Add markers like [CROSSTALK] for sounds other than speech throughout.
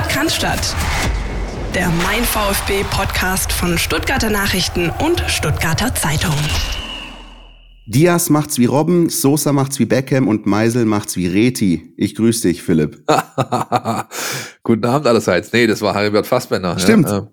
Sport kann Der Mein VfB Podcast von Stuttgarter Nachrichten und Stuttgarter Zeitung. Diaz macht's wie Robben, Sosa macht's wie Beckham und Meisel macht's wie Reti. Ich grüße dich, Philipp. [LAUGHS] Guten Abend allerseits. Nee, das war Haribert Fassbender. Stimmt. Ja.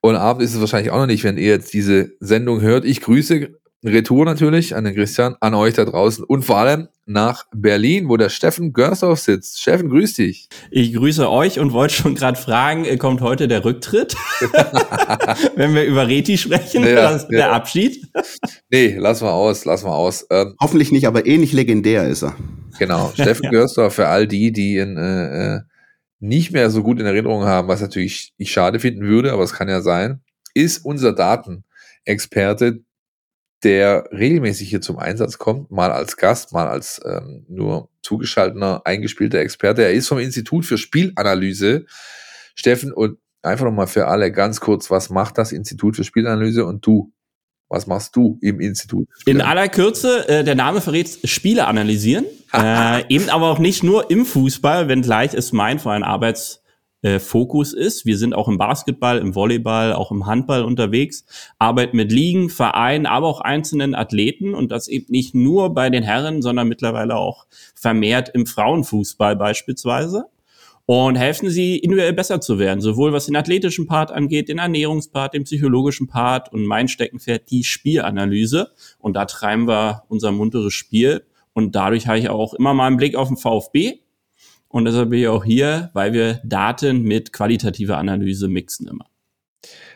Und Abend ist es wahrscheinlich auch noch nicht, wenn ihr jetzt diese Sendung hört. Ich grüße Retour natürlich an den Christian, an euch da draußen und vor allem nach Berlin, wo der Steffen Görsdorf sitzt. Steffen, grüß dich. Ich grüße euch und wollte schon gerade fragen, äh, kommt heute der Rücktritt? [LAUGHS] Wenn wir über Reti sprechen, ja, ja. der Abschied? nee, lass mal aus, lass mal aus. Ähm, Hoffentlich nicht, aber ähnlich legendär ist er. Genau, [LAUGHS] Steffen Görsdorf für all die, die ihn äh, äh, nicht mehr so gut in Erinnerung haben, was natürlich ich schade finden würde, aber es kann ja sein, ist unser Datenexperte, der regelmäßig hier zum Einsatz kommt, mal als Gast, mal als ähm, nur zugeschalteter, eingespielter Experte. Er ist vom Institut für Spielanalyse. Steffen, und einfach nochmal für alle ganz kurz, was macht das Institut für Spielanalyse und du? Was machst du im Institut? In aller Kürze, äh, der Name verrät Spiele analysieren. [LAUGHS] äh, eben aber auch nicht nur im Fußball, wenngleich es mein vor allem Arbeits äh, Fokus ist. Wir sind auch im Basketball, im Volleyball, auch im Handball unterwegs, arbeiten mit Ligen, Vereinen, aber auch einzelnen Athleten und das eben nicht nur bei den Herren, sondern mittlerweile auch vermehrt im Frauenfußball beispielsweise. Und helfen sie individuell besser zu werden, sowohl was den athletischen Part angeht, den Ernährungspart, den psychologischen Part und mein Steckenpferd die Spielanalyse. Und da treiben wir unser munteres Spiel. Und dadurch habe ich auch immer mal einen Blick auf den VfB und deshalb bin ich auch hier, weil wir Daten mit qualitativer Analyse mixen immer.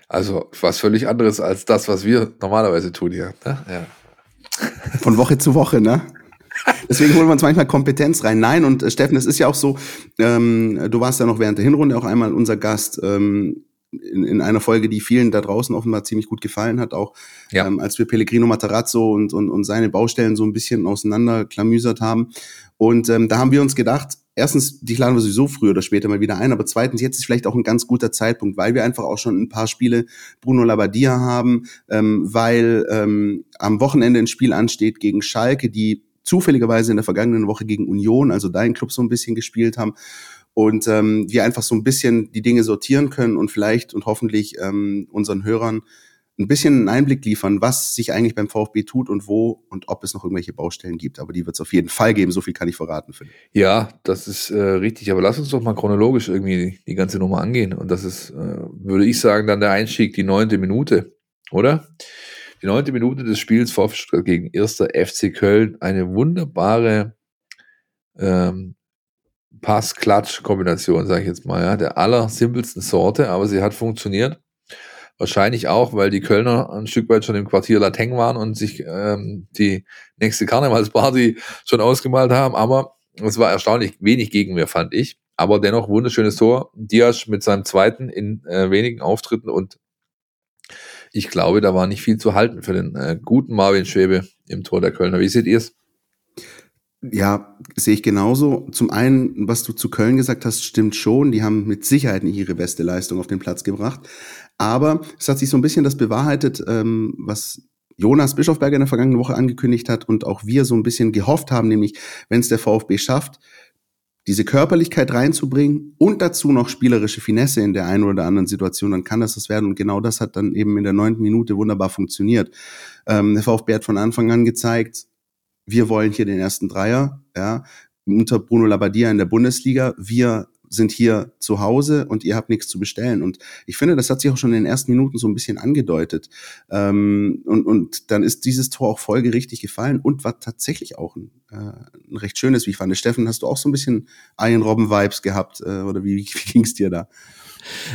Also was völlig anderes als das, was wir normalerweise tun hier. Ne? Ja. Von Woche zu Woche, ne? Deswegen holen wir uns manchmal Kompetenz rein. Nein, und äh, Steffen, es ist ja auch so, ähm, du warst ja noch während der Hinrunde auch einmal unser Gast. Ähm, in, in einer Folge, die vielen da draußen offenbar ziemlich gut gefallen hat, auch ja. ähm, als wir Pellegrino Matarazzo und, und, und seine Baustellen so ein bisschen auseinanderklamüsert haben. Und ähm, da haben wir uns gedacht, erstens, dich laden wir sowieso früher oder später mal wieder ein, aber zweitens, jetzt ist vielleicht auch ein ganz guter Zeitpunkt, weil wir einfach auch schon ein paar Spiele Bruno Labbadia haben, ähm, weil ähm, am Wochenende ein Spiel ansteht gegen Schalke, die zufälligerweise in der vergangenen Woche gegen Union, also dein Club so ein bisschen gespielt haben und ähm, wir einfach so ein bisschen die Dinge sortieren können und vielleicht und hoffentlich ähm, unseren Hörern ein bisschen einen Einblick liefern, was sich eigentlich beim VfB tut und wo und ob es noch irgendwelche Baustellen gibt. Aber die wird es auf jeden Fall geben, so viel kann ich verraten. Philipp. Ja, das ist äh, richtig. Aber lass uns doch mal chronologisch irgendwie die ganze Nummer angehen. Und das ist, äh, würde ich sagen, dann der Einstieg, die neunte Minute, oder? Die neunte Minute des Spiels VfB gegen erster FC Köln. Eine wunderbare ähm, Pass-Klatsch-Kombination, sage ich jetzt mal, ja, der allersimpelsten Sorte, aber sie hat funktioniert. Wahrscheinlich auch, weil die Kölner ein Stück weit schon im Quartier Lateng waren und sich ähm, die nächste Karnevalsparty [LAUGHS] schon ausgemalt haben. Aber es war erstaunlich wenig Gegenwehr, fand ich. Aber dennoch wunderschönes Tor. Diaz mit seinem zweiten in äh, wenigen Auftritten und ich glaube, da war nicht viel zu halten für den äh, guten Marvin Schwebe im Tor der Kölner. Wie seht ihr es? Ja, sehe ich genauso. Zum einen, was du zu Köln gesagt hast, stimmt schon. Die haben mit Sicherheit nicht ihre beste Leistung auf den Platz gebracht. Aber es hat sich so ein bisschen das bewahrheitet, ähm, was Jonas Bischofberger in der vergangenen Woche angekündigt hat und auch wir so ein bisschen gehofft haben, nämlich wenn es der VfB schafft, diese Körperlichkeit reinzubringen und dazu noch spielerische Finesse in der einen oder anderen Situation, dann kann das das werden. Und genau das hat dann eben in der neunten Minute wunderbar funktioniert. Ähm, der VfB hat von Anfang an gezeigt, wir wollen hier den ersten Dreier, ja, unter Bruno Labbadia in der Bundesliga. Wir sind hier zu Hause und ihr habt nichts zu bestellen. Und ich finde, das hat sich auch schon in den ersten Minuten so ein bisschen angedeutet. Ähm, und, und dann ist dieses Tor auch folgerichtig gefallen und war tatsächlich auch ein, äh, ein recht schönes, wie ich fand. Steffen, hast du auch so ein bisschen Iron Robben-Vibes gehabt? Äh, oder wie, wie ging es dir da?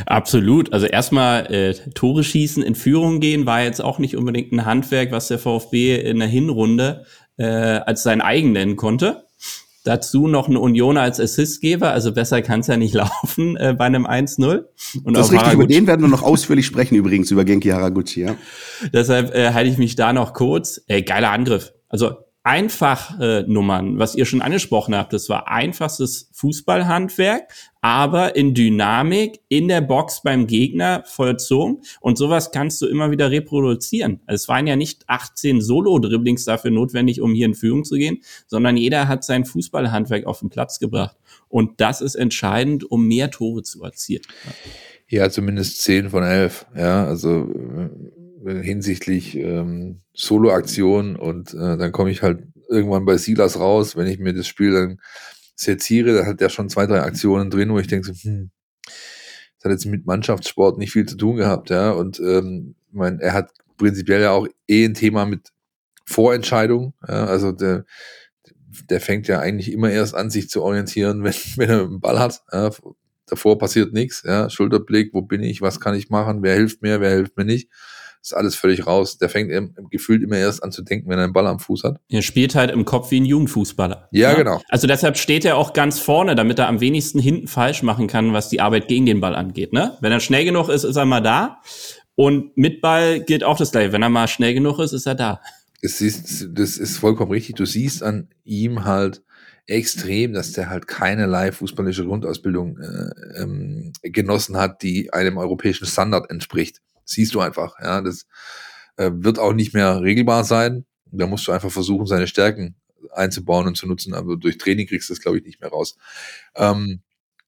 Absolut. Also erstmal äh, Tore schießen, in Führung gehen, war jetzt auch nicht unbedingt ein Handwerk, was der VfB in der Hinrunde äh, als sein eigen nennen konnte. Dazu noch eine Union als Assistgeber, also besser kann es ja nicht [LAUGHS] laufen äh, bei einem 1-0. Das ist richtig, über den werden wir noch ausführlich sprechen übrigens, über Genki Haraguchi, ja. [LAUGHS] Deshalb äh, halte ich mich da noch kurz. Äh, geiler Angriff. Also Einfachnummern, was ihr schon angesprochen habt. Das war einfachstes Fußballhandwerk, aber in Dynamik in der Box beim Gegner vollzogen. Und sowas kannst du immer wieder reproduzieren. Es waren ja nicht 18 Solo-Dribblings dafür notwendig, um hier in Führung zu gehen, sondern jeder hat sein Fußballhandwerk auf den Platz gebracht. Und das ist entscheidend, um mehr Tore zu erzielen. Ja, zumindest 10 von 11. Ja, also äh, hinsichtlich ähm, Solo-Aktion und äh, dann komme ich halt irgendwann bei Silas raus, wenn ich mir das Spiel dann seziere, da hat der schon zwei, drei Aktionen drin, wo ich denke, so, hm, das hat jetzt mit Mannschaftssport nicht viel zu tun gehabt, ja. Und ähm, mein, er hat prinzipiell ja auch eh ein Thema mit Vorentscheidung. Ja? Also der, der fängt ja eigentlich immer erst an, sich zu orientieren, [LAUGHS] wenn, wenn er einen Ball hat. Ja? Davor passiert nichts, ja. Schulterblick, wo bin ich, was kann ich machen, wer hilft mir, wer hilft mir nicht ist alles völlig raus. Der fängt im, gefühlt immer erst an zu denken, wenn er einen Ball am Fuß hat. Er spielt halt im Kopf wie ein Jugendfußballer. Ja, ja, genau. Also deshalb steht er auch ganz vorne, damit er am wenigsten hinten falsch machen kann, was die Arbeit gegen den Ball angeht. Ne? Wenn er schnell genug ist, ist er mal da. Und mit Ball gilt auch das gleiche. Wenn er mal schnell genug ist, ist er da. Das ist, das ist vollkommen richtig. Du siehst an ihm halt extrem, dass der halt keinerlei fußballische Grundausbildung äh, ähm, genossen hat, die einem europäischen Standard entspricht. Siehst du einfach. Ja, das äh, wird auch nicht mehr regelbar sein. Da musst du einfach versuchen, seine Stärken einzubauen und zu nutzen. Aber durch Training kriegst du das, glaube ich, nicht mehr raus. Ähm,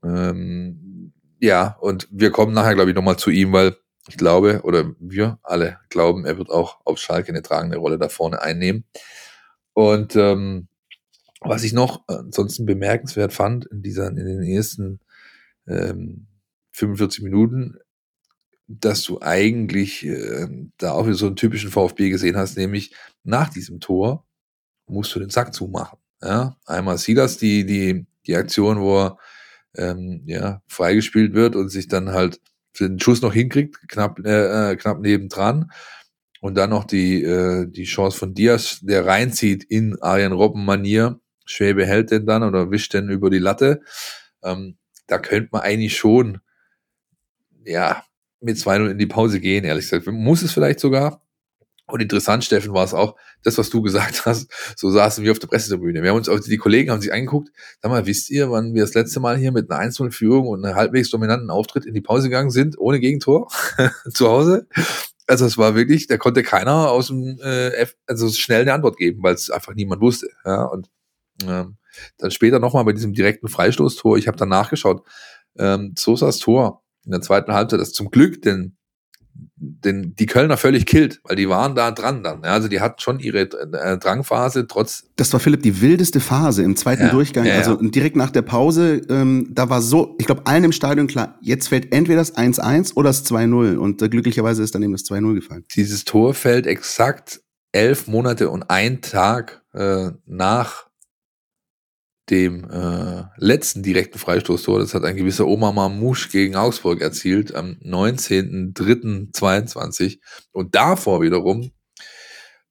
ähm, ja, und wir kommen nachher, glaube ich, nochmal zu ihm, weil ich glaube, oder wir alle glauben, er wird auch auf Schalke eine tragende Rolle da vorne einnehmen. Und ähm, was ich noch ansonsten bemerkenswert fand in dieser, in den ersten ähm, 45 Minuten, dass du eigentlich äh, da auch wieder so einen typischen VfB gesehen hast, nämlich nach diesem Tor musst du den Sack zumachen. Ja? Einmal Silas, die, die, die Aktion, wo er ähm, ja, freigespielt wird und sich dann halt den Schuss noch hinkriegt, knapp, äh, äh, knapp nebendran. Und dann noch die, äh, die Chance von Diaz, der reinzieht in Arjen Robben-Manier. Schwäbe hält den dann oder wischt den über die Latte. Ähm, da könnte man eigentlich schon, ja, mit 2-0 in die Pause gehen, ehrlich gesagt. Muss es vielleicht sogar. Und interessant, Steffen, war es auch, das, was du gesagt [LAUGHS] hast, so saßen wir auf der Pressetribüne. Wir haben uns, die Kollegen haben sich angeguckt, sag mal, wisst ihr, wann wir das letzte Mal hier mit einer 1-0-Führung und einem halbwegs dominanten Auftritt in die Pause gegangen sind, ohne Gegentor, [LAUGHS] zu Hause? Also es war wirklich, da konnte keiner aus dem, äh, F, also schnell eine Antwort geben, weil es einfach niemand wusste. Ja, und ähm, dann später nochmal bei diesem direkten Freistoßtor, ich habe dann nachgeschaut, ähm, Sosas Tor in der zweiten Halbzeit, das zum Glück den, den, die Kölner völlig killt, weil die waren da dran dann. Ja, also die hatten schon ihre äh, Drangphase, trotz. Das war Philipp die wildeste Phase im zweiten ja, Durchgang. Ja, also direkt nach der Pause, ähm, da war so, ich glaube, allen im Stadion klar, jetzt fällt entweder das 1-1 oder das 2-0. Und äh, glücklicherweise ist dann eben das 2-0 gefallen. Dieses Tor fällt exakt elf Monate und ein Tag äh, nach dem äh, letzten direkten Freistoßtor, das hat ein gewisser Omar Mamouche gegen Augsburg erzielt, am 19.03.22. Und davor wiederum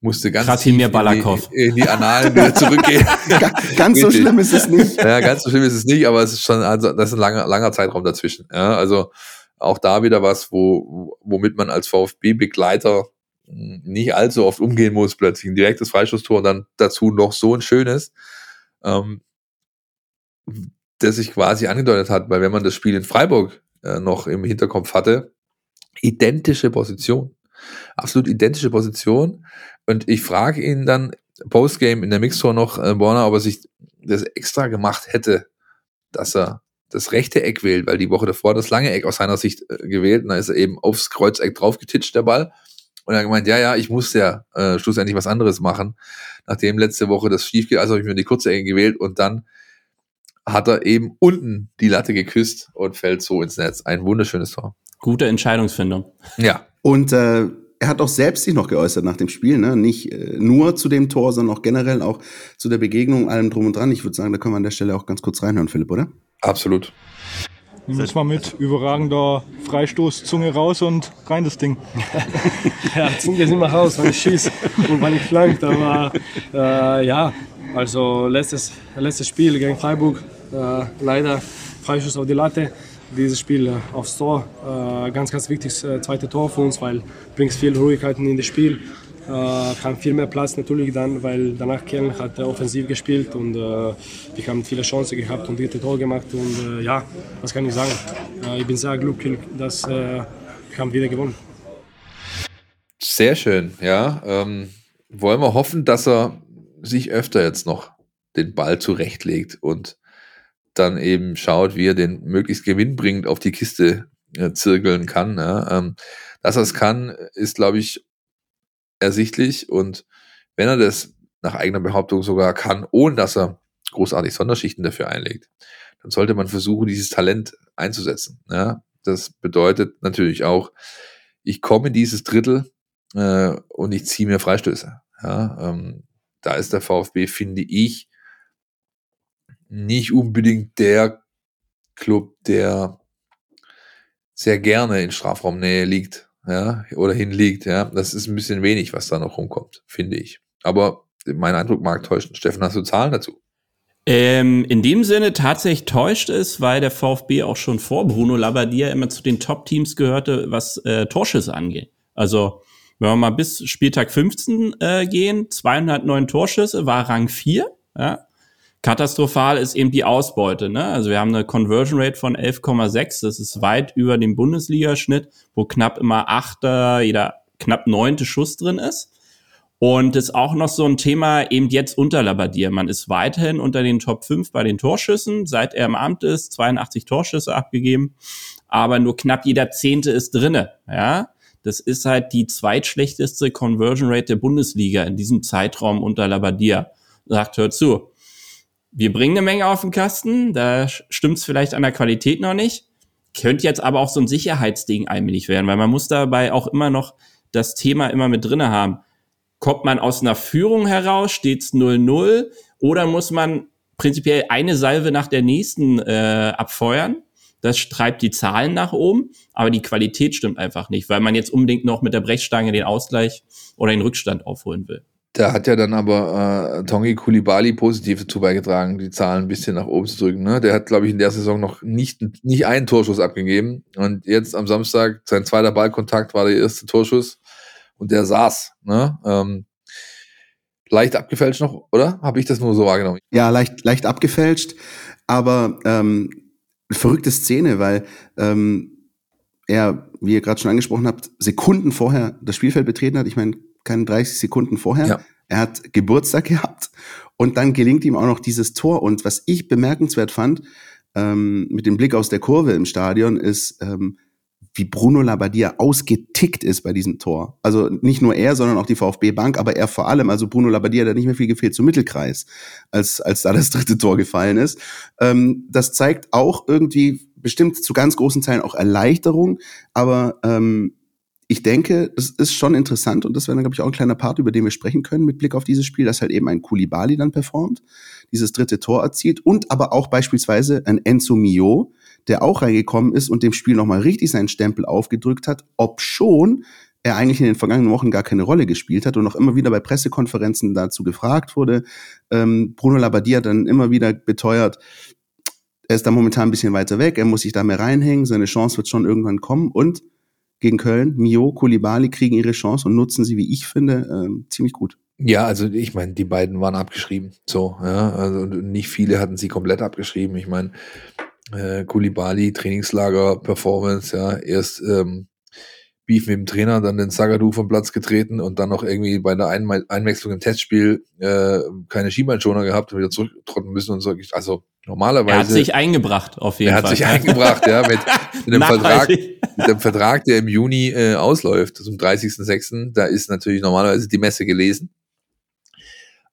musste ganz Krasimir Balakov. In, in die Annalen wieder zurückgehen. [LAUGHS] ganz so schlimm ist es nicht. Ja, ganz so schlimm ist es nicht, aber es ist schon, also das ist ein langer, langer Zeitraum dazwischen. Ja, also auch da wieder was, wo, womit man als VfB-Begleiter nicht allzu oft umgehen muss, plötzlich ein direktes Freistoßtor und dann dazu noch so ein schönes. Ähm, der sich quasi angedeutet hat, weil wenn man das Spiel in Freiburg äh, noch im Hinterkopf hatte, identische Position. Absolut identische Position. Und ich frage ihn dann Postgame in der Mixtour noch, äh, Borna, ob er sich das extra gemacht hätte, dass er das rechte Eck wählt, weil die Woche davor das lange Eck aus seiner Sicht äh, gewählt und dann ist er eben aufs Kreuzeck draufgetitscht, der Ball. Und er hat gemeint, ja, ja, ich muss ja äh, schlussendlich was anderes machen. Nachdem letzte Woche das schief geht, also habe ich mir die kurze Ecke gewählt und dann hat er eben unten die Latte geküsst und fällt so ins Netz. Ein wunderschönes Tor. Gute Entscheidungsfindung. Ja. Und äh, er hat auch selbst sich noch geäußert nach dem Spiel, ne? Nicht äh, nur zu dem Tor, sondern auch generell auch zu der Begegnung, allem drum und dran. Ich würde sagen, da können wir an der Stelle auch ganz kurz reinhören, Philipp, oder? Absolut. Nimm es mal mit, überragender Freistoß, Zunge raus und rein das Ding. [LAUGHS] ja, Zunge ist immer raus, wenn ich schieße und wenn ich flankt, aber äh, ja, also letztes, letztes Spiel gegen Freiburg äh, leider Freischuss auf die Latte. Dieses Spiel äh, aufs Tor. Äh, ganz, ganz wichtiges äh, zweite Tor für uns, weil bringt viel Ruhigkeiten in das Spiel. äh, haben viel mehr Platz natürlich dann, weil danach Köln hat offensiv gespielt und äh, wir haben viele Chancen gehabt und dritte Tor gemacht und äh, ja, was kann ich sagen? Äh, ich bin sehr glücklich, dass äh, wir haben wieder gewonnen. Sehr schön, ja. Ähm, wollen wir hoffen, dass er sich öfter jetzt noch den Ball zurechtlegt und dann eben schaut, wie er den möglichst gewinnbringend auf die Kiste äh, zirkeln kann. Ja. Ähm, dass er es kann, ist, glaube ich, ersichtlich. Und wenn er das nach eigener Behauptung sogar kann, ohne dass er großartig Sonderschichten dafür einlegt, dann sollte man versuchen, dieses Talent einzusetzen. Ja. Das bedeutet natürlich auch, ich komme in dieses Drittel äh, und ich ziehe mir Freistöße. Ja, ähm, da ist der VfB, finde ich, nicht unbedingt der Club, der sehr gerne in Strafraumnähe liegt, ja, oder hinliegt, ja. Das ist ein bisschen wenig, was da noch rumkommt, finde ich. Aber mein Eindruck mag täuschen. Steffen, hast du Zahlen dazu? Ähm, in dem Sinne tatsächlich täuscht es, weil der VfB auch schon vor Bruno Labbadia immer zu den Top-Teams gehörte, was äh, Torschüsse angeht. Also, wenn wir mal bis Spieltag 15 äh, gehen, 209 Torschüsse, war Rang 4, ja. Katastrophal ist eben die Ausbeute. Ne? Also wir haben eine Conversion Rate von 11,6. Das ist weit über dem Bundesligaschnitt, wo knapp immer achter, jeder knapp neunte Schuss drin ist. Und ist auch noch so ein Thema eben jetzt unter Labadier. Man ist weiterhin unter den Top 5 bei den Torschüssen. Seit er im Amt ist, 82 Torschüsse abgegeben. Aber nur knapp jeder Zehnte ist drinne. Ja, das ist halt die zweitschlechteste Conversion Rate der Bundesliga in diesem Zeitraum unter Labadier. Sagt, hört zu wir bringen eine Menge auf den Kasten, da stimmt es vielleicht an der Qualität noch nicht. Könnte jetzt aber auch so ein Sicherheitsding allmählich werden, weil man muss dabei auch immer noch das Thema immer mit drinne haben. Kommt man aus einer Führung heraus, steht's 0-0 oder muss man prinzipiell eine Salve nach der nächsten äh, abfeuern? Das treibt die Zahlen nach oben, aber die Qualität stimmt einfach nicht, weil man jetzt unbedingt noch mit der Brechstange den Ausgleich oder den Rückstand aufholen will. Da hat ja dann aber äh, Tongi Kulibali positiv dazu beigetragen, die Zahlen ein bisschen nach oben zu drücken. Ne? Der hat, glaube ich, in der Saison noch nicht, nicht einen Torschuss abgegeben. Und jetzt am Samstag, sein zweiter Ballkontakt war der erste Torschuss und der saß. Ne? Ähm, leicht abgefälscht noch, oder? Habe ich das nur so wahrgenommen? Ja, leicht, leicht abgefälscht, aber ähm, verrückte Szene, weil ähm, er, wie ihr gerade schon angesprochen habt, Sekunden vorher das Spielfeld betreten hat. Ich meine, keine 30 Sekunden vorher. Ja. Er hat Geburtstag [LAUGHS] gehabt und dann gelingt ihm auch noch dieses Tor. Und was ich bemerkenswert fand, ähm, mit dem Blick aus der Kurve im Stadion, ist, ähm, wie Bruno Labbadia ausgetickt ist bei diesem Tor. Also nicht nur er, sondern auch die VfB Bank, aber er vor allem. Also Bruno Labbadia hat nicht mehr viel gefehlt zum Mittelkreis, als, als da das dritte Tor gefallen ist. Ähm, das zeigt auch irgendwie bestimmt zu ganz großen Teilen auch Erleichterung, aber ähm, ich denke, es ist schon interessant und das wäre dann, glaube ich, auch ein kleiner Part, über den wir sprechen können mit Blick auf dieses Spiel, dass halt eben ein Kulibali dann performt, dieses dritte Tor erzielt und aber auch beispielsweise ein Enzo Mio, der auch reingekommen ist und dem Spiel nochmal richtig seinen Stempel aufgedrückt hat, ob schon er eigentlich in den vergangenen Wochen gar keine Rolle gespielt hat und auch immer wieder bei Pressekonferenzen dazu gefragt wurde. Ähm, Bruno Labbadia dann immer wieder beteuert, er ist da momentan ein bisschen weiter weg, er muss sich da mehr reinhängen, seine Chance wird schon irgendwann kommen und gegen Köln. Mio, Kulibali kriegen ihre Chance und nutzen sie, wie ich finde, ähm, ziemlich gut. Ja, also ich meine, die beiden waren abgeschrieben. So, ja, also nicht viele hatten sie komplett abgeschrieben. Ich meine, äh, Kulibali, Trainingslager, Performance, ja, erst ähm, Beef mit dem Trainer, dann den Sagadu vom Platz getreten und dann noch irgendwie bei der Einme Einwechslung im Testspiel äh, keine Schienbeinschoner gehabt und wieder zurücktrotten müssen und so. Also normalerweise. Er hat sich eingebracht, auf jeden er Fall. Er hat sich eingebracht, ja, mit, [LAUGHS] mit dem Vertrag, mit dem Vertrag, der im Juni äh, ausläuft, zum 30.06. Da ist natürlich normalerweise die Messe gelesen.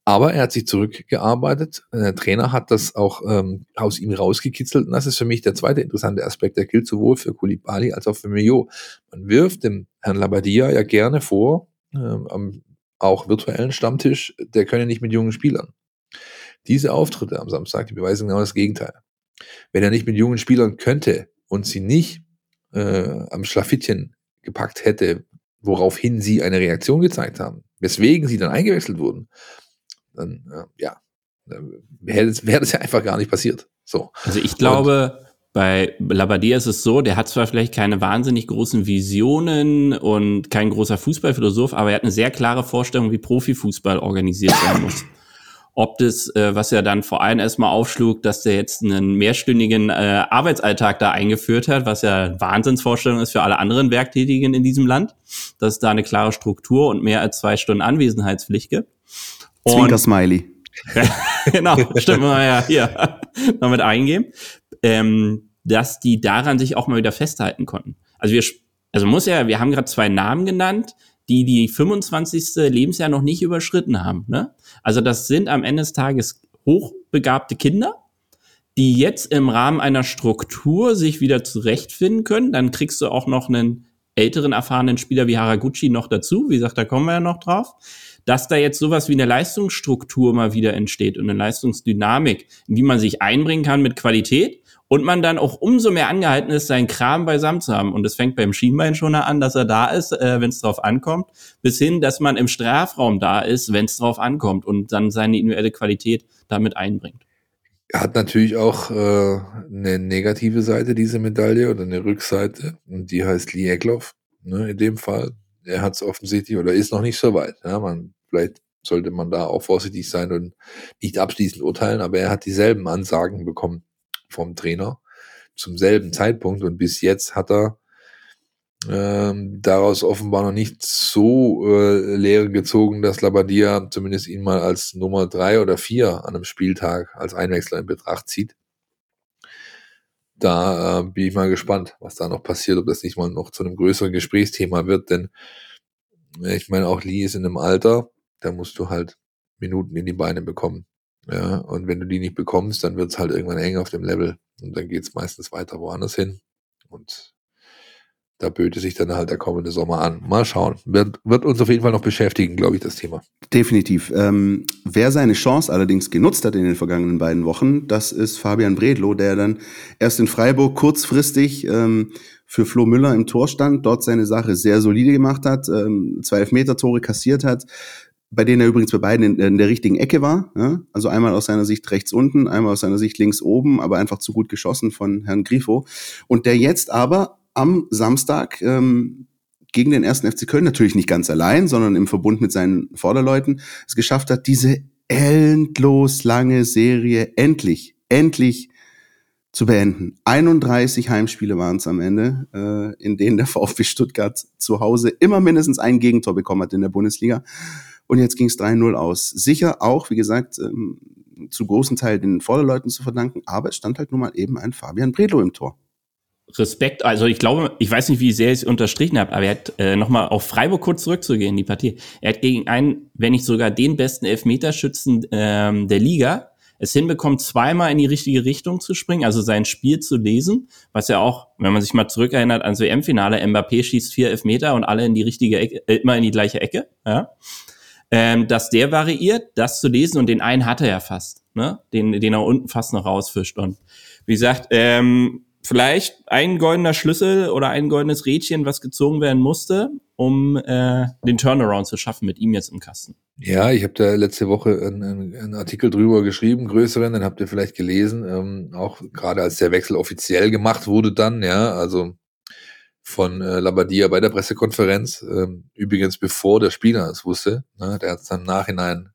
Aber er hat sich zurückgearbeitet. Der Trainer hat das auch ähm, aus ihm rausgekitzelt. Und das ist für mich der zweite interessante Aspekt. Der gilt sowohl für Kulibali als auch für Mio. Man wirft dem Herrn Labadia ja gerne vor, äh, am auch virtuellen Stammtisch, der könne nicht mit jungen Spielern. Diese Auftritte am Samstag, die beweisen genau das Gegenteil. Wenn er nicht mit jungen Spielern könnte und sie nicht äh, am Schlafittchen gepackt hätte, woraufhin sie eine Reaktion gezeigt haben, weswegen sie dann eingewechselt wurden, dann, äh, ja, wäre das, wär das ja einfach gar nicht passiert. So. Also ich glaube, Bei Labadia ist es so, der hat zwar vielleicht keine wahnsinnig großen Visionen und kein großer Fußballphilosoph, aber er hat eine sehr klare Vorstellung, wie Profifußball organisiert werden muss. [LAUGHS] Ob das, äh, was ja dann vor allem erstmal aufschlug, dass der jetzt einen mehrstündigen äh, Arbeitsalltag da eingeführt hat, was ja Wahnsinnsvorstellung ist für alle anderen Werktätigen in diesem Land, dass es da eine klare Struktur und mehr als zwei Stunden Anwesenheitspflicht gibt. Zwinker Smiley. [LAUGHS] genau, stimmt mal ja hier [LAUGHS] damit eingehen, ähm, dass die daran sich auch mal wieder festhalten konnten. Also wir, also muss ja, wir haben gerade zwei Namen genannt, die die 25. Lebensjahr noch nicht überschritten haben. Ne? Also das sind am Ende des Tages hochbegabte Kinder, die jetzt im Rahmen einer Struktur sich wieder zurechtfinden können. Dann kriegst du auch noch einen älteren, erfahrenen Spieler wie Haraguchi noch dazu. Wie gesagt, da kommen wir ja noch drauf. Dass da jetzt sowas wie eine Leistungsstruktur mal wieder entsteht und eine Leistungsdynamik, in die man sich einbringen kann mit Qualität und man dann auch umso mehr angehalten ist, seinen Kram beisammen zu haben. Und es fängt beim Schienbein schon an, dass er da ist, äh, wenn es drauf ankommt, bis hin, dass man im Strafraum da ist, wenn es drauf ankommt und dann seine individuelle Qualität damit einbringt. Hat natürlich auch äh, eine negative Seite, diese Medaille, oder eine Rückseite. Und die heißt Lee Eckloff, ne, in dem Fall. Er hat es offensichtlich oder ist noch nicht so weit. Ja, man, vielleicht sollte man da auch vorsichtig sein und nicht abschließend urteilen, aber er hat dieselben Ansagen bekommen vom Trainer zum selben Zeitpunkt und bis jetzt hat er ähm, daraus offenbar noch nicht so äh, Lehre gezogen, dass Labadia zumindest ihn mal als Nummer drei oder vier an einem Spieltag als Einwechsler in Betracht zieht. Da äh, bin ich mal gespannt, was da noch passiert, ob das nicht mal noch zu einem größeren Gesprächsthema wird, denn äh, ich meine, auch Lee ist in einem Alter, da musst du halt Minuten in die Beine bekommen. Ja, und wenn du die nicht bekommst, dann wird es halt irgendwann eng auf dem Level. Und dann geht es meistens weiter woanders hin. Und da böte sich dann halt der kommende Sommer an. Mal schauen. Wird, wird uns auf jeden Fall noch beschäftigen, glaube ich, das Thema. Definitiv. Ähm, wer seine Chance allerdings genutzt hat in den vergangenen beiden Wochen, das ist Fabian Bredlow, der dann erst in Freiburg kurzfristig ähm, für Flo Müller im Tor stand, dort seine Sache sehr solide gemacht hat, ähm, zwei Elfmeter-Tore kassiert hat, bei denen er übrigens bei beiden in, in der richtigen Ecke war. Ja? Also einmal aus seiner Sicht rechts unten, einmal aus seiner Sicht links oben, aber einfach zu gut geschossen von Herrn Grifo. Und der jetzt aber am Samstag ähm, gegen den ersten FC Köln natürlich nicht ganz allein, sondern im Verbund mit seinen Vorderleuten es geschafft hat, diese endlos lange Serie endlich, endlich zu beenden. 31 Heimspiele waren es am Ende, äh, in denen der [LAUGHS] VfB Stuttgart zu Hause immer mindestens ein Gegentor bekommen hat in der Bundesliga. Und jetzt ging es 3-0 aus. Sicher auch, wie gesagt, ähm, zu großen Teil den Vorderleuten zu verdanken, aber es stand halt nun mal eben ein Fabian Bredlo im Tor. Respekt, also ich glaube, ich weiß nicht, wie sehr ich es unterstrichen habe, aber er hat äh, nochmal auf Freiburg kurz zurückzugehen die Partie. Er hat gegen einen, wenn nicht sogar den besten Elfmeterschützen ähm, der Liga, es hinbekommt, zweimal in die richtige Richtung zu springen, also sein Spiel zu lesen, was ja auch, wenn man sich mal zurückerinnert ans WM-Finale, Mbappé schießt vier Elfmeter und alle in die richtige Ecke, äh, immer in die gleiche Ecke, ja ähm, dass der variiert, das zu lesen und den einen hat er ja fast, ne? den, den er unten fast noch rausfischt. Und wie gesagt, ähm, vielleicht ein goldener Schlüssel oder ein goldenes Rädchen, was gezogen werden musste, um äh, den Turnaround zu schaffen mit ihm jetzt im Kasten. Ja, ich habe da letzte Woche einen, einen, Artikel drüber geschrieben, größeren, den habt ihr vielleicht gelesen, ähm, auch gerade als der Wechsel offiziell gemacht wurde dann, ja, also von äh, Labadia bei der Pressekonferenz, ähm, übrigens bevor der Spieler es wusste. Ne, der hat es dann im Nachhinein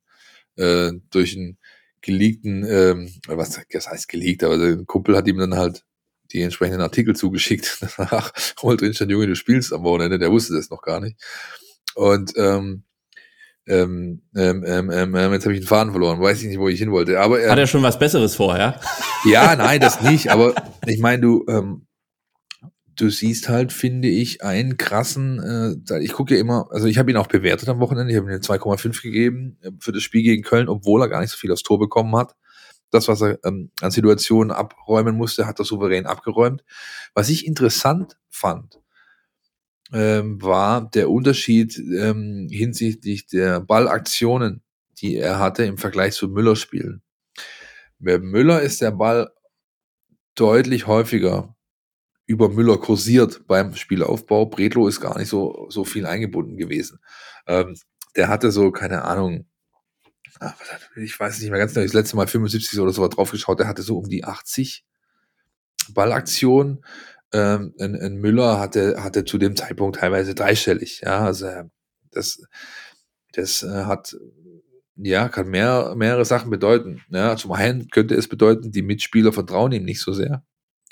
äh, durch einen geleakten, ähm, was das heißt geleakt, aber der Kumpel hat ihm dann halt die entsprechenden Artikel zugeschickt. [LAUGHS] Danach holt drin stand, Junge, du spielst am Wochenende, der wusste das noch gar nicht. Und ähm, ähm, ähm, ähm, ähm, jetzt habe ich den Faden verloren, weiß ich nicht, wo ich hin wollte. Aber er, hat er schon was Besseres vorher? Ja, nein, das nicht. Aber ich meine, du, ähm, du siehst halt, finde ich, einen krassen, äh, ich gucke ja immer, also ich habe ihn auch bewertet am Wochenende, ich habe ihm 2,5 gegeben äh, für das Spiel gegen Köln, obwohl er gar nicht so viel aufs Tor bekommen hat. Das, was er ähm, an Situationen abräumen musste, hat er souverän abgeräumt. Was ich interessant fand, ähm, war der Unterschied ähm, hinsichtlich der Ballaktionen, die er hatte im Vergleich zu Müller-Spielen. Bei Müller ist der Ball deutlich häufiger über Müller kursiert beim Spielaufbau. Bredlo ist gar nicht so, so viel eingebunden gewesen. Ähm, der hatte so, keine Ahnung, ich weiß nicht mehr ganz genau, das letzte Mal 75 oder so drauf geschaut, der hatte so um die 80 Ballaktionen. Ähm, ein, ein Müller hatte, hatte zu dem Zeitpunkt teilweise dreistellig. Ja, also das, das äh, hat ja, kann mehr, mehrere Sachen bedeuten. Ja, zum einen könnte es bedeuten, die Mitspieler vertrauen ihm nicht so sehr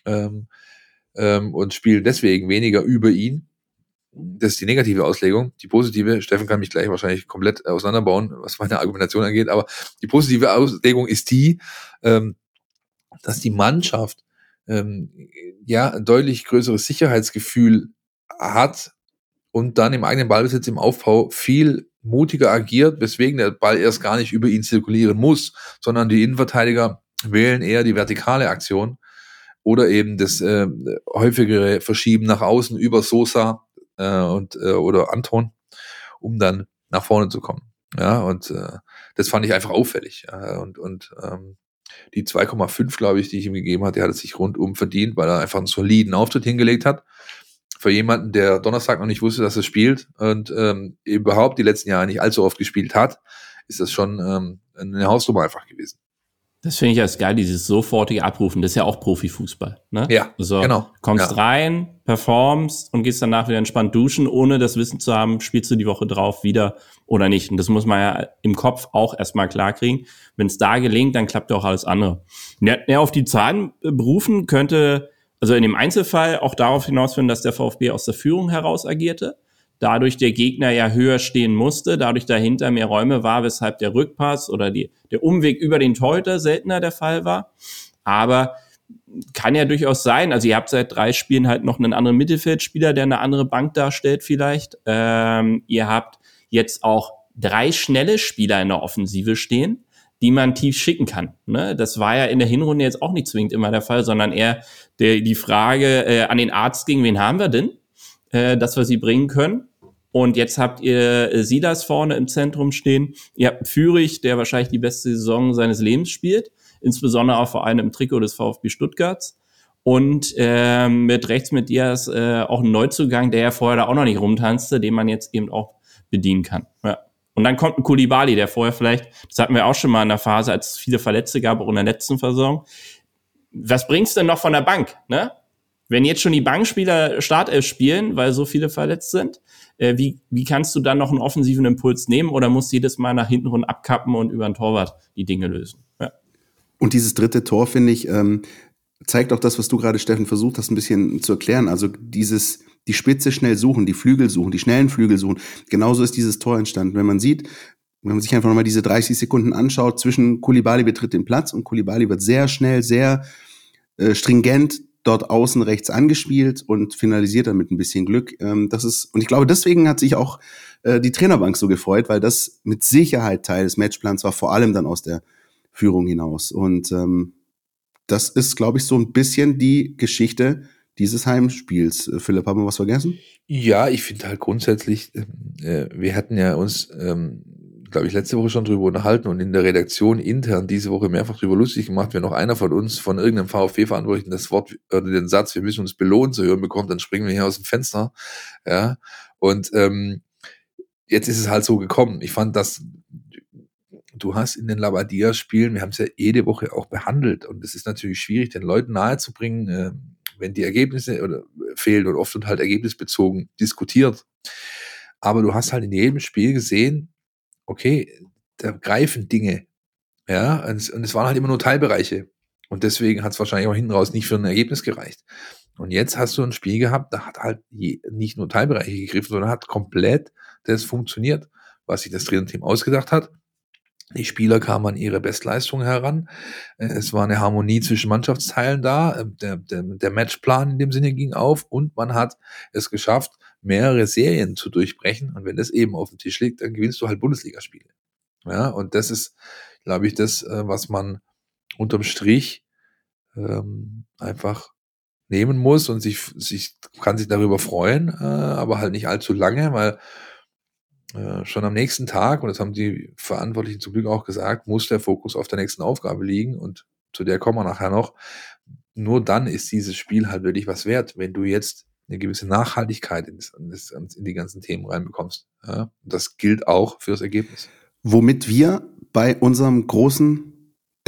ähm, ähm, und spielen deswegen weniger über ihn. Das ist die negative Auslegung. Die positive, Steffen kann mich gleich wahrscheinlich komplett auseinanderbauen, was meine Argumentation angeht, aber die positive Auslegung ist die, ähm, dass die Mannschaft ähm, ja ein deutlich größeres Sicherheitsgefühl hat und dann im eigenen Ballbesitz im Aufbau viel mutiger agiert, weswegen der Ball erst gar nicht über ihn zirkulieren muss, sondern die Innenverteidiger wählen eher die vertikale Aktion oder eben das äh, häufigere Verschieben nach außen über Sosa äh, und äh, oder Anton, um dann nach vorne zu kommen. Ja, und äh, das fand ich einfach auffällig. Ja, und und ähm, die 2,5, glaube ich, die ich ihm gegeben hatte, hat er sich rundum verdient, weil er einfach einen soliden Auftritt hingelegt hat für jemanden, der Donnerstag noch nicht wusste, dass er spielt und ähm, überhaupt die letzten Jahre nicht allzu oft gespielt hat, ist das schon ähm, eine Hausnummer einfach gewesen. Das finde ich als geil, dieses sofortige Abrufen. Das ist ja auch Profifußball. Ne? Ja, also, genau. Kommst ja. rein, performst und gehst danach wieder entspannt duschen, ohne das Wissen zu haben, spielst du die Woche drauf wieder oder nicht. Und das muss man ja im Kopf auch erstmal klarkriegen. Wenn es da gelingt, dann klappt auch alles andere. Ja, auf die Zahlen berufen könnte also in dem Einzelfall auch darauf hinausführen, dass der VfB aus der Führung heraus agierte, dadurch der Gegner ja höher stehen musste, dadurch dahinter mehr Räume war, weshalb der Rückpass oder die, der Umweg über den Torhüter seltener der Fall war. Aber kann ja durchaus sein. Also ihr habt seit drei Spielen halt noch einen anderen Mittelfeldspieler, der eine andere Bank darstellt vielleicht. Ähm, ihr habt jetzt auch drei schnelle Spieler in der Offensive stehen die man tief schicken kann. Ne? Das war ja in der Hinrunde jetzt auch nicht zwingend immer der Fall, sondern eher der, die Frage äh, an den Arzt ging, wen haben wir denn, äh, dass wir sie bringen können. Und jetzt habt ihr äh, Silas vorne im Zentrum stehen. Ihr habt Fürich, der wahrscheinlich die beste Saison seines Lebens spielt, insbesondere auch vor allem im Trikot des VfB Stuttgarts. Und äh, mit rechts mit Diaz äh, auch ein Neuzugang, der ja vorher da auch noch nicht rumtanzte, den man jetzt eben auch bedienen kann. Ja. Und dann kommt ein Kulibali, der vorher vielleicht, das hatten wir auch schon mal in der Phase, als es viele Verletzte gab, auch in der letzten Versorgung. Was bringt's denn noch von der Bank, ne? Wenn jetzt schon die Bankspieler Startelf spielen, weil so viele verletzt sind, äh, wie, wie kannst du dann noch einen offensiven Impuls nehmen oder musst jedes Mal nach hinten rund abkappen und über den Torwart die Dinge lösen? Ja. Und dieses dritte Tor, finde ich, ähm, zeigt auch das, was du gerade, Steffen, versucht hast, ein bisschen zu erklären. Also dieses, die Spitze schnell suchen, die Flügel suchen, die schnellen Flügel suchen. Genauso ist dieses Tor entstanden. Wenn man sieht, wenn man sich einfach nochmal diese 30 Sekunden anschaut, zwischen Kulibali betritt den Platz und Kulibali wird sehr schnell, sehr äh, stringent dort außen rechts angespielt und finalisiert dann mit ein bisschen Glück. Ähm, das ist, und ich glaube, deswegen hat sich auch äh, die Trainerbank so gefreut, weil das mit Sicherheit Teil des Matchplans war, vor allem dann aus der Führung hinaus. Und ähm, das ist, glaube ich, so ein bisschen die Geschichte dieses Heimspiels. Äh, Philipp, haben wir was vergessen? Ja, ich finde halt grundsätzlich, ähm, äh, wir hatten ja uns, ähm, glaube ich, letzte Woche schon drüber unterhalten und in der Redaktion intern diese Woche mehrfach drüber lustig gemacht, wenn noch einer von uns von irgendeinem VfB-Verantwortlichen das Wort oder den Satz, wir müssen uns belohnen zu hören bekommt, dann springen wir hier aus dem Fenster. Ja. Und ähm, jetzt ist es halt so gekommen. Ich fand das du hast in den Labadia-Spielen, wir haben es ja jede Woche auch behandelt und es ist natürlich schwierig, den Leuten nahezubringen, äh, wenn die Ergebnisse oder fehlen und oft und halt ergebnisbezogen diskutiert. Aber du hast halt in jedem Spiel gesehen, okay, da greifen Dinge. Ja, und es, und es waren halt immer nur Teilbereiche. Und deswegen hat es wahrscheinlich auch hinten raus nicht für ein Ergebnis gereicht. Und jetzt hast du ein Spiel gehabt, da hat halt je, nicht nur Teilbereiche gegriffen, sondern hat komplett das funktioniert, was sich das Trainerteam ausgedacht hat. Die Spieler kamen an ihre Bestleistung heran. Äh, es war eine Harmonie zwischen Mannschaftsteilen da. Äh, der, der, der Matchplan in dem Sinne ging auf und man hat es geschafft, mehrere Serien zu durchbrechen. Und wenn das eben auf dem Tisch liegt, dann gewinnst du halt Bundesligaspiele. Ja, und das ist, glaube ich, das, äh, was man unterm Strich ähm, einfach nehmen muss und sich, sich kann sich darüber freuen, äh, aber halt nicht allzu lange, weil äh, schon am nächsten Tag, und das haben die Verantwortlichen zum Glück auch gesagt, muss der Fokus auf der nächsten Aufgabe liegen und zu der kommen wir nachher noch. Nur dann ist dieses Spiel halt wirklich was wert, wenn du jetzt eine gewisse Nachhaltigkeit in, in die ganzen Themen reinbekommst. Ja? Das gilt auch fürs Ergebnis. Womit wir bei unserem großen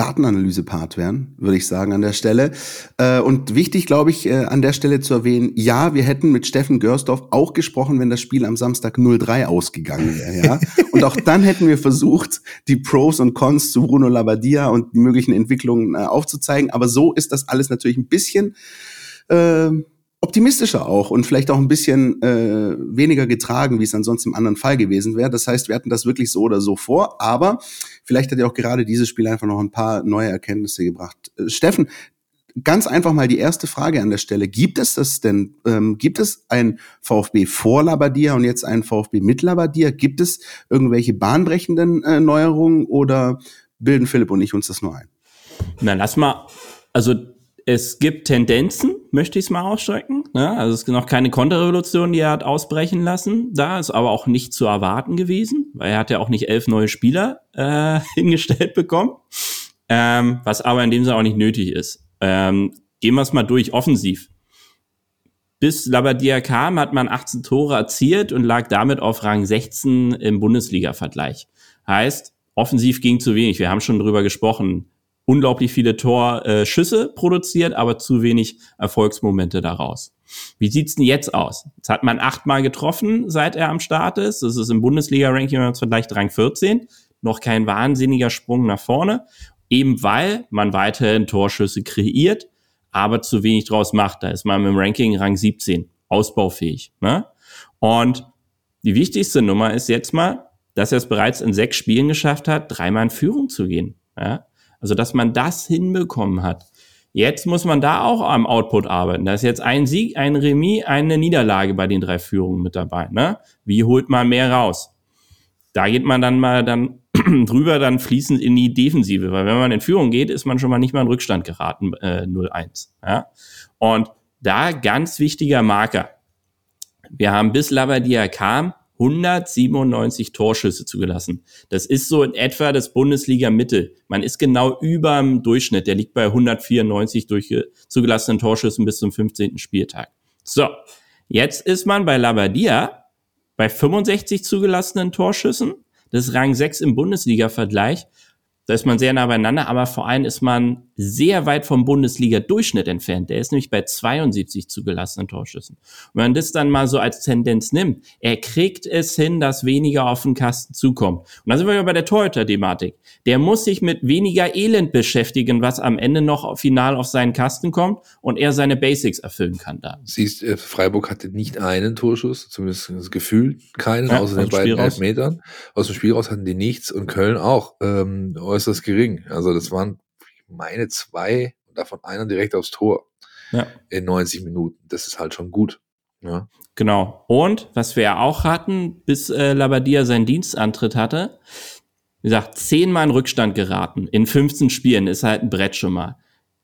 Datenanalyse-Part werden, würde ich sagen, an der Stelle. Äh, und wichtig, glaube ich, äh, an der Stelle zu erwähnen, ja, wir hätten mit Steffen Görsdorf auch gesprochen, wenn das Spiel am Samstag 0-3 ausgegangen wäre, ja. [LAUGHS] und auch dann hätten wir versucht, die Pros und Cons zu Bruno Labbadia und die möglichen Entwicklungen äh, aufzuzeigen. Aber so ist das alles natürlich ein bisschen äh, optimistischer auch und vielleicht auch ein bisschen äh, weniger getragen, wie es ansonsten im anderen Fall gewesen wäre. Das heißt, wir hatten das wirklich so oder so vor, aber vielleicht hat ja auch gerade dieses Spiel einfach noch ein paar neue Erkenntnisse gebracht. Äh, Steffen, ganz einfach mal die erste Frage an der Stelle. Gibt es das denn, ähm, gibt es ein VfB vor Labadia und jetzt ein VfB mit Labadia? Gibt es irgendwelche bahnbrechenden äh, Neuerungen oder bilden Philipp und ich uns das nur ein? Na, lass mal, also es gibt Tendenzen, möchte ich es mal ausstrecken. Ne? Also es gibt noch keine Konterrevolution, die er hat ausbrechen lassen. Da ist aber auch nicht zu erwarten gewesen, weil er hat ja auch nicht elf neue Spieler äh, [LAUGHS] hingestellt bekommen. Ähm, was aber in dem Sinne auch nicht nötig ist. Ähm, gehen wir es mal durch, offensiv. Bis Labadia kam, hat man 18 Tore erzielt und lag damit auf Rang 16 im Bundesliga-Vergleich. Heißt, offensiv ging zu wenig. Wir haben schon drüber gesprochen unglaublich viele Torschüsse produziert, aber zu wenig Erfolgsmomente daraus. Wie sieht's denn jetzt aus? Jetzt hat man achtmal getroffen, seit er am Start ist. Das ist im Bundesliga-Ranking, wenn man es vergleicht, Rang 14. Noch kein wahnsinniger Sprung nach vorne. Eben weil man weiterhin Torschüsse kreiert, aber zu wenig draus macht. Da ist man im Ranking Rang 17. Ausbaufähig. Ne? Und die wichtigste Nummer ist jetzt mal, dass er es bereits in sechs Spielen geschafft hat, dreimal in Führung zu gehen. Ja? Also, dass man das hinbekommen hat. Jetzt muss man da auch am Output arbeiten. Da ist jetzt ein Sieg, ein Remis, eine Niederlage bei den drei Führungen mit dabei. Ne? Wie holt man mehr raus? Da geht man dann mal dann [CLEARS THROAT] drüber dann fließend in die Defensive, weil wenn man in Führung geht, ist man schon mal nicht mal in Rückstand geraten, äh, 0-1. Ja? Und da ganz wichtiger Marker. Wir haben bis Labadia kam 197 Torschüsse zugelassen. Das ist so in etwa das Bundesliga-Mittel. Man ist genau über dem Durchschnitt. Der liegt bei 194 durch zugelassenen Torschüssen bis zum 15. Spieltag. So, jetzt ist man bei Labadia bei 65 zugelassenen Torschüssen. Das ist Rang 6 im Bundesliga-Vergleich. Da ist man sehr nah beieinander, aber vor allem ist man sehr weit vom Bundesliga-Durchschnitt entfernt. Der ist nämlich bei 72 zugelassenen Torschüssen. Und wenn man das dann mal so als Tendenz nimmt, er kriegt es hin, dass weniger auf den Kasten zukommt. Und da sind wir ja bei der Torhüter-Thematik. Der muss sich mit weniger Elend beschäftigen, was am Ende noch final auf seinen Kasten kommt und er seine Basics erfüllen kann da. Siehst, äh, Freiburg hatte nicht einen Torschuss, zumindest das Gefühl keinen, ja, außer den beiden Elfmetern. Aus dem Spiel raus hatten die nichts und Köln auch. Ähm, äußerst gering. Also das waren meine zwei davon einer direkt aufs Tor ja. in 90 Minuten. Das ist halt schon gut. Ja. Genau. Und was wir ja auch hatten, bis äh, Labadia seinen Dienstantritt hatte, wie gesagt, zehnmal in Rückstand geraten. In 15 Spielen ist halt ein Brett schon mal.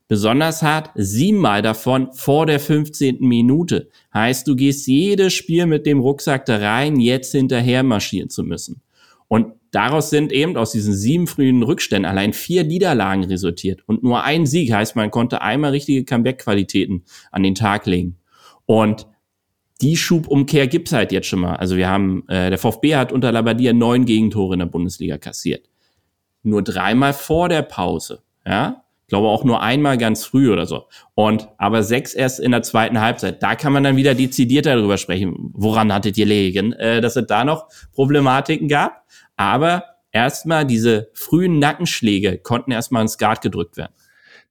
Besonders hart, siebenmal davon vor der 15. Minute. Heißt, du gehst jedes Spiel mit dem Rucksack da rein, jetzt hinterher marschieren zu müssen. Und daraus sind eben aus diesen sieben frühen Rückständen allein vier Niederlagen resultiert. Und nur ein Sieg heißt, man konnte einmal richtige Comeback-Qualitäten an den Tag legen. Und die Schubumkehr gibt's halt jetzt schon mal. Also wir haben, äh, der VfB hat unter Labadia neun Gegentore in der Bundesliga kassiert. Nur dreimal vor der Pause. Ja, ich glaube auch nur einmal ganz früh oder so. Und aber sechs erst in der zweiten Halbzeit. Da kann man dann wieder dezidiert darüber sprechen. Woran hattet ihr legen, äh, dass es da noch Problematiken gab? Aber erstmal diese frühen Nackenschläge konnten erstmal ins Guard gedrückt werden.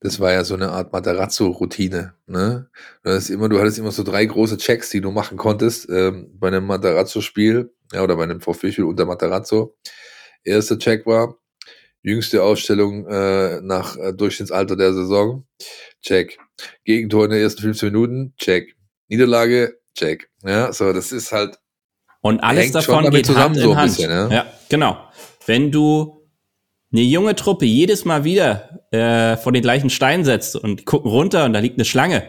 Das war ja so eine Art Matarazzo-Routine. Ne? Du, hattest immer, du hattest immer so drei große Checks, die du machen konntest ähm, bei einem Matarazzo-Spiel ja, oder bei einem VfB-Spiel unter Matarazzo. Erster Check war, Jüngste Aufstellung äh, nach äh, Durchschnittsalter der Saison. Check. Gegentor in den ersten 15 Minuten. Check. Niederlage. Check. Ja, so, das ist halt. Und alles davon geht zusammen Hand so ein bisschen, ja? ja, genau. Wenn du eine junge Truppe jedes Mal wieder äh, vor den gleichen Stein setzt und gucken runter und da liegt eine Schlange,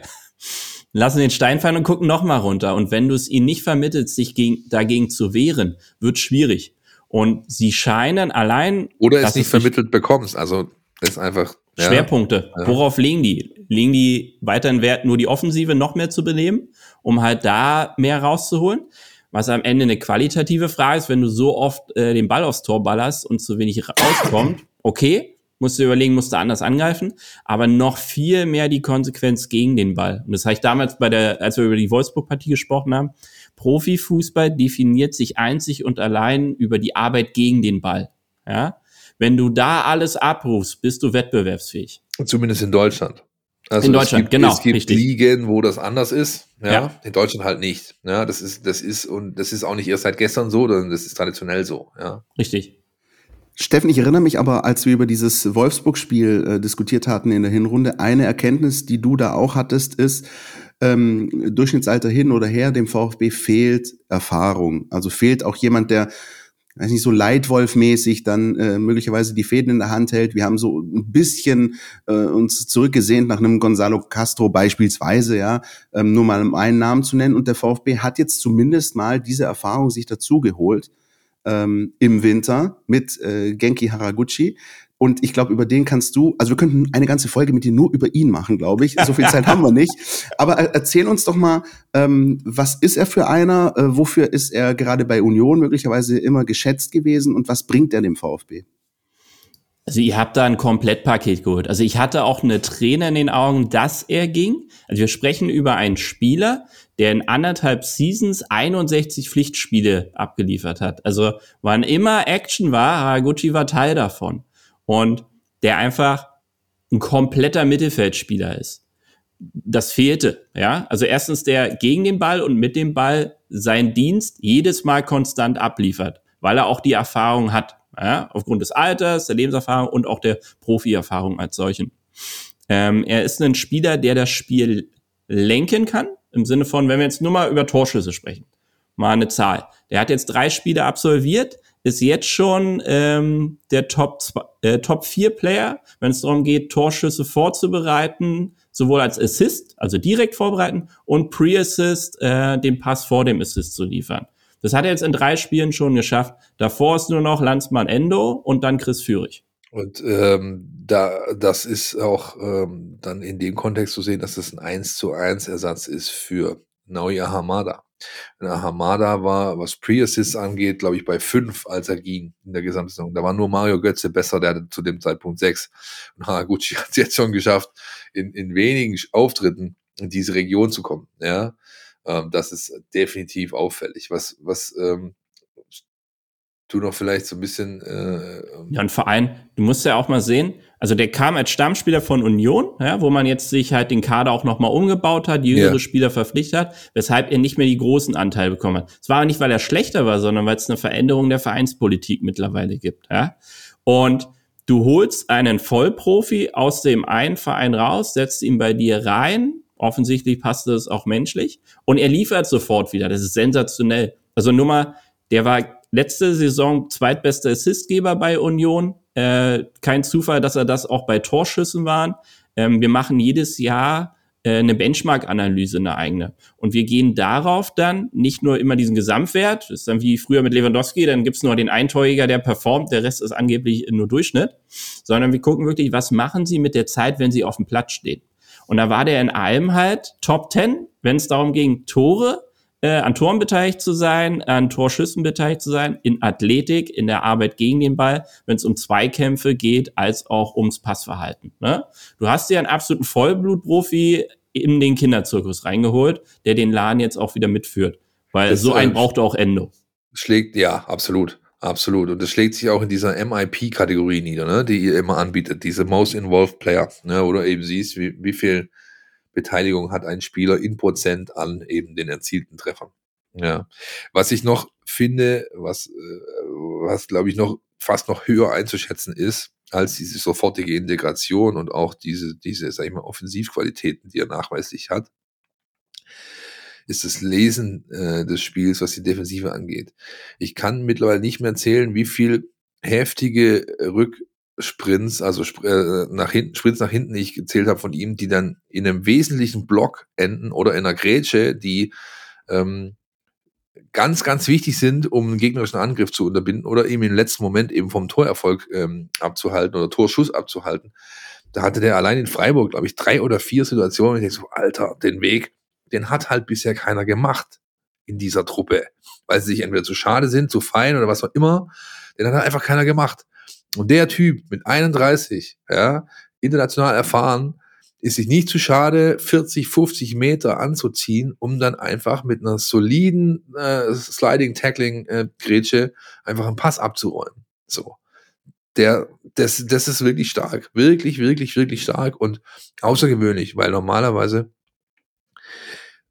[LAUGHS] lassen den Stein fallen und gucken nochmal runter. Und wenn du es ihnen nicht vermittelst, sich gegen, dagegen zu wehren, wird schwierig. Und sie scheinen allein. Oder es nicht vermittelt bekommst. Also ist einfach. Ja. Schwerpunkte. Ja. Worauf legen die? Legen die weiterhin Wert, nur die Offensive noch mehr zu benehmen, um halt da mehr rauszuholen? Was am Ende eine qualitative Frage ist, wenn du so oft äh, den Ball aufs Tor ballerst und zu wenig rauskommt, okay, musst du überlegen, musst du anders angreifen, aber noch viel mehr die Konsequenz gegen den Ball. Und das habe ich damals bei der, als wir über die Wolfsburg-Partie gesprochen haben, Profifußball definiert sich einzig und allein über die Arbeit gegen den Ball. Ja? Wenn du da alles abrufst, bist du wettbewerbsfähig. Zumindest in Deutschland. Also in Deutschland, es gibt, genau. Es gibt richtig. Ligen, wo das anders ist. Ja, Ja. In Deutschland halt nicht. Ja, das ist, das ist, und das ist auch nicht erst seit gestern so, sondern das ist traditionell so. Ja. Richtig. Steffen, ich erinnere mich aber, als wir über dieses Wolfsburg-Spiel äh, diskutiert hatten in der Hinrunde, eine Erkenntnis, die du da auch hattest, ist, ähm, Durchschnittsalter hin oder her, dem VfB fehlt Erfahrung. Also fehlt auch jemand, der weiß nicht, so Leitwolf-mäßig dann äh, möglicherweise die Fäden in der Hand hält. Wir haben so ein bisschen äh, uns zurückgesehnt nach einem Gonzalo Castro beispielsweise, ja, ähm, nur mal um einen Namen zu nennen. Und der VfB hat jetzt zumindest mal diese Erfahrung sich dazugeholt ähm, im Winter mit äh, Genki Haraguchi. Und ich glaube, über den kannst du, also wir könnten eine ganze Folge mit dir nur über ihn machen, glaube ich. So viel Zeit haben wir nicht. [LAUGHS] Aber äh, erzähl uns doch mal, ähm, was ist er für einer? Äh, wofür ist er gerade bei Union möglicherweise immer geschätzt gewesen? Und was bringt er dem VfB? Also ihr habt da ein Komplettpaket geholt. Also ich hatte auch eine Träne in den Augen, dass er ging. Also wir sprechen über einen Spieler, der in anderthalb Seasons 61 Pflichtspiele abgeliefert hat. Also wann immer Action war, Haraguchi war Teil davon. Und der einfach ein kompletter Mittelfeldspieler ist. Das fehlte, ja. Also erstens der gegen den Ball und mit dem Ball seinen Dienst jedes Mal konstant abliefert, weil er auch die Erfahrung hat, ja, aufgrund des Alters, der Lebenserfahrung und auch der Profi-Erfahrung als solchen. Ähm, er ist ein Spieler, der das Spiel lenken kann, im Sinne von, wenn wir jetzt nur mal über Torschüsse sprechen, mal eine Zahl. Der hat jetzt drei Spiele absolviert, ist jetzt schon ähm, der Top, äh, Top 4 Player, wenn es darum geht, Torschüsse vorzubereiten, sowohl als Assist, also direkt vorbereiten, und Pre-Assist, äh, den Pass vor dem Assist zu liefern. Das hat er jetzt in drei Spielen schon geschafft. Davor ist nur noch Landsmann Endo und dann Chris Führig. Und ähm, da, das ist auch ähm, dann in dem Kontext zu sehen, dass das ein 1 zu 1 Ersatz ist für Naoya Hamada. Na, Hamada war, was Pre-Assists angeht, glaube ich, bei fünf, als er ging in der Gesamtsaison. Da war nur Mario Götze besser, der hatte zu dem Zeitpunkt sechs. Und Haraguchi [LAUGHS] hat es jetzt schon geschafft, in, in wenigen Auftritten in diese Region zu kommen. Ja, ähm, das ist definitiv auffällig. Was, was ähm, du noch vielleicht so ein bisschen äh, Ja, und vor allem, du musst ja auch mal sehen, also der kam als Stammspieler von Union, ja, wo man jetzt sich halt den Kader auch nochmal umgebaut hat, jüngere Ja. Spieler verpflichtet hat, weshalb er nicht mehr die großen Anteile bekommen hat. Es war nicht, weil er schlechter war, sondern weil es eine Veränderung der Vereinspolitik mittlerweile gibt. Ja? Und du holst einen Vollprofi aus dem einen Verein raus, setzt ihn bei dir rein, offensichtlich passt es auch menschlich, und er liefert sofort wieder. Das ist sensationell. Also nur mal, der war letzte Saison zweitbester Assistgeber bei Union. Äh, kein Zufall, dass er das auch bei Torschüssen waren. Ähm, wir machen jedes Jahr äh, eine Benchmark-Analyse, eine eigene. Und wir gehen darauf dann nicht nur immer diesen Gesamtwert, das ist dann wie früher mit Lewandowski, dann gibt's nur den Eintorjäger, der performt, der Rest ist angeblich nur Durchschnitt, sondern wir gucken wirklich, was machen sie mit der Zeit, wenn sie auf dem Platz stehen. Und da war der in allem halt Top 10, wenn es darum ging, Tore, äh, an Toren beteiligt zu sein, an Torschüssen beteiligt zu sein, in Athletik, in der Arbeit gegen den Ball, wenn es um Zweikämpfe geht, als auch ums Passverhalten. Ne? Du hast dir einen absoluten Vollblutprofi in den Kinderzirkus reingeholt, der den Laden jetzt auch wieder mitführt. Weil Das, so einen braucht auch Endo. schlägt, ja, absolut. Absolut. Und das schlägt sich auch in dieser MIP-Kategorie nieder, ne, die ihr immer anbietet, diese Most Involved Player, ne, wo du eben siehst, wie, wie viel Beteiligung hat ein Spieler in Prozent an eben den erzielten Treffern. Ja. Was ich noch finde, was, äh, was glaube ich noch fast noch höher einzuschätzen ist, als diese sofortige Integration und auch diese, diese, sag ich mal, Offensivqualitäten, die er nachweislich hat, ist das Lesen äh, des Spiels, was die Defensive angeht. Ich kann mittlerweile nicht mehr erzählen, wie viel heftige Rücksprints, also äh, nach hinten, Sprints nach hinten ich gezählt habe von ihm, die dann in einem wesentlichen Block enden oder in einer Grätsche, die ähm, ganz, ganz wichtig sind, um einen gegnerischen Angriff zu unterbinden oder eben im letzten Moment eben vom Torerfolg ähm, abzuhalten oder Torschuss abzuhalten. Da hatte der allein in Freiburg, glaube ich, drei oder vier Situationen. Ich denke so, Alter, den Weg, den hat halt bisher keiner gemacht in dieser Truppe, weil sie sich entweder zu schade sind, zu fein oder was auch immer. Den hat halt einfach keiner gemacht. Und der Typ mit 31, ja, international erfahren, ist sich nicht zu schade, 40, 50 Meter anzuziehen, um dann einfach mit einer soliden äh, Sliding Tackling äh, Grätsche einfach einen Pass abzuräumen. So. Der, das, das ist wirklich stark. Wirklich, wirklich, wirklich stark und außergewöhnlich, weil normalerweise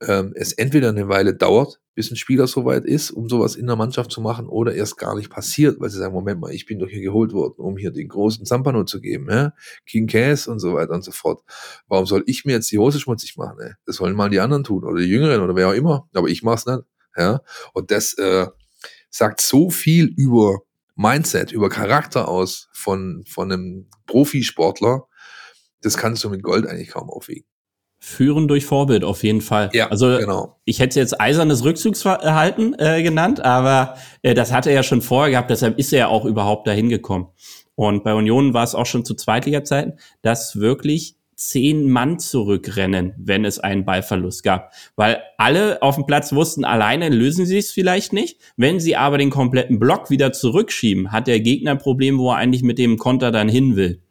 ähm, es entweder eine Weile dauert, bis ein Spieler soweit ist, um sowas in der Mannschaft zu machen, oder erst gar nicht passiert, weil sie sagen, Moment mal, ich bin doch hier geholt worden, um hier den großen Zampano zu geben, ja? King Cass und so weiter und so fort. Warum soll ich mir jetzt die Hose schmutzig machen? Ey? Das sollen mal die anderen tun oder die Jüngeren oder wer auch immer, aber ich mach's nicht. Ja? Und das äh, sagt so viel über Mindset, über Charakter aus von, von einem Profisportler, das kannst du mit Gold eigentlich kaum aufwiegen. Führen durch Vorbild auf jeden Fall. Ja, also genau. ich hätte es jetzt eisernes Rückzugsverhalten äh, genannt, aber äh, das hat er ja schon vorher gehabt, deshalb ist er ja auch überhaupt dahin gekommen. Und bei Union war es auch schon zu Zweitliga-Zeiten, dass wirklich zehn Mann zurückrennen, wenn es einen Ballverlust gab. Weil alle auf dem Platz wussten, alleine lösen sie es vielleicht nicht. Wenn sie aber den kompletten Block wieder zurückschieben, hat der Gegner ein Problem, wo er eigentlich mit dem Konter dann hin will.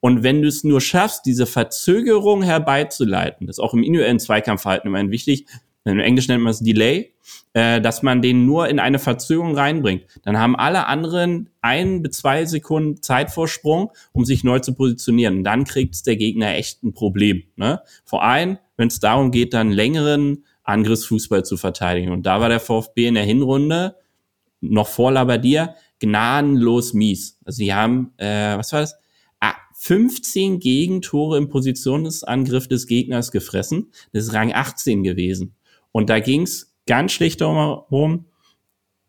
Und wenn du es nur schaffst, diese Verzögerung herbeizuleiten, das ist auch im individuellen Zweikampfverhalten immerhin wichtig, im Englisch nennt man es Delay, äh, dass man den nur in eine Verzögerung reinbringt. Dann haben alle anderen ein bis zwei Sekunden Zeitvorsprung, um sich neu zu positionieren. Und dann kriegt der Gegner echt ein Problem. Ne? Vor allem, wenn es darum geht, dann längeren Angriffsfußball zu verteidigen. Und da war der VfB in der Hinrunde noch vor Labadia gnadenlos mies. Also sie haben, äh, was war das? 15 Gegentore im Positionsangriff des Gegners gefressen. Das ist Rang 18 gewesen. Und da ging es ganz schlicht darum,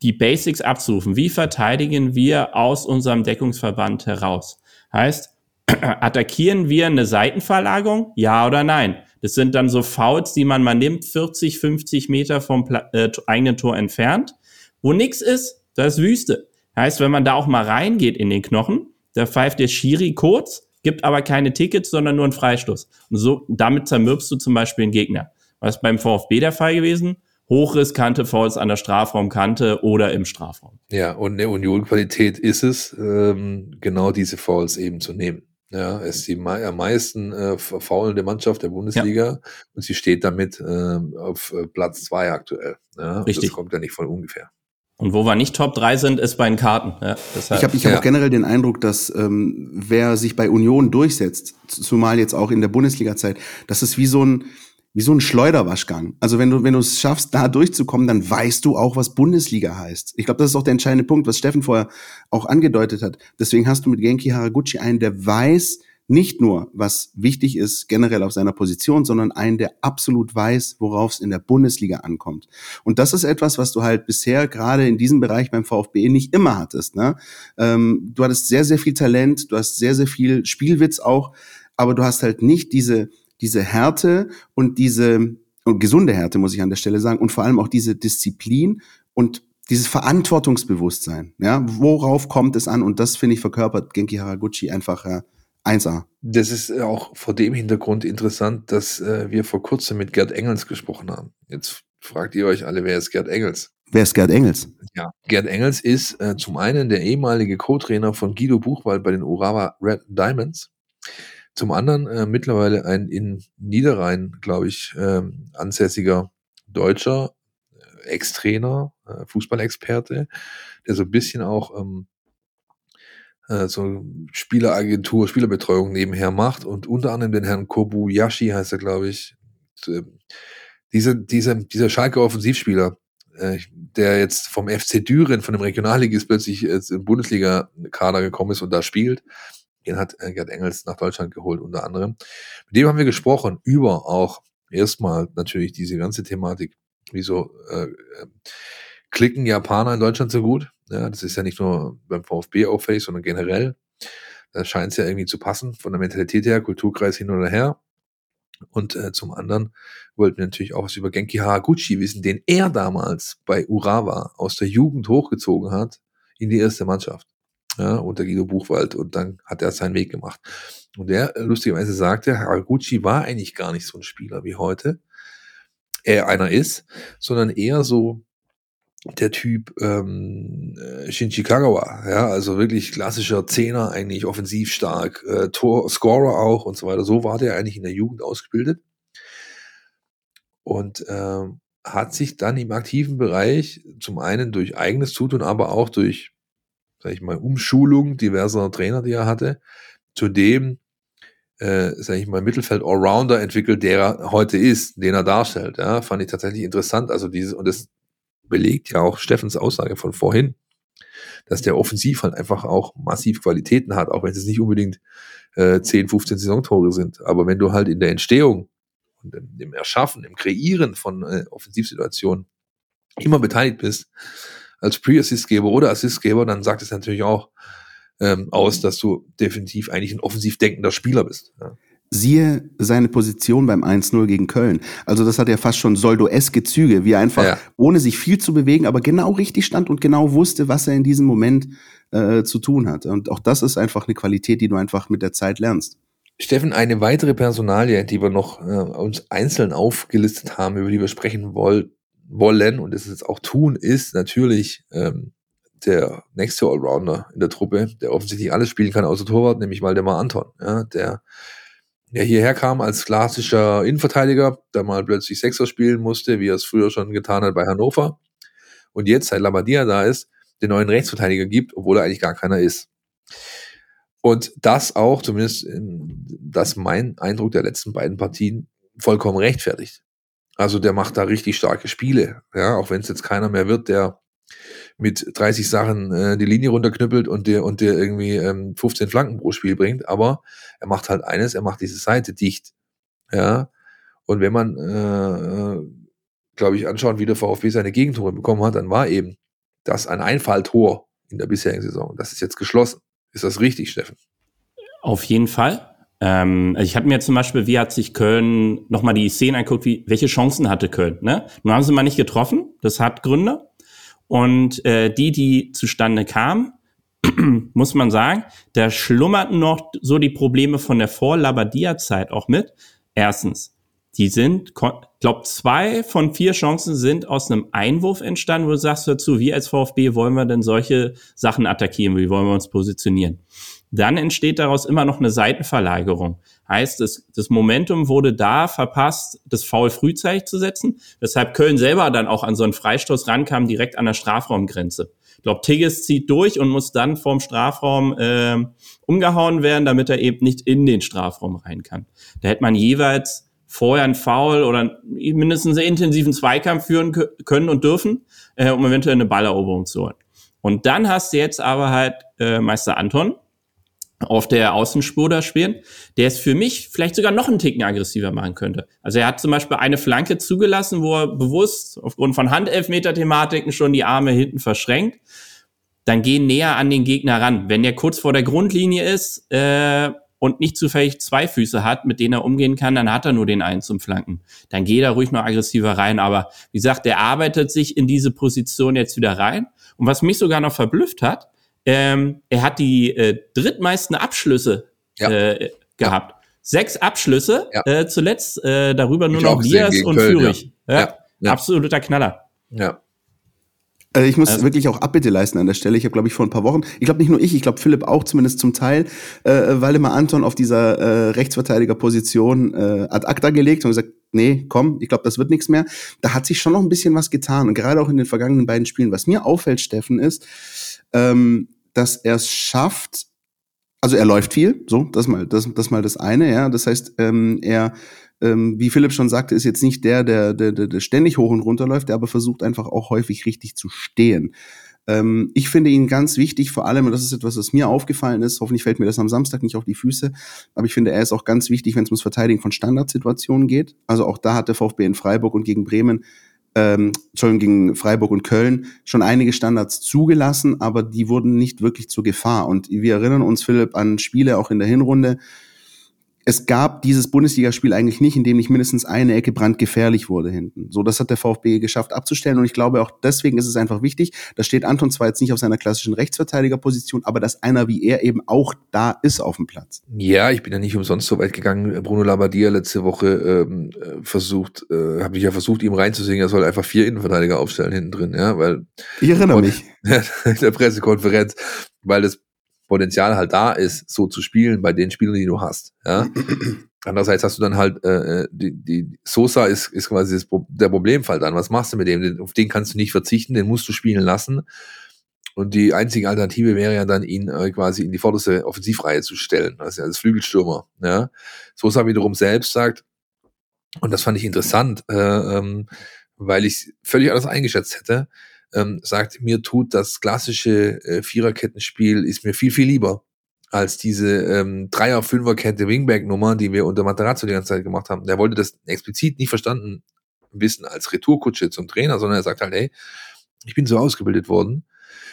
die Basics abzurufen. Wie verteidigen wir aus unserem Deckungsverband heraus? Heißt, [CLEARS THROAT] attackieren wir eine Seitenverlagerung? Ja oder nein? Das sind dann so Fouls, die man mal nimmt, 40, 50 Meter vom Pla äh, eigenen Tor entfernt. Wo nix ist, da ist Wüste. Heißt, wenn man da auch mal reingeht in den Knochen, da pfeift der Schiri kurz, gibt aber keine Tickets, sondern nur einen Freistoß. Und so, damit zermürbst du zum Beispiel einen Gegner. Was beim VfB der Fall gewesen? Hochriskante Fouls an der Strafraumkante oder im Strafraum. Ja, und eine Union-Qualität ist es, ähm, genau diese Fouls eben zu nehmen. Ja, es ist die am meisten äh, faulende Mannschaft der Bundesliga ja. und sie steht damit äh, auf Platz zwei aktuell. Ja, Richtig. Das kommt ja nicht von ungefähr. Und wo wir nicht Top 3 sind, ist bei den Karten. Ja, deshalb. ich habe ich hab Ja. auch generell den Eindruck, dass ähm, wer sich bei Union durchsetzt, zumal jetzt auch in der Bundesliga-Zeit, das ist wie so ein wie so ein Schleuderwaschgang. Also wenn du wenn du es schaffst, da durchzukommen, dann weißt du auch, was Bundesliga heißt. Ich glaube, das ist auch der entscheidende Punkt, was Steffen vorher auch angedeutet hat. Deswegen hast du mit Genki Haraguchi einen, der weiß nicht nur, was wichtig ist generell auf seiner Position, sondern einen, der absolut weiß, worauf es in der Bundesliga ankommt. Und das ist etwas, was du halt bisher gerade in diesem Bereich beim VfB nicht immer hattest. Ne? Ähm, du hattest sehr, sehr viel Talent, du hast sehr, sehr viel Spielwitz auch, aber du hast halt nicht diese, diese Härte und diese und gesunde Härte, muss ich an der Stelle sagen, und vor allem auch diese Disziplin und dieses Verantwortungsbewusstsein. Ja, worauf kommt es an? Und das finde ich verkörpert Genki Haraguchi einfach äh, 1A. Das ist auch vor dem Hintergrund interessant, dass äh, wir vor kurzem mit Gerd Engels gesprochen haben. Jetzt fragt ihr euch alle, wer ist Gerd Engels? Wer ist Gerd Engels? Ja, Gerd Engels ist äh, zum einen der ehemalige Co-Trainer von Guido Buchwald bei den Urawa Red Diamonds. Zum anderen äh, mittlerweile ein in Niederrhein, glaube ich, ähm, ansässiger deutscher äh, Ex-Trainer, äh, Fußballexperte, der so ein bisschen auch ähm, äh, so Spieleragentur, Spielerbetreuung nebenher macht und unter anderem den Herrn Kobuyashi heißt er, glaube ich. Ähm, Dieser, dieser, dieser Schalke Offensivspieler, äh, der jetzt vom FC Düren, von dem Regionalligist plötzlich jetzt im Bundesliga-Kader gekommen ist und da spielt, den hat äh, Gerd Engels nach Deutschland geholt, unter anderem. Mit dem haben wir gesprochen über auch erstmal natürlich diese ganze Thematik, wieso äh, klicken Japaner in Deutschland so gut? Ja, das ist ja nicht nur beim VfB auffällig, sondern generell. Da scheint es ja irgendwie zu passen, von der Mentalität her, Kulturkreis hin oder her. Und äh, zum anderen wollten wir natürlich auch was über Genki Haraguchi wissen, den er damals bei Urawa aus der Jugend hochgezogen hat in die erste Mannschaft. Ja, unter Guido Buchwald. Und dann hat er seinen Weg gemacht. Und der äh, lustigerweise sagte, Haraguchi war eigentlich gar nicht so ein Spieler wie heute. Er einer ist, sondern eher so der Typ ähm, äh, Shinji Kagawa, ja, also wirklich klassischer Zehner, eigentlich offensiv stark, äh, Tor, Scorer auch und so weiter. So war der eigentlich in der Jugend ausgebildet und ähm, hat sich dann im aktiven Bereich zum einen durch eigenes Zutun, aber auch durch, sag ich mal, Umschulung diverser Trainer, die er hatte, zu dem, äh, sag ich mal, Mittelfeld Allrounder entwickelt, der er heute ist, den er darstellt. Ja, fand ich tatsächlich interessant. Also dieses, und das belegt ja auch Steffens Aussage von vorhin, dass der offensiv halt einfach auch massiv Qualitäten hat, auch wenn es nicht unbedingt äh, 10, 15 Saisontore sind. Aber wenn du halt in der Entstehung und im, Erschaffen, im Kreieren von äh, Offensivsituationen immer beteiligt bist, als Pre-Assist-Geber oder Assist-Geber, dann sagt es natürlich auch ähm, aus, dass du definitiv eigentlich ein offensiv denkender Spieler bist. Ja. Siehe seine Position beim 1-0 gegen Köln. Also das hat ja fast schon soldoeske Züge, wie er einfach, ja. ohne sich viel zu bewegen, aber genau richtig stand und genau wusste, was er in diesem Moment äh, zu tun hat. Und auch das ist einfach eine Qualität, die du einfach mit der Zeit lernst. Steffen, eine weitere Personalie, die wir noch äh, uns einzeln aufgelistet haben, über die wir sprechen woll wollen und es jetzt auch tun, ist natürlich ähm, der nächste Allrounder in der Truppe, der offensichtlich alles spielen kann außer Torwart, nämlich Waldemar Anton, ja, der der hierher kam als klassischer Innenverteidiger, der mal plötzlich Sechser spielen musste, wie er es früher schon getan hat bei Hannover. Und jetzt, seit Labadia da ist, den neuen Rechtsverteidiger gibt, obwohl er eigentlich gar keiner ist. Und das auch, zumindest das mein Eindruck der letzten beiden Partien, vollkommen rechtfertigt. Also der macht da richtig starke Spiele, ja, auch wenn es jetzt keiner mehr wird, der mit 30 Sachen äh, die Linie runterknüppelt und dir und dir irgendwie ähm, 15 Flanken pro Spiel bringt, aber er macht halt eines, er macht diese Seite dicht. Ja. Und wenn man, äh, äh glaube ich, anschaut, wie der VfB seine Gegentore bekommen hat, dann war eben das ein Einfalltor in der bisherigen Saison. Das ist jetzt geschlossen. Ist das richtig, Steffen? Auf jeden Fall. Ähm, also ich hatte mir zum Beispiel, wie hat sich Köln nochmal die Szenen angeguckt, wie, welche Chancen hatte Köln. Ne? Nun haben sie mal nicht getroffen, das hat Gründe. Und äh, die, die zustande kamen, [CLEARS THROAT] muss man sagen, da schlummerten noch so die Probleme von der Vor-Labadia-Zeit auch mit. Erstens, die sind, glaube zwei von vier Chancen sind aus einem Einwurf entstanden, wo du sagst dazu, wie als VfB wollen wir denn solche Sachen attackieren, wie wollen wir uns positionieren? Dann entsteht daraus immer noch eine Seitenverlagerung. Heißt, das, das Momentum wurde da verpasst, das Foul frühzeitig zu setzen, weshalb Köln selber dann auch an so einen Freistoß rankam, direkt an der Strafraumgrenze. Ich glaube, Tigges zieht durch und muss dann vorm Strafraum äh, umgehauen werden, damit er eben nicht in den Strafraum rein kann. Da hätte man jeweils vorher einen Foul oder mindestens einen intensiven Zweikampf führen können und dürfen, äh, um eventuell eine Balleroberung zu holen. Und dann hast du jetzt aber halt äh, Meister Anton, auf der Außenspur da spielen, der es für mich vielleicht sogar noch einen Ticken aggressiver machen könnte. Also er hat zum Beispiel eine Flanke zugelassen, wo er bewusst aufgrund von Handelfmeter-Thematiken schon die Arme hinten verschränkt. Dann geh näher an den Gegner ran. Wenn der kurz vor der Grundlinie ist äh, und nicht zufällig zwei Füße hat, mit denen er umgehen kann, dann hat er nur den einen zum Flanken. Dann geh da ruhig noch aggressiver rein. Aber wie gesagt, der arbeitet sich in diese Position jetzt wieder rein. Und was mich sogar noch verblüfft hat, ähm, er hat die äh, drittmeisten Abschlüsse ja. äh, gehabt. Ja. Sechs Abschlüsse, ja. äh, zuletzt äh, darüber nur ich noch Diaz und Köln, Führig. Ja. Absoluter Knaller. Ja. Also ich muss also, wirklich auch Abbitte leisten an der Stelle. Ich habe, glaube ich, vor ein paar Wochen, ich glaube nicht nur ich, ich glaube Philipp auch zumindest zum Teil, äh, Waldemar Anton auf dieser äh, Rechtsverteidigerposition äh, ad acta gelegt und gesagt, nee, komm, ich glaube, das wird nichts mehr. Da hat sich schon noch ein bisschen was getan. Und gerade auch in den vergangenen beiden Spielen. Was mir auffällt, Steffen, ist, ähm, dass er es schafft, also er läuft viel, so, das mal, das, das mal das eine, ja. Das heißt, ähm, er, ähm, wie Philipp schon sagte, ist jetzt nicht der, der, der, der ständig hoch und runter läuft, der aber versucht einfach auch häufig richtig zu stehen. Ähm, ich finde ihn ganz wichtig, vor allem, und das ist etwas, was mir aufgefallen ist, hoffentlich fällt mir das am Samstag nicht auf die Füße, aber ich finde, er ist auch ganz wichtig, wenn es ums Verteidigen von Standardsituationen geht. Also auch da hat der VfB in Freiburg und gegen Bremen ähm, gegen Freiburg und Köln schon einige Standards zugelassen, aber die wurden nicht wirklich zur Gefahr. Und wir erinnern uns, Philipp, an Spiele auch in der Hinrunde, es gab dieses Bundesligaspiel eigentlich nicht, in dem nicht mindestens eine Ecke brandgefährlich wurde hinten. So, das hat der VfB geschafft abzustellen und ich glaube auch deswegen ist es einfach wichtig. Da steht Anton zwar jetzt nicht auf seiner klassischen Rechtsverteidigerposition, aber dass einer wie er eben auch da ist auf dem Platz. Ja, ich bin ja nicht umsonst so weit gegangen. Bruno Labbadia letzte Woche ähm, äh, versucht, äh, habe ich ja versucht, ihm reinzusingen, er soll einfach vier Innenverteidiger aufstellen hinten drin, ja, weil ich erinnere mich [LAUGHS] in der Pressekonferenz, weil das Potenzial halt da ist, so zu spielen bei den Spielern, die du hast. Ja? [CLEARS THROAT] Andererseits hast du dann halt, äh, die, die Sosa ist, ist quasi das, der Problemfall dann. Was machst du mit dem? Auf den kannst du nicht verzichten, den musst du spielen lassen. Und die einzige Alternative wäre ja dann, ihn äh, quasi in die vorderste Offensivreihe zu stellen, also als Flügelstürmer. Ja? Sosa wiederum selbst sagt, und das fand ich interessant, äh, ähm, weil ich völlig anders eingeschätzt hätte, ähm, sagt, mir tut das klassische äh, Viererkettenspiel, ist mir viel, viel lieber als diese ähm, Dreier-, Fünferkette Wingback-Nummer, die wir unter Materazzo die ganze Zeit gemacht haben. Der wollte das explizit nicht verstanden wissen als Retourkutsche zum Trainer, sondern er sagt halt, ey, ich bin so ausgebildet worden.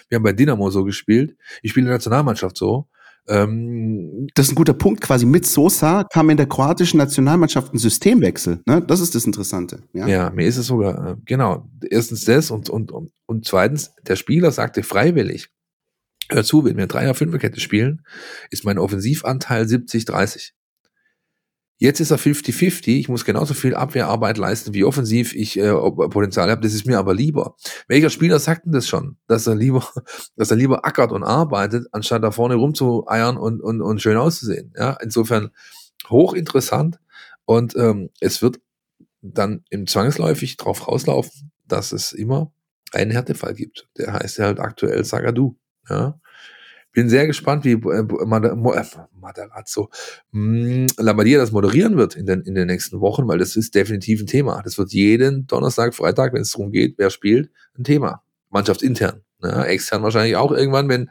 Wir haben bei Dynamo so gespielt. Ich spiele in der Nationalmannschaft so. Ähm, das ist ein guter Punkt. Quasi mit Sosa kam in der kroatischen Nationalmannschaft ein Systemwechsel. Ne? Das ist das Interessante. Ja, ja mir ist es sogar, äh, genau. Erstens das und, und, und, und zweitens, der Spieler sagte freiwillig, hör zu, wenn wir Dreier, Fünferkette spielen, ist mein Offensivanteil 70, 30. Jetzt ist er 50-50. Ich muss genauso viel Abwehrarbeit leisten wie offensiv ich äh, Potenzial habe. Das ist mir aber lieber. Welcher Spieler sagt denn das schon? Dass er lieber, [LAUGHS] dass er lieber ackert und arbeitet, anstatt da vorne rumzueiern und, und, und schön auszusehen. Ja, insofern hochinteressant. Und ähm, es wird dann im zwangsläufig drauf rauslaufen, dass es immer einen Härtefall gibt. Der heißt ja halt aktuell Sagadu. Ja. Bin sehr gespannt, wie äh, äh Matarazzo hm, Lambadia das moderieren wird in den, in den nächsten Wochen, weil das ist definitiv ein Thema. Das wird jeden Donnerstag, Freitag, wenn es darum geht, wer spielt, ein Thema. Mannschaftsintern. Ne? Extern wahrscheinlich auch irgendwann, wenn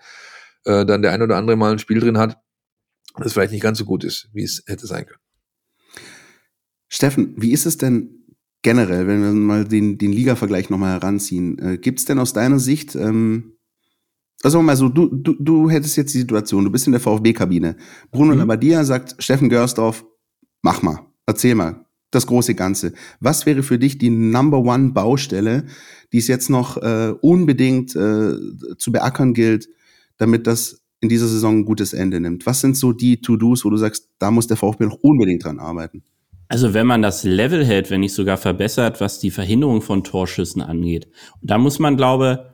äh, dann der ein oder andere mal ein Spiel drin hat, das vielleicht nicht ganz so gut ist, wie es hätte sein können. Steffen, wie ist es denn generell, wenn wir mal den, den Liga-Vergleich nochmal heranziehen? Äh, Gibt es denn aus deiner Sicht ähm, also mal so, du, du, du hättest jetzt die Situation, du bist in der VfB-Kabine. Bruno mhm. Labbadia sagt, Steffen Görsdorf, mach mal, erzähl mal, das große Ganze. Was wäre für dich die Number One Baustelle, die es jetzt noch äh, unbedingt äh, zu beackern gilt, damit das in dieser Saison ein gutes Ende nimmt? Was sind so die To-Dos, wo du sagst, da muss der VfB noch unbedingt dran arbeiten? Also wenn man das Level hält, wenn nicht sogar verbessert, was die Verhinderung von Torschüssen angeht. Und da muss man, glaube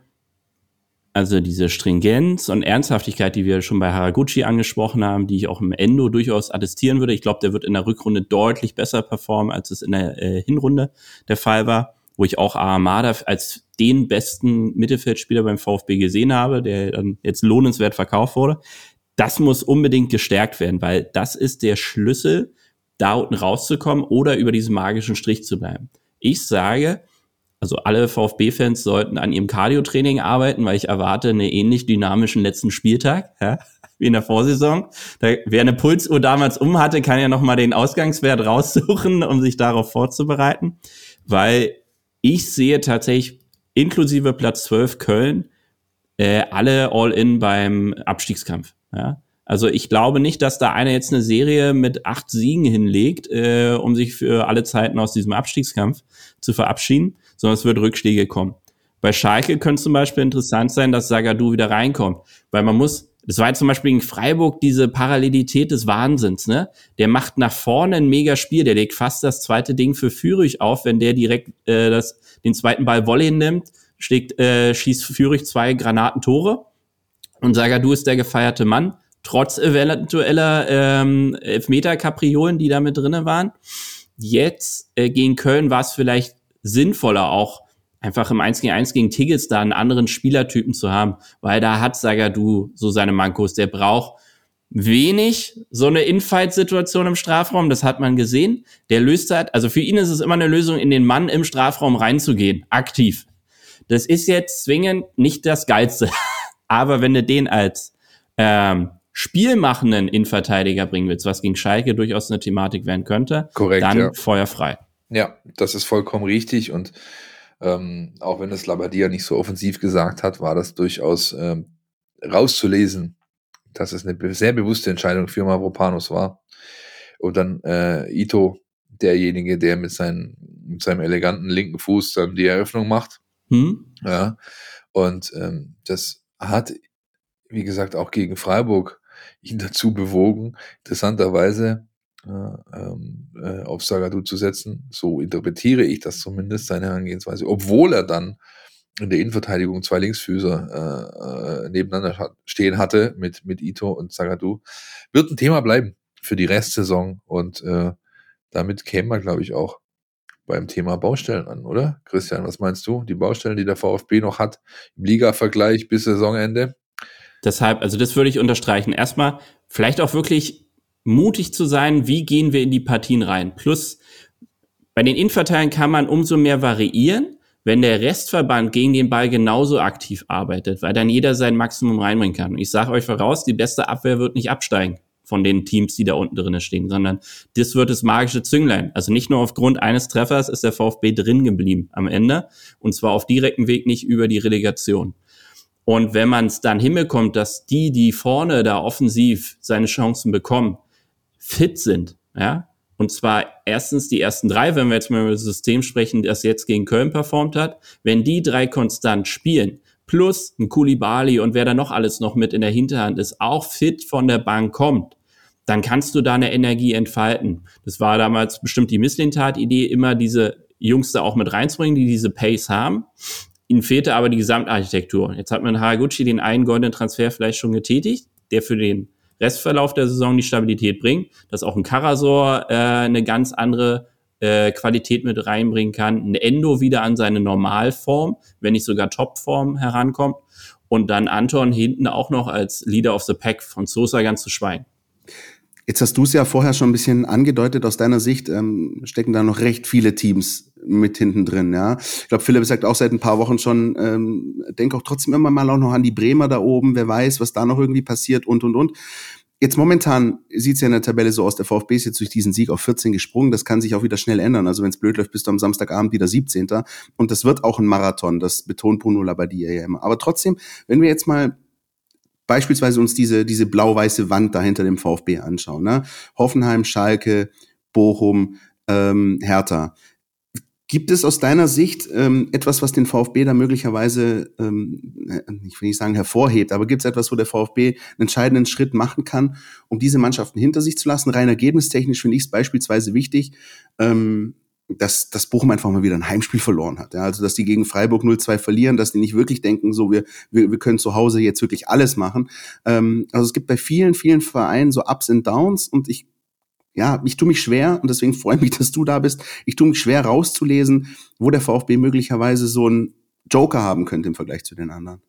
also diese Stringenz und Ernsthaftigkeit, die wir schon bei Haraguchi angesprochen haben, die ich auch im Endo durchaus attestieren würde. Ich glaube, der wird in der Rückrunde deutlich besser performen, als es in der äh, Hinrunde der Fall war, wo ich auch Aramada als den besten Mittelfeldspieler beim VfB gesehen habe, der dann jetzt lohnenswert verkauft wurde. Das muss unbedingt gestärkt werden, weil das ist der Schlüssel, da unten rauszukommen oder über diesen magischen Strich zu bleiben. Ich sage, also alle VfB-Fans sollten an ihrem Cardio-Training arbeiten, weil ich erwarte einen ähnlich dynamischen letzten Spieltag, ja, [LAUGHS] wie in der Vorsaison. Da, wer eine Pulsuhr damals um hatte, kann ja nochmal den Ausgangswert [LAUGHS] raussuchen, um sich darauf vorzubereiten. Weil ich sehe tatsächlich inklusive Platz 12 Köln äh, alle All-In beim Abstiegskampf. Ja? Also ich glaube nicht, dass da einer jetzt eine Serie mit acht Siegen hinlegt, äh, um sich für alle Zeiten aus diesem Abstiegskampf zu verabschieden sondern es wird Rückschläge kommen. Bei Schalke könnte zum Beispiel interessant sein, dass Sagadu wieder reinkommt, weil man muss, das war jetzt zum Beispiel in Freiburg diese Parallelität des Wahnsinns, ne? Der macht nach vorne ein mega Spiel, der legt fast das zweite Ding für Fürich auf, wenn der direkt äh, das, den zweiten Ball Volley nimmt, schlägt, äh, schießt Fürich zwei Granatentore und Sagadu ist der gefeierte Mann, trotz eventueller ähm, Elfmeter-Kapriolen, die da mit drinne waren. Jetzt äh, gegen Köln war es vielleicht sinnvoller, auch einfach im 1 gegen 1 gegen Tiggets da einen anderen Spielertypen zu haben, weil da hat Sagadu so seine Mankos. Der braucht wenig so eine Infight-Situation im Strafraum, das hat man gesehen. Der löst halt, also für ihn ist es immer eine Lösung, in den Mann im Strafraum reinzugehen, aktiv. Das ist jetzt zwingend nicht das Geilste. [LAUGHS] Aber wenn du den als ähm, spielmachenden Innenverteidiger bringen willst, was gegen Schalke durchaus eine Thematik werden könnte, Korrekt, dann ja. feuerfrei. Ja, das ist vollkommen richtig und ähm, auch wenn es Labadia nicht so offensiv gesagt hat, war das durchaus ähm, rauszulesen, dass es eine sehr bewusste Entscheidung für Mavropanos war. und dann äh, Ito, derjenige, der mit, seinen, mit seinem eleganten linken Fuß dann die Eröffnung macht. Hm? Ja. Und ähm, das hat, wie gesagt, auch gegen Freiburg ihn dazu bewogen, interessanterweise äh, ähm, äh, auf Sagadu zu setzen. So interpretiere ich das zumindest, seine Herangehensweise, obwohl er dann in der Innenverteidigung zwei Linksfüßer äh, äh, nebeneinander stehen hatte mit, mit Ito und Sagadu. Wird ein Thema bleiben für die Restsaison und äh, damit käme man, glaube ich, auch beim Thema Baustellen an, oder? Christian, was meinst du? Die Baustellen, die der VfB noch hat im Liga-Vergleich bis Saisonende? Deshalb, also das würde ich unterstreichen. Erstmal vielleicht auch wirklich mutig zu sein, wie gehen wir in die Partien rein. Plus, bei den Innenverteilen kann man umso mehr variieren, wenn der Restverband gegen den Ball genauso aktiv arbeitet, weil dann jeder sein Maximum reinbringen kann. Und ich sage euch voraus, die beste Abwehr wird nicht absteigen von den Teams, die da unten drinnen stehen, sondern das wird das magische Zünglein. Also nicht nur aufgrund eines Treffers ist der VfB drin geblieben am Ende und zwar auf direktem Weg nicht über die Relegation. Und wenn man es dann hinbekommt, dass die, die vorne da offensiv seine Chancen bekommen, fit sind, ja, und zwar erstens die ersten drei, wenn wir jetzt mal über das System sprechen, das jetzt gegen Köln performt hat, wenn die drei konstant spielen, plus ein Kulibali und wer da noch alles noch mit in der Hinterhand ist, auch fit von der Bank kommt, dann kannst du da eine Energie entfalten. Das war damals bestimmt die Misslintat-Idee, immer diese Jungs da auch mit reinzubringen, die diese Pace haben. Ihnen fehlte aber die Gesamtarchitektur. Jetzt hat man Haraguchi den einen goldenen Transfer vielleicht schon getätigt, der für den Restverlauf der Saison die Stabilität bringt, dass auch ein Karasor äh, eine ganz andere äh, Qualität mit reinbringen kann, ein Endo wieder an seine Normalform, wenn nicht sogar Topform herankommt und dann Anton hinten auch noch als Leader of the Pack von Sosa ganz zu schweigen. Jetzt hast du es ja vorher schon ein bisschen angedeutet, aus deiner Sicht ähm, stecken da noch recht viele Teams mit hinten drin, ja. Ich glaube, Philipp sagt auch seit ein paar Wochen schon, ähm, denk auch trotzdem immer mal auch noch an die Bremer da oben, wer weiß, was da noch irgendwie passiert und und und. Jetzt momentan sieht es ja in der Tabelle so aus, der VfB ist jetzt durch diesen Sieg auf 14 gesprungen. Das kann sich auch wieder schnell ändern. Also wenn es blöd läuft, bist du am Samstagabend wieder 17. Und das wird auch ein Marathon, das betont Bruno Labbadia ja immer. Aber trotzdem, wenn wir jetzt mal beispielsweise uns diese, diese blau-weiße Wand da hinter dem VfB anschauen. Ne? Hoffenheim, Schalke, Bochum, ähm, Hertha. Gibt es aus deiner Sicht ähm, etwas, was den VfB da möglicherweise, ähm, äh, ich will nicht sagen hervorhebt, aber gibt es etwas, wo der VfB einen entscheidenden Schritt machen kann, um diese Mannschaften hinter sich zu lassen? Rein ergebnistechnisch finde ich es beispielsweise wichtig, ähm, dass, dass Bochum einfach mal wieder ein Heimspiel verloren hat. Ja, also, dass die gegen Freiburg 0-2 verlieren, dass die nicht wirklich denken, so, wir, wir, wir können zu Hause jetzt wirklich alles machen. Ähm, also, es gibt bei vielen, vielen Vereinen so Ups und Downs und ich ja, ich tue mich schwer und deswegen freue ich mich, dass du da bist. Ich tue mich schwer rauszulesen, wo der VfB möglicherweise so einen Joker haben könnte im Vergleich zu den anderen.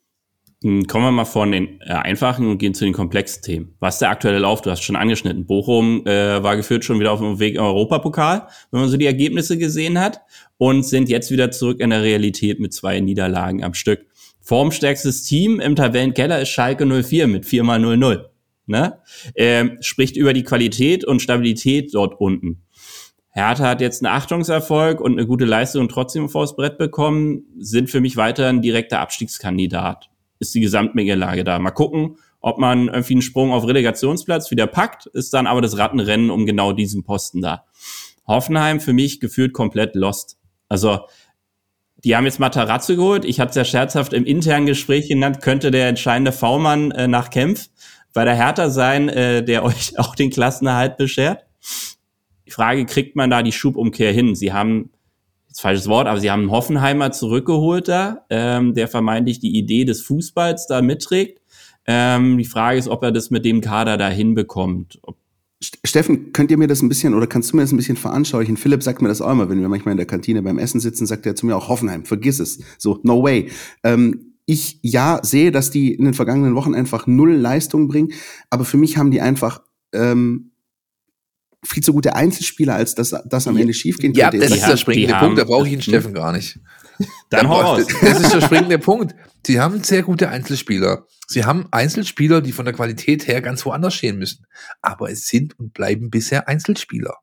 Hm, kommen wir mal von den äh, einfachen und gehen zu den komplexen Themen. Was ist der aktuelle Lauf? Du hast schon angeschnitten. Bochum äh, war geführt schon wieder auf dem Weg im Europapokal, wenn man so die Ergebnisse gesehen hat, und sind jetzt wieder zurück in der Realität mit zwei Niederlagen am Stück. Formstärkstes Team im Tabellenkeller ist Schalke 04 mit 4 mal 0-0 ne? Ähm, spricht über die Qualität und Stabilität dort unten. Hertha hat jetzt einen Achtungserfolg und eine gute Leistung trotzdem vors Brett bekommen, sind für mich weiter ein direkter Abstiegskandidat. Ist die Gesamtmengelage da. Mal gucken, ob man irgendwie einen Sprung auf Relegationsplatz wieder packt, ist dann aber das Rattenrennen um genau diesen Posten da. Hoffenheim für mich gefühlt komplett lost. Also, die haben jetzt Matarazzo geholt. Ich hatte es ja scherzhaft im internen Gespräch genannt, könnte der entscheidende V-Mann äh, nach Kempf bei der Hertha sein, äh, der [LAUGHS] euch auch den Klassenerhalt beschert. Die Frage, kriegt man da die Schubumkehr hin? Sie haben, jetzt falsches Wort, aber sie haben einen Hoffenheimer zurückgeholt da, ähm, der vermeintlich die Idee des Fußballs da mitträgt. Ähm, die Frage ist, ob er das mit dem Kader da hinbekommt. Steffen, könnt ihr mir das ein bisschen oder kannst du mir das ein bisschen veranschaulichen? Philipp sagt mir das auch immer, wenn wir manchmal in der Kantine beim Essen sitzen, sagt er zu mir auch Hoffenheim, vergiss es. So, no way. Ähm, ich ja sehe, dass die in den vergangenen Wochen einfach null Leistung bringen, aber für mich haben die einfach ähm, viel zu gute Einzelspieler, als dass das am Ende schiefgehen ja, könnte. Ja, das ist der springende Punkt, da brauche ich einen Steffen gar nicht. Dann hau raus. Das ist der springende Punkt. Sie haben sehr gute Einzelspieler. Sie haben Einzelspieler, die von der Qualität her ganz woanders stehen müssen. Aber es sind und bleiben bisher Einzelspieler.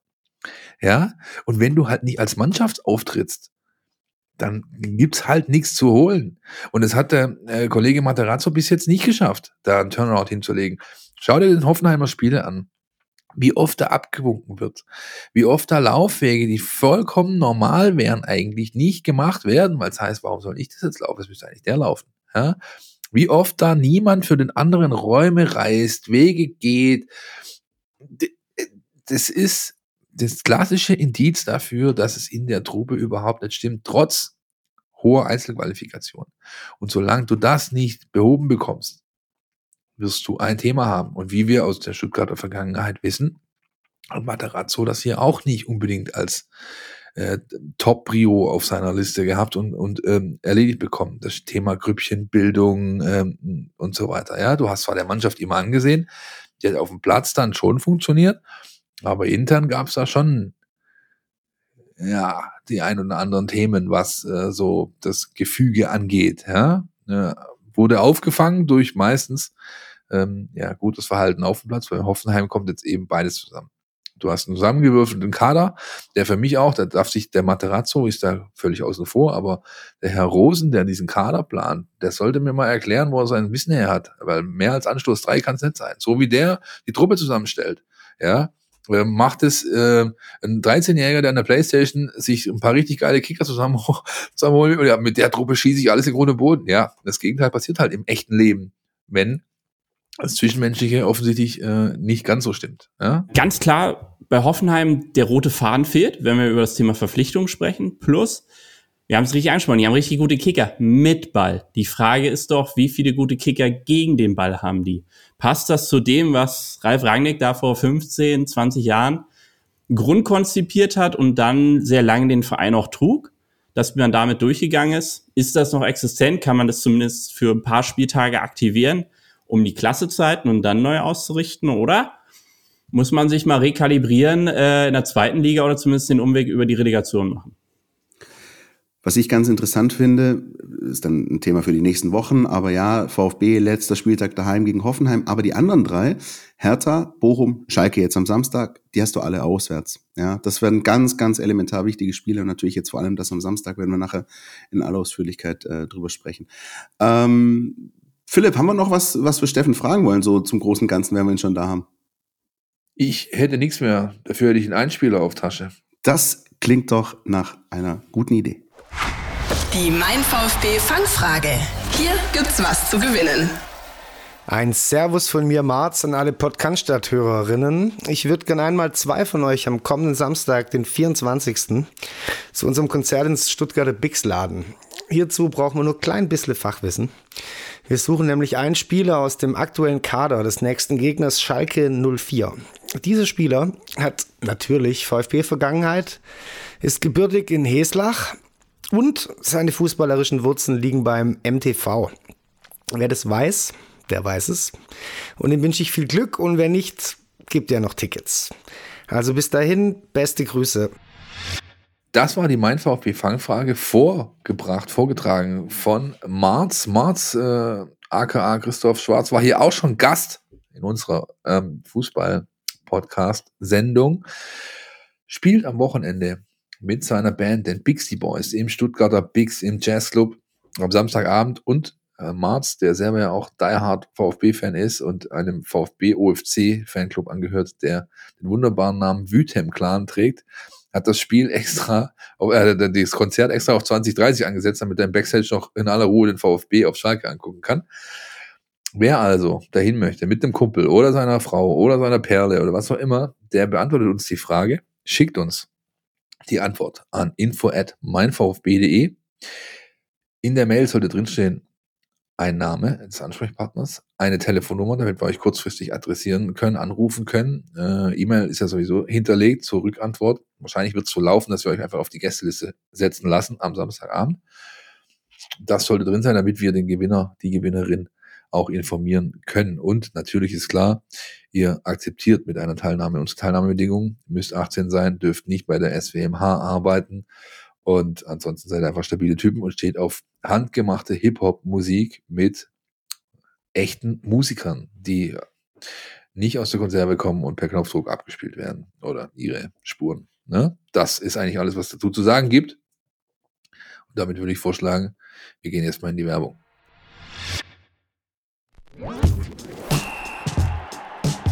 Ja? Und wenn du halt nicht als Mannschaft auftrittst, dann gibt's halt nichts zu holen. Und es hat der äh, Kollege Materazzo bis jetzt nicht geschafft, da einen Turnaround hinzulegen. Schau dir den Hoffenheimer Spiele an. Wie oft da abgewunken wird, wie oft da Laufwege, die vollkommen normal wären, eigentlich nicht gemacht werden, weil es heißt, warum soll ich das jetzt laufen? Es müsste eigentlich der laufen. Ja? Wie oft da niemand für den anderen Räume reist, Wege geht. Das ist das klassische Indiz dafür, dass es in der Truppe überhaupt nicht stimmt, trotz hoher Einzelqualifikation. Und solange du das nicht behoben bekommst, wirst du ein Thema haben. Und wie wir aus der Stuttgarter Vergangenheit wissen, hat Materazzo das hier auch nicht unbedingt als äh, Top-Prio auf seiner Liste gehabt und, und ähm, erledigt bekommen. Das Thema Grüppchenbildung ähm, und so weiter. Ja, du hast zwar der Mannschaft immer angesehen, die hat auf dem Platz dann schon funktioniert, aber intern gab es da schon ja die ein oder anderen Themen, was äh, so das Gefüge angeht. Ja, äh, wurde aufgefangen durch meistens ähm, ja gutes Verhalten auf dem Platz. Bei Hoffenheim kommt jetzt eben beides zusammen. Du hast einen zusammengewürfelten Kader, der für mich auch, da darf sich der Materazzo ist da völlig außen vor, aber der Herr Rosen, der diesen Kader plant, der sollte mir mal erklären, wo er sein Wissen her hat, weil mehr als Anstoß drei kann es nicht sein. So wie der die Truppe zusammenstellt, ja, äh, macht es äh, ein 13-Jähriger, der an der Playstation sich ein paar richtig geile Kicker zusammen zusammenholt ja, mit der Truppe schieße ich alles in und Boden. Ja, das Gegenteil passiert halt im echten Leben, wenn das Zwischenmenschliche offensichtlich äh, nicht ganz so stimmt. Ja? Ganz klar, bei Hoffenheim der rote Faden fehlt, wenn wir über das Thema Verpflichtung sprechen. Plus, wir haben es richtig angesprochen, die haben richtig gute Kicker mit Ball. Die Frage ist doch, wie viele gute Kicker gegen den Ball haben die? Passt das zu dem, was Ralf Rangnick da vor 15, 20 Jahren grundkonzipiert hat und dann sehr lange den Verein auch trug? dass man damit durchgegangen ist. Ist das noch existent? Kann man das zumindest für ein paar Spieltage aktivieren? Um die Klassezeiten und dann neu auszurichten, oder? Muss man sich mal rekalibrieren äh, in der zweiten Liga oder zumindest den Umweg über die Relegation machen? Was ich ganz interessant finde, ist dann ein Thema für die nächsten Wochen, aber ja, VfB letzter Spieltag daheim gegen Hoffenheim, aber die anderen drei, Hertha, Bochum, Schalke jetzt am Samstag, die hast du alle auswärts. Ja, das werden ganz, ganz elementar wichtige Spiele und natürlich jetzt vor allem das am Samstag, werden wir nachher in aller Ausführlichkeit äh, drüber sprechen. Ähm, Philipp, haben wir noch was, was wir Steffen fragen wollen, so zum großen Ganzen, wenn wir ihn schon da haben? Ich hätte nichts mehr. Dafür hätte ich einen Einspieler auf Tasche. Das klingt doch nach einer guten Idee. Die Mein VfB Fangfrage. Hier gibt's was zu gewinnen. Ein Servus von mir, Marz, an alle Podcast-Hörerinnen. Ich würde gerne einmal zwei von euch am kommenden Samstag, den 24. zu unserem Konzert ins Stuttgarter Bix laden. Hierzu brauchen wir nur ein klein bisschen Fachwissen. Wir suchen nämlich einen Spieler aus dem aktuellen Kader des nächsten Gegners Schalke 04. Dieser Spieler hat natürlich VfB-Vergangenheit, ist gebürtig in Heslach und seine fußballerischen Wurzeln liegen beim MTV. Wer das weiß, der weiß es. Und dem wünsche ich viel Glück und wer nicht, gibt ja noch Tickets. Also bis dahin, beste Grüße. Das war die Mein VfB Fangfrage vorgebracht, vorgetragen von Marz. Marz, äh, aka Christoph Schwarz, war hier auch schon Gast in unserer ähm, Fußball-Podcast-Sendung. Spielt am Wochenende mit seiner Band, den Bixie Boys, im Stuttgarter Bix im Jazzclub am Samstagabend und äh, Marz, der selber ja auch Die Hard VfB-Fan ist und einem VfB-OFC-Fanclub angehört, der den wunderbaren Namen Wüthem Clan trägt, hat das Spiel extra, äh, das Konzert extra auf 2030 angesetzt, damit im Backstage noch in aller Ruhe den VfB auf Schalke angucken kann. Wer also dahin möchte, mit dem Kumpel oder seiner Frau oder seiner Perle oder was auch immer, der beantwortet uns die Frage, schickt uns die Antwort an info at meinvfb.de. In der Mail sollte drinstehen, ein Name des Ansprechpartners, eine Telefonnummer, damit wir euch kurzfristig adressieren können, anrufen können. Äh, E-Mail ist ja sowieso hinterlegt zur Rückantwort. Wahrscheinlich wird es so laufen, dass wir euch einfach auf die Gästeliste setzen lassen am Samstagabend. Das sollte drin sein, damit wir den Gewinner, die Gewinnerin auch informieren können. Und natürlich ist klar, ihr akzeptiert mit einer Teilnahme unsere Teilnahmebedingungen, müsst 18 sein, dürft nicht bei der SWMH arbeiten und ansonsten seid ihr einfach stabile Typen und steht auf handgemachte Hip-Hop-Musik mit echten Musikern, die nicht aus der Konserve kommen und per Knopfdruck abgespielt werden oder ihre Spuren. Ne? Das ist eigentlich alles, was dazu zu sagen gibt. Und damit würde ich vorschlagen, wir gehen jetzt mal in die Werbung.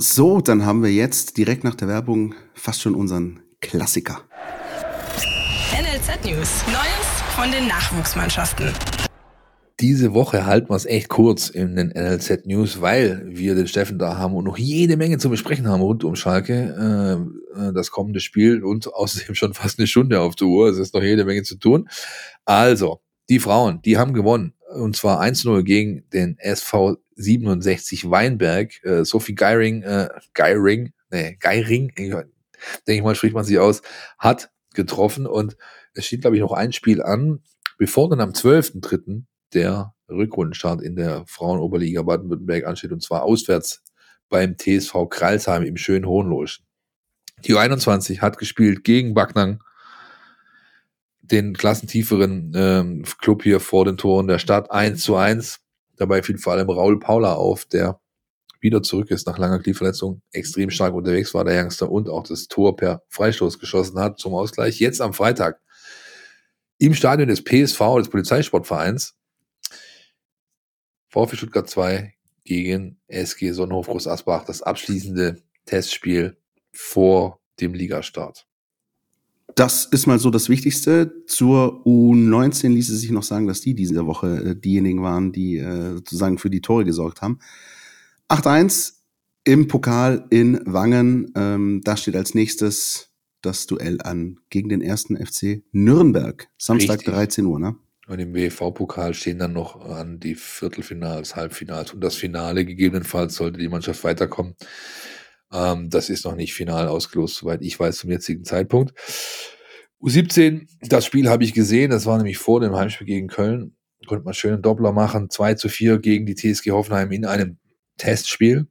So, dann haben wir jetzt direkt nach der Werbung fast schon unseren Klassiker. NLZ News. Neues von den Nachwuchsmannschaften. Diese Woche halten wir es echt kurz in den NLZ News, weil wir den Steffen da haben und noch jede Menge zu besprechen haben rund um Schalke, äh, äh das kommende Spiel und außerdem schon fast eine Stunde auf der Uhr. Es ist noch jede Menge zu tun. Also, die Frauen, die haben gewonnen. Und zwar 1-0 gegen den SV 67 Weinberg. Äh, Sophie Geiring, äh, Geiring, nee, Geiring, denke ich mal, spricht man sich aus, hat getroffen. Und es steht, glaube ich, noch ein Spiel an, bevor dann am 12.3. der Rückrundenstart in der Frauenoberliga Baden-Württemberg ansteht. Und zwar auswärts beim TSV Kralsheim im schönen Hohenloschen. Die U21 hat gespielt gegen Backnang den klassentieferen ähm, Club hier vor den Toren der Stadt 1 zu 1. Dabei fiel vor allem Raul Paula auf, der wieder zurück ist nach langer Knieverletzung, extrem stark unterwegs war, der Youngster, und auch das Tor per Freistoß geschossen hat zum Ausgleich. Jetzt am Freitag im Stadion des PSV, des Polizeisportvereins, VfB Stuttgart 2 gegen SG Sonnenhof Groß Asbach, das abschließende Testspiel vor dem Ligastart. Das ist mal so das Wichtigste. Zur U19 ließe sich noch sagen, dass die diese Woche äh, diejenigen waren, die äh, sozusagen für die Tore gesorgt haben. 8-1 im Pokal in Wangen. Ähm, da steht als nächstes das Duell an gegen den ersten FC Nürnberg. Samstag Richtig. 13 Uhr, ne? Und im WV-Pokal stehen dann noch an die Viertelfinals, Halbfinals und das Finale. Gegebenenfalls sollte die Mannschaft weiterkommen. Ähm, das ist noch nicht final ausgelost, soweit ich weiß zum jetzigen Zeitpunkt. U17, das Spiel habe ich gesehen, das war nämlich vor dem Heimspiel gegen Köln. Konnte man schön einen Doppler machen, 2 zu 4 gegen die TSG Hoffenheim in einem Testspiel.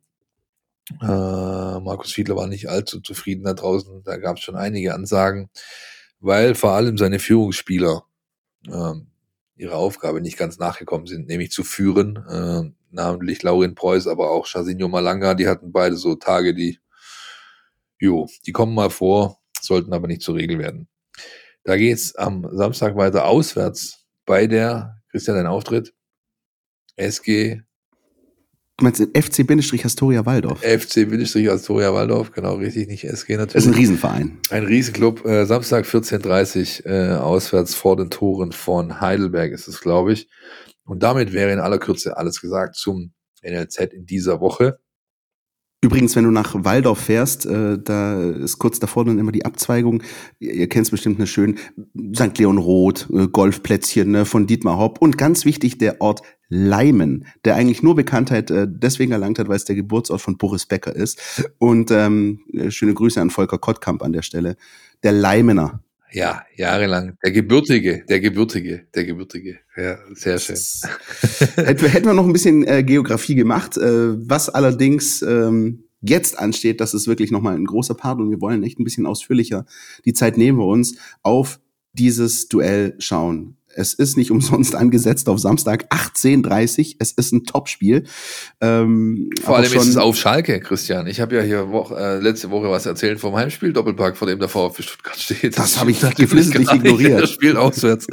Äh, Markus Fiedler war nicht allzu zufrieden da draußen, da gab es schon einige Ansagen, weil vor allem seine Führungsspieler äh, ihrer Aufgabe nicht ganz nachgekommen sind, nämlich zu führen. Äh, namentlich Laurin Preuß, aber auch Chasinho Malanga, die hatten beide so Tage, die, jo, die kommen mal vor, sollten aber nicht zur Regel werden. Da geht's am Samstag weiter auswärts bei der, Christian, dein Auftritt, SG Du meinst FC-Astoria Waldorf? FC-Astoria Waldorf, genau, richtig, nicht SG natürlich. Das ist ein Riesenverein. Ein Riesenclub. Äh, Samstag 14.30 äh, auswärts vor den Toren von Heidelberg ist es, glaube ich. Und damit wäre in aller Kürze alles gesagt zum NLZ in dieser Woche. Übrigens, wenn du nach Waldorf fährst, äh, da ist kurz davor dann immer die Abzweigung. Ihr, ihr kennt es bestimmt eine schön St. Leon Roth, äh, Golfplätzchen ne, von Dietmar Hopp und ganz wichtig der Ort Leimen, der eigentlich nur Bekanntheit äh, deswegen erlangt hat, weil es der Geburtsort von Boris Becker ist. Und ähm, äh, schöne Grüße an Volker Kottkamp an der Stelle. Der Leimener. Ja, jahrelang. Der Gebürtige, der Gebürtige, der Gebürtige. Ja, sehr schön. [LAUGHS] Hätten wir noch ein bisschen äh, Geografie gemacht, äh, was allerdings ähm, jetzt ansteht, das ist wirklich nochmal ein großer Part und wir wollen echt ein bisschen ausführlicher die Zeit nehmen wir uns auf dieses Duell schauen. Es ist nicht umsonst angesetzt auf Samstag 18.30 Es ist ein Topspiel. Ähm, vor allem ist es auf Schalke, Christian. Ich habe ja hier Woche, äh, letzte Woche was erzählt vom Heimspiel Doppelpark, vor dem der VfB Stuttgart steht. Das, das habe ich geflissentlich ignoriert. Das Spiel auswärts.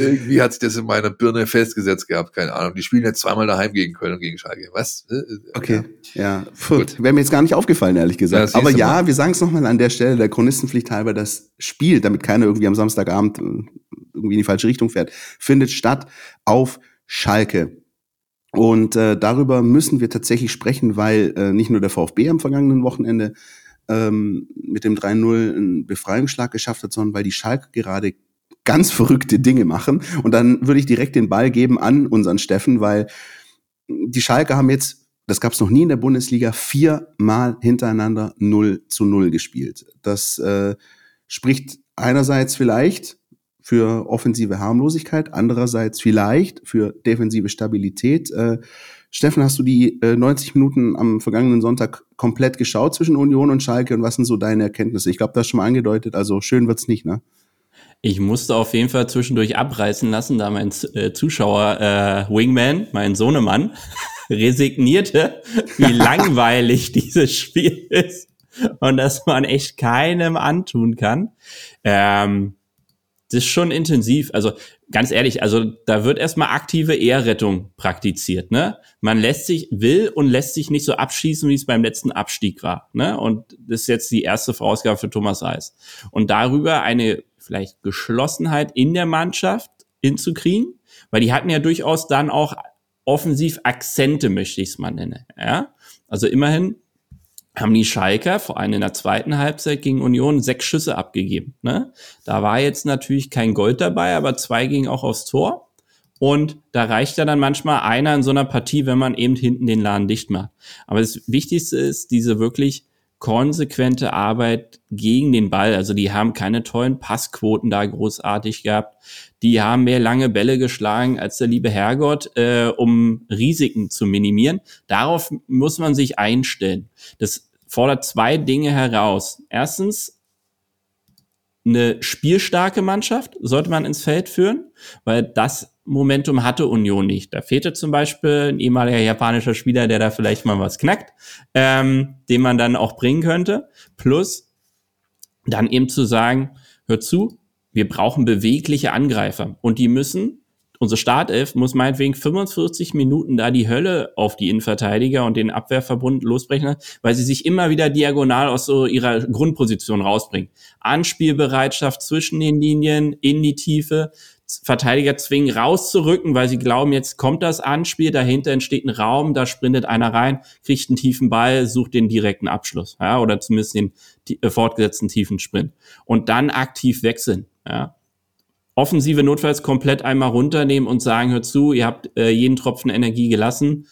Irgendwie hat sich das in meiner Birne festgesetzt gehabt. Keine Ahnung. Die spielen jetzt zweimal daheim gegen Köln und gegen Schalke. Was? Äh, äh, okay. Ja. ja. Wäre mir jetzt gar nicht aufgefallen, ehrlich gesagt. Ja, Aber ja, mal. wir sagen es nochmal an der Stelle der Chronistenpflicht halber, das Spiel, damit keiner irgendwie am Samstagabend irgendwie in die falsche Richtung fährt, findet statt auf Schalke. Und äh, darüber müssen wir tatsächlich sprechen, weil äh, nicht nur der VfB am vergangenen Wochenende ähm, mit dem 3-0 einen Befreiungsschlag geschafft hat, sondern weil die Schalke gerade ganz verrückte Dinge machen. Und dann würde ich direkt den Ball geben an unseren Steffen, weil die Schalke haben jetzt, das gab es noch nie in der Bundesliga, viermal hintereinander 0 zu 0 gespielt. Das äh, spricht einerseits vielleicht für offensive Harmlosigkeit, andererseits vielleicht für defensive Stabilität. Äh, Steffen, hast du die äh, 90 Minuten am vergangenen Sonntag komplett geschaut zwischen Union und Schalke und was sind so deine Erkenntnisse? Ich glaube, das ist schon mal angedeutet, also schön wird's nicht, ne? Ich musste auf jeden Fall zwischendurch abreißen lassen, da mein äh, Zuschauer äh, Wingman, mein Sohnemann, [LAUGHS] resignierte, [LAUGHS] wie langweilig dieses Spiel ist und dass man echt keinem antun kann. Ähm, das ist schon intensiv. Also ganz ehrlich, also da wird erstmal aktive Ehrrettung praktiziert. Ne? Man lässt sich, will und lässt sich nicht so abschießen, wie es beim letzten Abstieg war. Ne? Und das ist jetzt die erste Vorausgabe für Thomas Reis. Und darüber eine vielleicht Geschlossenheit in der Mannschaft hinzukriegen, weil die hatten ja durchaus dann auch offensiv Akzente, möchte ich es mal nennen. Ja? Also immerhin haben die Schalker vor allem in der zweiten Halbzeit gegen Union sechs Schüsse abgegeben. Ne? Da war jetzt natürlich kein Gold dabei, aber zwei gingen auch aufs Tor. Und da reicht ja dann manchmal einer in so einer Partie, wenn man eben hinten den Laden dicht macht. Aber das Wichtigste ist diese wirklich konsequente Arbeit gegen den Ball. Also die haben keine tollen Passquoten da großartig gehabt. Die haben mehr lange Bälle geschlagen als der liebe Herrgott, äh, um Risiken zu minimieren. Darauf muss man sich einstellen. Das fordert zwei Dinge heraus. Erstens, eine spielstarke Mannschaft sollte man ins Feld führen, weil das Momentum hatte Union nicht. Da fehlte zum Beispiel ein ehemaliger japanischer Spieler, der da vielleicht mal was knackt, ähm, den man dann auch bringen könnte. Plus dann eben zu sagen, hör zu, wir brauchen bewegliche Angreifer und die müssen unsere Startelf muss meinetwegen 45 Minuten da die Hölle auf die Innenverteidiger und den Abwehrverbund losbrechen, weil sie sich immer wieder diagonal aus so ihrer Grundposition rausbringen. Anspielbereitschaft zwischen den Linien, in die Tiefe, Verteidiger zwingen rauszurücken, weil sie glauben, jetzt kommt das Anspiel, dahinter entsteht ein Raum, da sprintet einer rein, kriegt einen tiefen Ball, sucht den direkten Abschluss, ja, oder zumindest den äh, fortgesetzten tiefen Sprint. Und dann aktiv wechseln, ja. Offensive notfalls komplett einmal runternehmen und sagen, hört zu, ihr habt äh, jeden Tropfen Energie gelassen,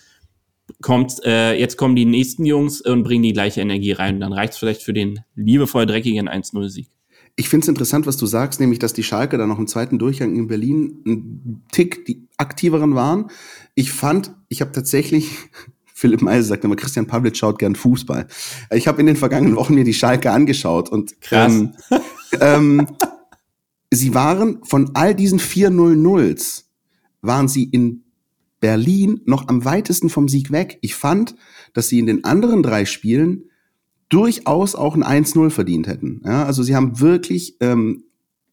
kommt, äh, jetzt kommen die nächsten Jungs und bringen die gleiche Energie rein. Dann reicht es vielleicht für den liebevoll dreckigen 1-0-Sieg. Ich finde es interessant, was du sagst, nämlich, dass die Schalke da noch im zweiten Durchgang in Berlin ein Tick die aktiveren waren. Ich fand, ich habe tatsächlich, [LAUGHS] Philipp Meise sagt immer, Christian Pavlic schaut gern Fußball. Ich habe in den vergangenen Wochen mir die Schalke angeschaut und Krass. Ähm, ähm, [LAUGHS] sie waren von all diesen 4-0-0s, waren sie in Berlin noch am weitesten vom Sieg weg. Ich fand, dass sie in den anderen drei Spielen durchaus auch ein 1-0 verdient hätten. Ja, also sie haben wirklich ähm,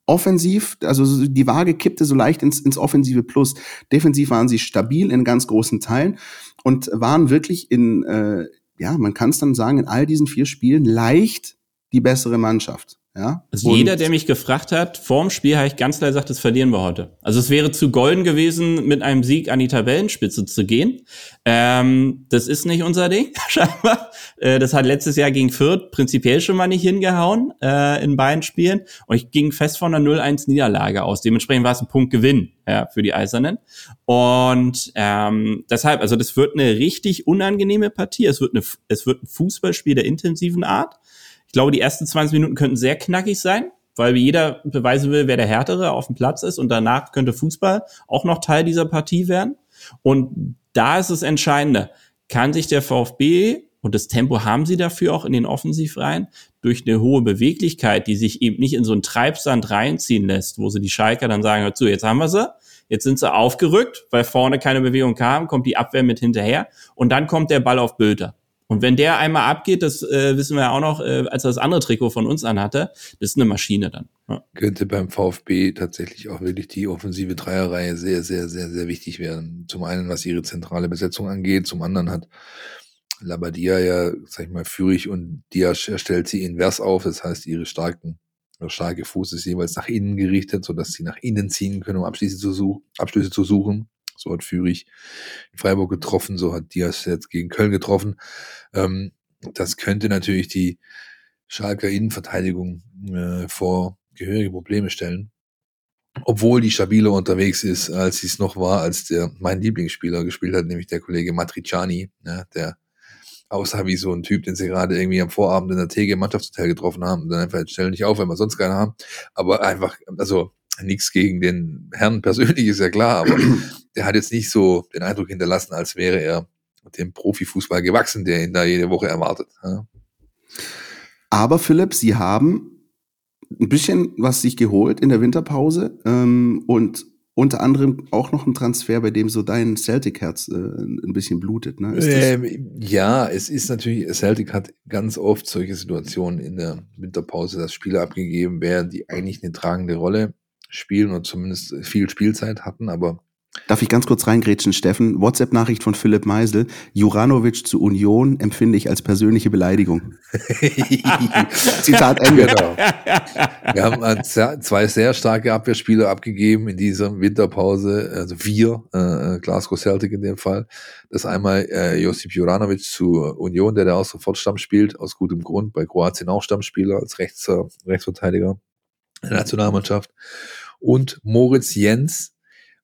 offensiv, also die Waage kippte so leicht ins, ins offensive Plus. Defensiv waren sie stabil in ganz großen Teilen und waren wirklich in, äh, ja, man kann es dann sagen, in all diesen vier Spielen leicht die bessere Mannschaft. Ja? Also jeder, der mich gefragt hat, vorm Spiel habe ich ganz klar gesagt, das verlieren wir heute. Also es wäre zu golden gewesen, mit einem Sieg an die Tabellenspitze zu gehen. Ähm, das ist nicht unser Ding, [LAUGHS] scheinbar. Äh, das hat letztes Jahr gegen Fürth prinzipiell schon mal nicht hingehauen äh, in beiden Spielen. Und ich ging fest von einer 0-1-Niederlage aus. Dementsprechend war es ein Punktgewinn ja, für die Eisernen. Und ähm, deshalb, also das wird eine richtig unangenehme Partie. Es wird, eine, es wird ein Fußballspiel der intensiven Art. Ich glaube, die ersten 20 Minuten könnten sehr knackig sein, weil jeder beweisen will, wer der Härtere auf dem Platz ist. Und danach könnte Fußball auch noch Teil dieser Partie werden. Und da ist es entscheidender. Kann sich der VfB und das Tempo haben sie dafür auch in den Offensivreihen, durch eine hohe Beweglichkeit, die sich eben nicht in so einen Treibsand reinziehen lässt, wo sie die Schalker dann sagen, hör zu, jetzt haben wir sie, jetzt sind sie aufgerückt, weil vorne keine Bewegung kam, kommt die Abwehr mit hinterher und dann kommt der Ball auf Bülter. Und wenn der einmal abgeht, das äh, wissen wir ja auch noch, äh, als er das andere Trikot von uns anhatte, das ist eine Maschine dann. Ja. Könnte beim VfB tatsächlich auch wirklich die offensive Dreierreihe sehr, sehr, sehr, sehr wichtig werden. Zum einen, was ihre zentrale Besetzung angeht, zum anderen hat Labadia ja, sag ich mal, Führig und Diaz stellt sie invers auf, das heißt, ihre starken der starke Fuß ist jeweils nach innen gerichtet, sodass sie nach innen ziehen können, um Abschlüsse zu, such Abschlüsse zu suchen. So hat Führig in Freiburg getroffen, so hat Diaz jetzt gegen Köln getroffen. Ähm, das könnte natürlich die Schalker Innenverteidigung äh, vor gehörige Probleme stellen. Obwohl die stabiler unterwegs ist, als sie es noch war, als der mein Lieblingsspieler gespielt hat, nämlich der Kollege Matriciani, ne, der aussah wie so ein Typ, den sie gerade irgendwie am Vorabend in der TG im Mannschaftshotel getroffen haben und dann einfach stellen nicht auf, wenn wir sonst keinen haben. Aber einfach, also nichts gegen den Herrn persönlich ist ja klar, aber der hat jetzt nicht so den Eindruck hinterlassen, als wäre er dem Profifußball gewachsen, der ihn da jede Woche erwartet. Ja. Aber Philipp, Sie haben ein bisschen was sich geholt in der Winterpause ähm, und unter anderem auch noch ein Transfer, bei dem so dein Celtic-Herz äh, ein bisschen blutet. Ne? Ähm, ja, es ist natürlich, Celtic hat ganz oft solche Situationen in der Winterpause, dass Spieler abgegeben werden, die eigentlich eine tragende Rolle spielen und zumindest viel Spielzeit hatten, aber Darf ich ganz kurz reingrätschen, Steffen? WhatsApp-Nachricht von Philipp Meisel. Juranovic zu Union empfinde ich als persönliche Beleidigung. [LAUGHS] Zitat Ende. Genau. Wir haben zwei sehr starke Abwehrspieler abgegeben in dieser Winterpause, also wir, äh, Glasgow Celtic in dem Fall. Das einmal äh, Josip Juranovic zu Union, der da auch sofort Stamm spielt, aus gutem Grund, bei Kroatien auch Stammspieler als Rechts, äh, Rechtsverteidiger der Nationalmannschaft. Und Moritz Jens,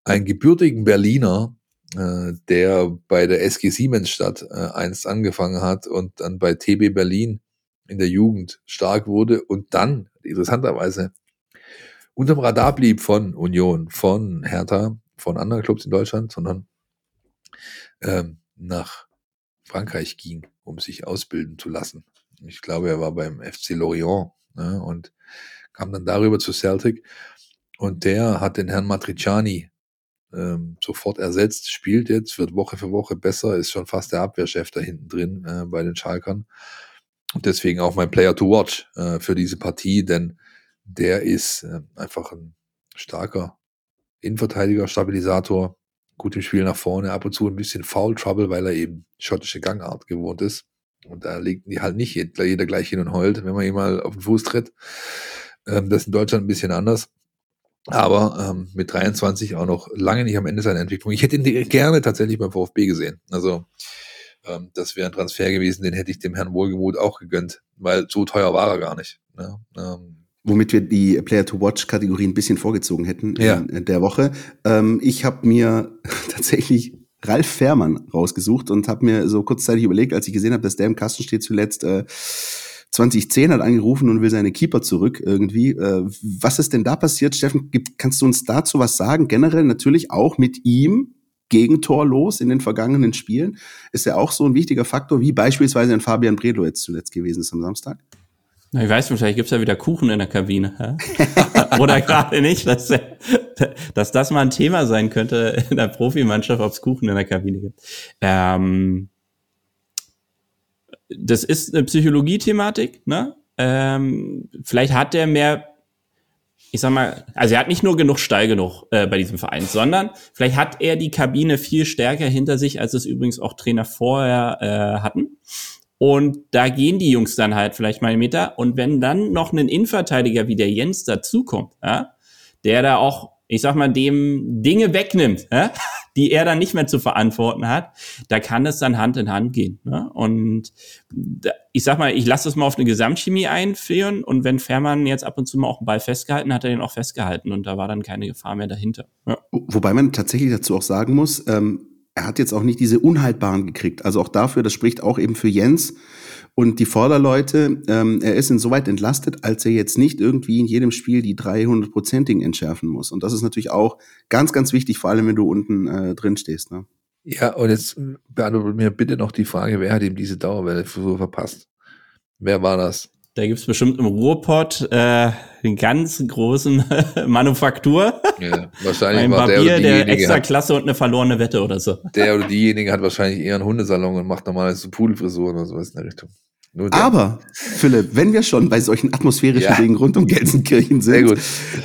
einen gebürtigen Berliner, äh, der bei der SG Siemensstadt äh, einst angefangen hat und dann bei TB Berlin in der Jugend stark wurde und dann interessanterweise unterm Radar blieb von Union, von Hertha, von anderen Clubs in Deutschland, sondern ähm, nach Frankreich ging, um sich ausbilden zu lassen. Ich glaube, er war beim FC Lorient ne, und kam dann darüber zu Celtic. Und der hat den Herrn Matriciani ähm, sofort ersetzt, spielt jetzt, wird Woche für Woche besser, ist schon fast der Abwehrchef da hinten drin äh, bei den Schalkern. Und deswegen auch mein Player to watch äh, für diese Partie, denn der ist äh, einfach ein starker Innenverteidiger, Stabilisator, gut im Spiel nach vorne, ab und zu ein bisschen Foul Trouble, weil er eben schottische Gangart gewohnt ist. Und da legt die halt nicht jeder, gleich hin und heult, wenn man ihm mal auf den Fuß tritt. Ähm, das ist in Deutschland ein bisschen anders aber ähm, mit 23 auch noch lange nicht am Ende seiner Entwicklung. Ich hätte ihn gerne tatsächlich beim VfB gesehen. Also ähm, das wäre ein Transfer gewesen, den hätte ich dem Herrn Wohlgemuth auch gegönnt, weil so teuer war er gar nicht. Ne? Ähm, Womit wir die Player-to-Watch-Kategorie ein bisschen vorgezogen hätten ja. in der Woche. Ähm, ich habe mir [LAUGHS] tatsächlich Ralf Fährmann rausgesucht und habe mir so kurzzeitig überlegt, als ich gesehen habe, dass der im Kasten steht zuletzt, äh, 2010 hat angerufen und will seine Keeper zurück irgendwie. Äh, was ist denn da passiert, Steffen? kannst du uns dazu was sagen? Generell natürlich auch mit ihm Gegentor los in den vergangenen Spielen. Ist er auch so ein wichtiger Faktor, wie beispielsweise ein Fabian Bredlo jetzt zuletzt gewesen ist am Samstag? Na, ich weiß nicht, vielleicht gibt's ja wieder Kuchen in der Kabine. [LAUGHS] Oder gerade nicht, dass, dass das mal ein Thema sein könnte in der Profimannschaft, ob es Kuchen in der Kabine gibt. Ähm, das ist eine Psychologie-Thematik, ne? Ähm, vielleicht hat er mehr, ich sag mal, also er hat nicht nur genug Stall genug äh, bei diesem Verein, sondern vielleicht hat er die Kabine viel stärker hinter sich, als es übrigens auch Trainer vorher äh, hatten. Und da gehen die Jungs dann halt vielleicht mal einen Meter. Und wenn dann noch ein Innenverteidiger wie der Jens dazukommt, ja, der da auch ich sag mal, dem Dinge wegnimmt, ja, die er dann nicht mehr zu verantworten hat, da kann es dann Hand in Hand gehen. Ne? Und da, ich sag mal, ich lasse es mal auf eine Gesamtchemie einführen und wenn Fährmann jetzt ab und zu mal auch einen Ball festgehalten hat, er den auch festgehalten und da war dann keine Gefahr mehr dahinter. Ja. Wobei man tatsächlich dazu auch sagen muss, ähm, er hat jetzt auch nicht diese Unhaltbaren gekriegt. Also auch dafür, das spricht auch eben für Jens, und die Vorderleute, ähm, er ist insoweit entlastet, als er jetzt nicht irgendwie in jedem Spiel die 300-prozentigen entschärfen muss. Und das ist natürlich auch ganz, ganz wichtig, vor allem wenn du unten äh, drin stehst. Ne? Ja, und jetzt beantwortet mir bitte noch die Frage, wer hat ihm diese Dauerwelle so verpasst? Wer war das? Da gibt's bestimmt im Ruhrpott äh, den ganz großen [LAUGHS] Manufaktur. Ja, wahrscheinlich Ein war Barbier, der der extra Klasse und eine verlorene Wette oder so. Der oder diejenige hat wahrscheinlich eher einen Hundesalon und macht normalerweise so Pudelfrisuren oder sowas in der Richtung. Aber, Philipp, wenn wir schon bei solchen atmosphärischen ja. Dingen rund um Gelsenkirchen sind,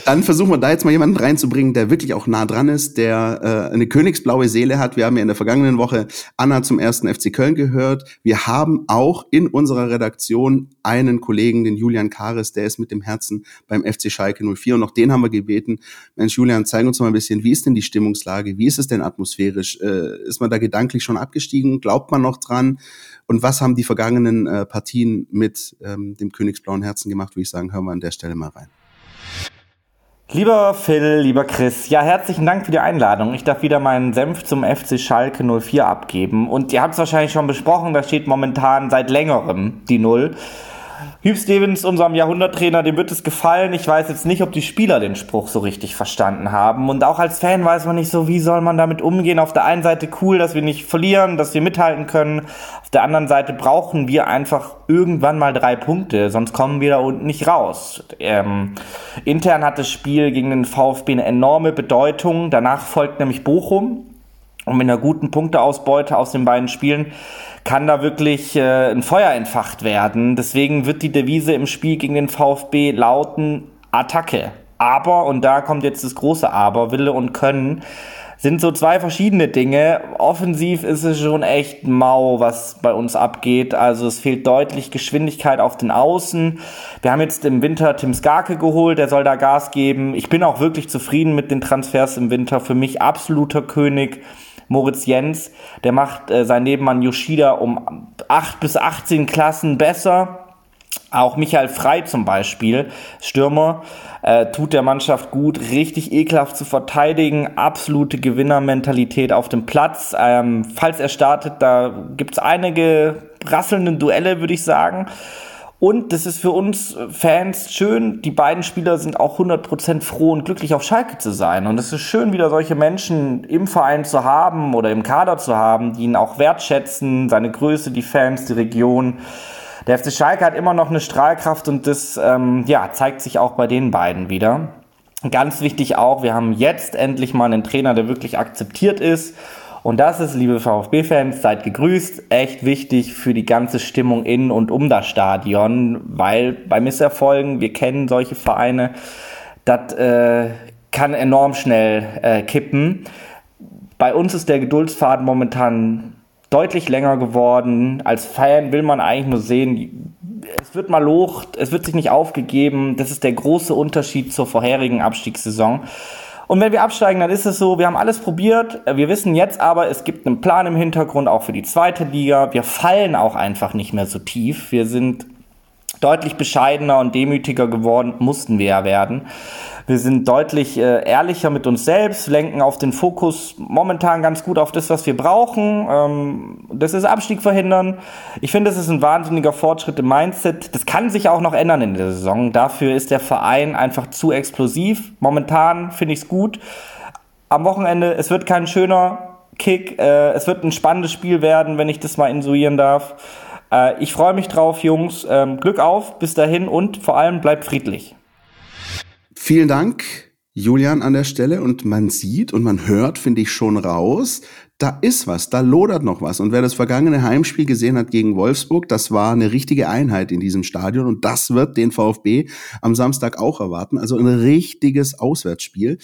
dann versuchen wir da jetzt mal jemanden reinzubringen, der wirklich auch nah dran ist, der äh, eine königsblaue Seele hat. Wir haben ja in der vergangenen Woche Anna zum ersten FC Köln gehört. Wir haben auch in unserer Redaktion einen Kollegen, den Julian Kares, der ist mit dem Herzen beim FC Schalke 04 und auch den haben wir gebeten. Mensch, Julian, zeig uns mal ein bisschen, wie ist denn die Stimmungslage? Wie ist es denn atmosphärisch? Äh, ist man da gedanklich schon abgestiegen? Glaubt man noch dran? Und was haben die vergangenen äh, Partien mit ähm, dem Königsblauen Herzen gemacht, würde ich sagen, hören wir an der Stelle mal rein. Lieber Phil, lieber Chris, ja, herzlichen Dank für die Einladung. Ich darf wieder meinen Senf zum FC Schalke 04 abgeben. Und ihr habt es wahrscheinlich schon besprochen, da steht momentan seit längerem die Null. Hugh Stevens, unserem Jahrhunderttrainer, dem wird es gefallen. Ich weiß jetzt nicht, ob die Spieler den Spruch so richtig verstanden haben. Und auch als Fan weiß man nicht so, wie soll man damit umgehen. Auf der einen Seite cool, dass wir nicht verlieren, dass wir mithalten können. Auf der anderen Seite brauchen wir einfach irgendwann mal drei Punkte, sonst kommen wir da unten nicht raus. Ähm, intern hat das Spiel gegen den VfB eine enorme Bedeutung. Danach folgt nämlich Bochum. Und mit einer guten Punkteausbeute aus den beiden Spielen kann da wirklich äh, ein Feuer entfacht werden. Deswegen wird die Devise im Spiel gegen den VfB lauten Attacke. Aber, und da kommt jetzt das große Aber, Wille und Können, sind so zwei verschiedene Dinge. Offensiv ist es schon echt mau, was bei uns abgeht. Also es fehlt deutlich Geschwindigkeit auf den Außen. Wir haben jetzt im Winter Tim Skarke geholt, der soll da Gas geben. Ich bin auch wirklich zufrieden mit den Transfers im Winter. Für mich absoluter König. Moritz Jens, der macht äh, sein Nebenmann Yoshida um 8 bis 18 Klassen besser. Auch Michael Frei zum Beispiel, Stürmer, äh, tut der Mannschaft gut, richtig ekelhaft zu verteidigen, absolute Gewinnermentalität auf dem Platz. Ähm, falls er startet, da gibt es einige rasselnde Duelle, würde ich sagen. Und das ist für uns Fans schön. Die beiden Spieler sind auch 100% froh und glücklich auf Schalke zu sein. Und es ist schön, wieder solche Menschen im Verein zu haben oder im Kader zu haben, die ihn auch wertschätzen, seine Größe, die Fans, die Region. Der FC Schalke hat immer noch eine Strahlkraft und das ähm, ja, zeigt sich auch bei den beiden wieder. Ganz wichtig auch, wir haben jetzt endlich mal einen Trainer, der wirklich akzeptiert ist und das ist, liebe VfB-Fans, seid gegrüßt, echt wichtig für die ganze Stimmung in und um das Stadion, weil bei Misserfolgen, wir kennen solche Vereine, das äh, kann enorm schnell äh, kippen. Bei uns ist der Geduldsfaden momentan deutlich länger geworden. Als Fan will man eigentlich nur sehen, es wird mal locht, es wird sich nicht aufgegeben. Das ist der große Unterschied zur vorherigen Abstiegssaison. Und wenn wir absteigen, dann ist es so, wir haben alles probiert. Wir wissen jetzt aber, es gibt einen Plan im Hintergrund auch für die zweite Liga. Wir fallen auch einfach nicht mehr so tief. Wir sind deutlich bescheidener und demütiger geworden, mussten wir ja werden. Wir sind deutlich äh, ehrlicher mit uns selbst, lenken auf den Fokus momentan ganz gut auf das, was wir brauchen. Ähm, das ist Abstieg verhindern. Ich finde, das ist ein wahnsinniger Fortschritt im Mindset. Das kann sich auch noch ändern in der Saison. Dafür ist der Verein einfach zu explosiv. Momentan finde ich es gut. Am Wochenende, es wird kein schöner Kick. Äh, es wird ein spannendes Spiel werden, wenn ich das mal insuieren darf. Äh, ich freue mich drauf, Jungs. Ähm, Glück auf, bis dahin und vor allem bleibt friedlich. Vielen Dank, Julian, an der Stelle. Und man sieht und man hört, finde ich, schon raus, da ist was, da lodert noch was. Und wer das vergangene Heimspiel gesehen hat gegen Wolfsburg, das war eine richtige Einheit in diesem Stadion. Und das wird den VfB am Samstag auch erwarten. Also ein richtiges Auswärtsspiel.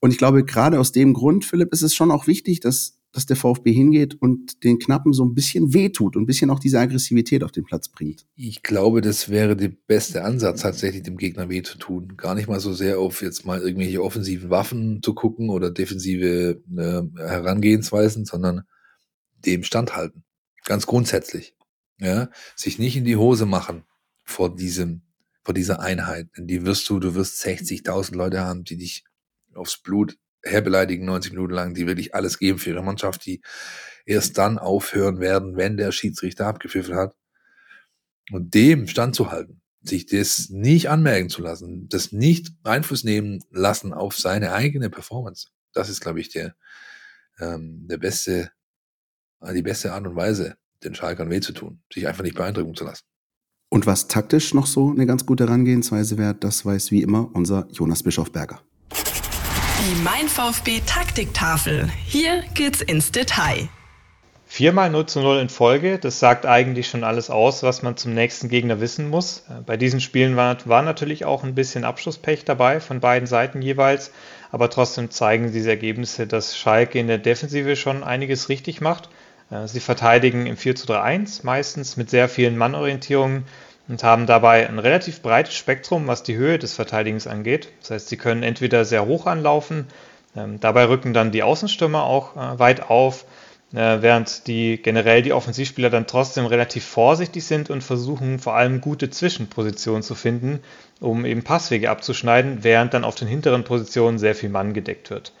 Und ich glaube, gerade aus dem Grund, Philipp, ist es schon auch wichtig, dass dass der VfB hingeht und den Knappen so ein bisschen wehtut und ein bisschen auch diese Aggressivität auf den Platz bringt. Ich glaube, das wäre der beste Ansatz, tatsächlich dem Gegner weh zu tun. Gar nicht mal so sehr auf jetzt mal irgendwelche offensiven Waffen zu gucken oder defensive äh, Herangehensweisen, sondern dem standhalten. Ganz grundsätzlich. Ja, sich nicht in die Hose machen vor diesem, vor dieser Einheit. Denn die wirst du, du wirst 60.000 Leute haben, die dich aufs Blut herbeleidigen 90 Minuten lang, die wirklich alles geben für ihre Mannschaft, die erst dann aufhören werden, wenn der Schiedsrichter abgepfiffen hat. Und dem standzuhalten, sich das nicht anmerken zu lassen, das nicht Einfluss nehmen lassen auf seine eigene Performance. Das ist, glaube ich, der, ähm, der beste, die beste Art und Weise, den Schalkern weh zu tun, sich einfach nicht beeindrucken zu lassen. Und was taktisch noch so eine ganz gute Herangehensweise wäre, das weiß wie immer unser Jonas Bischofberger. Die Mein VfB Taktiktafel. Hier geht's ins Detail. Viermal 0 zu 0 in Folge, das sagt eigentlich schon alles aus, was man zum nächsten Gegner wissen muss. Bei diesen Spielen war, war natürlich auch ein bisschen Abschlusspech dabei, von beiden Seiten jeweils, aber trotzdem zeigen diese Ergebnisse, dass Schalke in der Defensive schon einiges richtig macht. Äh, sie verteidigen im 4 zu 3 1, meistens mit sehr vielen Mannorientierungen und haben dabei ein relativ breites Spektrum, was die Höhe des Verteidigens angeht. Das heißt, sie können entweder sehr hoch anlaufen, ähm, dabei rücken dann die Außenstürmer auch äh, weit auf, äh, während die generell die Offensivspieler dann trotzdem relativ vorsichtig sind und versuchen vor allem gute Zwischenpositionen zu finden, um eben Passwege abzuschneiden, während dann auf den hinteren Positionen sehr viel Mann gedeckt wird.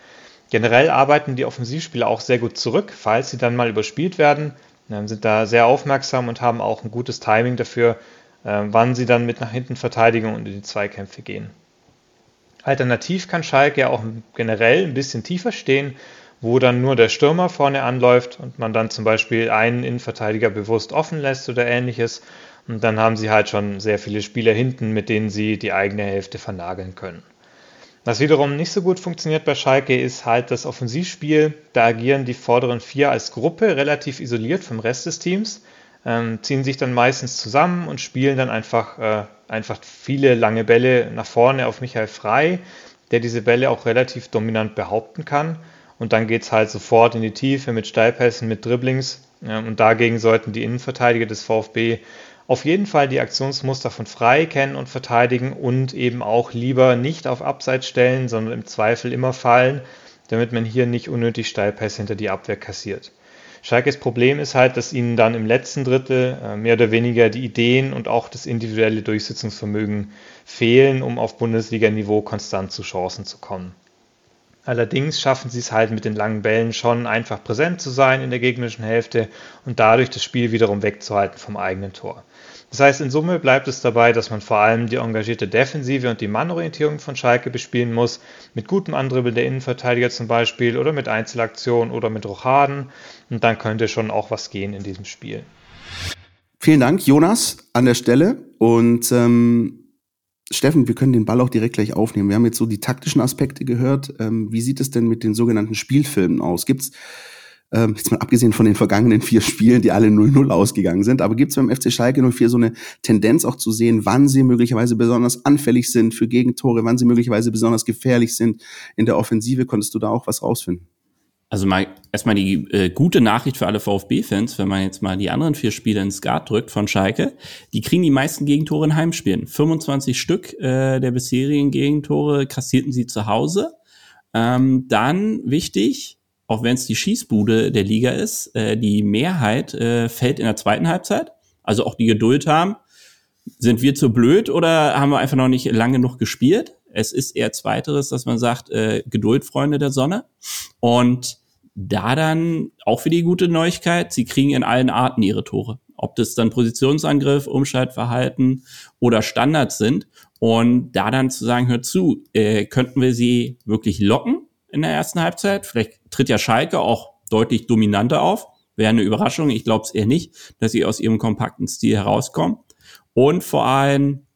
Generell arbeiten die Offensivspieler auch sehr gut zurück, falls sie dann mal überspielt werden, ähm, sind da sehr aufmerksam und haben auch ein gutes Timing dafür, wann sie dann mit nach hinten verteidigen und in die Zweikämpfe gehen. Alternativ kann Schalke ja auch generell ein bisschen tiefer stehen, wo dann nur der Stürmer vorne anläuft und man dann zum Beispiel einen Innenverteidiger bewusst offen lässt oder ähnliches. Und dann haben sie halt schon sehr viele Spieler hinten, mit denen sie die eigene Hälfte vernageln können. Was wiederum nicht so gut funktioniert bei Schalke ist halt das Offensivspiel. Da agieren die vorderen vier als Gruppe relativ isoliert vom Rest des Teams, ähm, ziehen sich dann meistens zusammen und spielen dann einfach, äh, einfach viele lange Bälle nach vorne auf Michael Frei, der diese Bälle auch relativ dominant behaupten kann. Und dann geht es halt sofort in die Tiefe mit Steilpässen, mit Dribblings. Ähm, und dagegen sollten die Innenverteidiger des VfB auf jeden Fall die Aktionsmuster von Frei kennen und verteidigen und eben auch lieber nicht auf Abseits stellen, sondern im Zweifel immer fallen, damit man hier nicht unnötig Steilpässe hinter die Abwehr kassiert. Schalkes Problem ist halt, dass ihnen dann im letzten Drittel äh, mehr oder weniger die Ideen und auch das individuelle Durchsetzungsvermögen fehlen, um auf Bundesliga-Niveau konstant zu Chancen zu kommen. Allerdings schaffen sie es halt mit den langen Bällen schon einfach präsent zu sein in der gegnerischen Hälfte und dadurch das Spiel wiederum wegzuhalten vom eigenen Tor. Das heißt, in Summe bleibt es dabei, dass man vor allem die engagierte Defensive und die Mannorientierung von Schalke bespielen muss, mit gutem Andribbeln der Innenverteidiger zum Beispiel oder mit Einzelaktionen oder mit Rochaden und dann könnte schon auch was gehen in diesem Spiel. Vielen Dank, Jonas, an der Stelle und ähm Steffen, wir können den Ball auch direkt gleich aufnehmen. Wir haben jetzt so die taktischen Aspekte gehört. Ähm, wie sieht es denn mit den sogenannten Spielfilmen aus? Gibt's ähm, jetzt mal abgesehen von den vergangenen vier Spielen, die alle 0-0 ausgegangen sind, aber gibt es beim FC Schalke 04 so eine Tendenz auch zu sehen, wann sie möglicherweise besonders anfällig sind für Gegentore, wann sie möglicherweise besonders gefährlich sind in der Offensive? Konntest du da auch was rausfinden? Also mal erstmal die äh, gute Nachricht für alle VfB-Fans, wenn man jetzt mal die anderen vier Spiele ins Skat drückt von Schalke, die kriegen die meisten Gegentore in Heimspielen. 25 Stück äh, der bisherigen Gegentore kassierten sie zu Hause. Ähm, dann wichtig, auch wenn es die Schießbude der Liga ist, äh, die Mehrheit äh, fällt in der zweiten Halbzeit. Also auch die Geduld haben. Sind wir zu blöd oder haben wir einfach noch nicht lange genug gespielt? Es ist eher zweiteres, dass man sagt, äh, Geduld, Freunde der Sonne. Und da dann auch wieder die gute Neuigkeit, sie kriegen in allen Arten ihre Tore. Ob das dann Positionsangriff, Umschaltverhalten oder Standards sind. Und da dann zu sagen, hört zu, äh, könnten wir sie wirklich locken in der ersten Halbzeit? Vielleicht tritt ja Schalke auch deutlich dominanter auf. Wäre eine Überraschung. Ich glaube es eher nicht, dass sie aus ihrem kompakten Stil herauskommen. Und vor allem,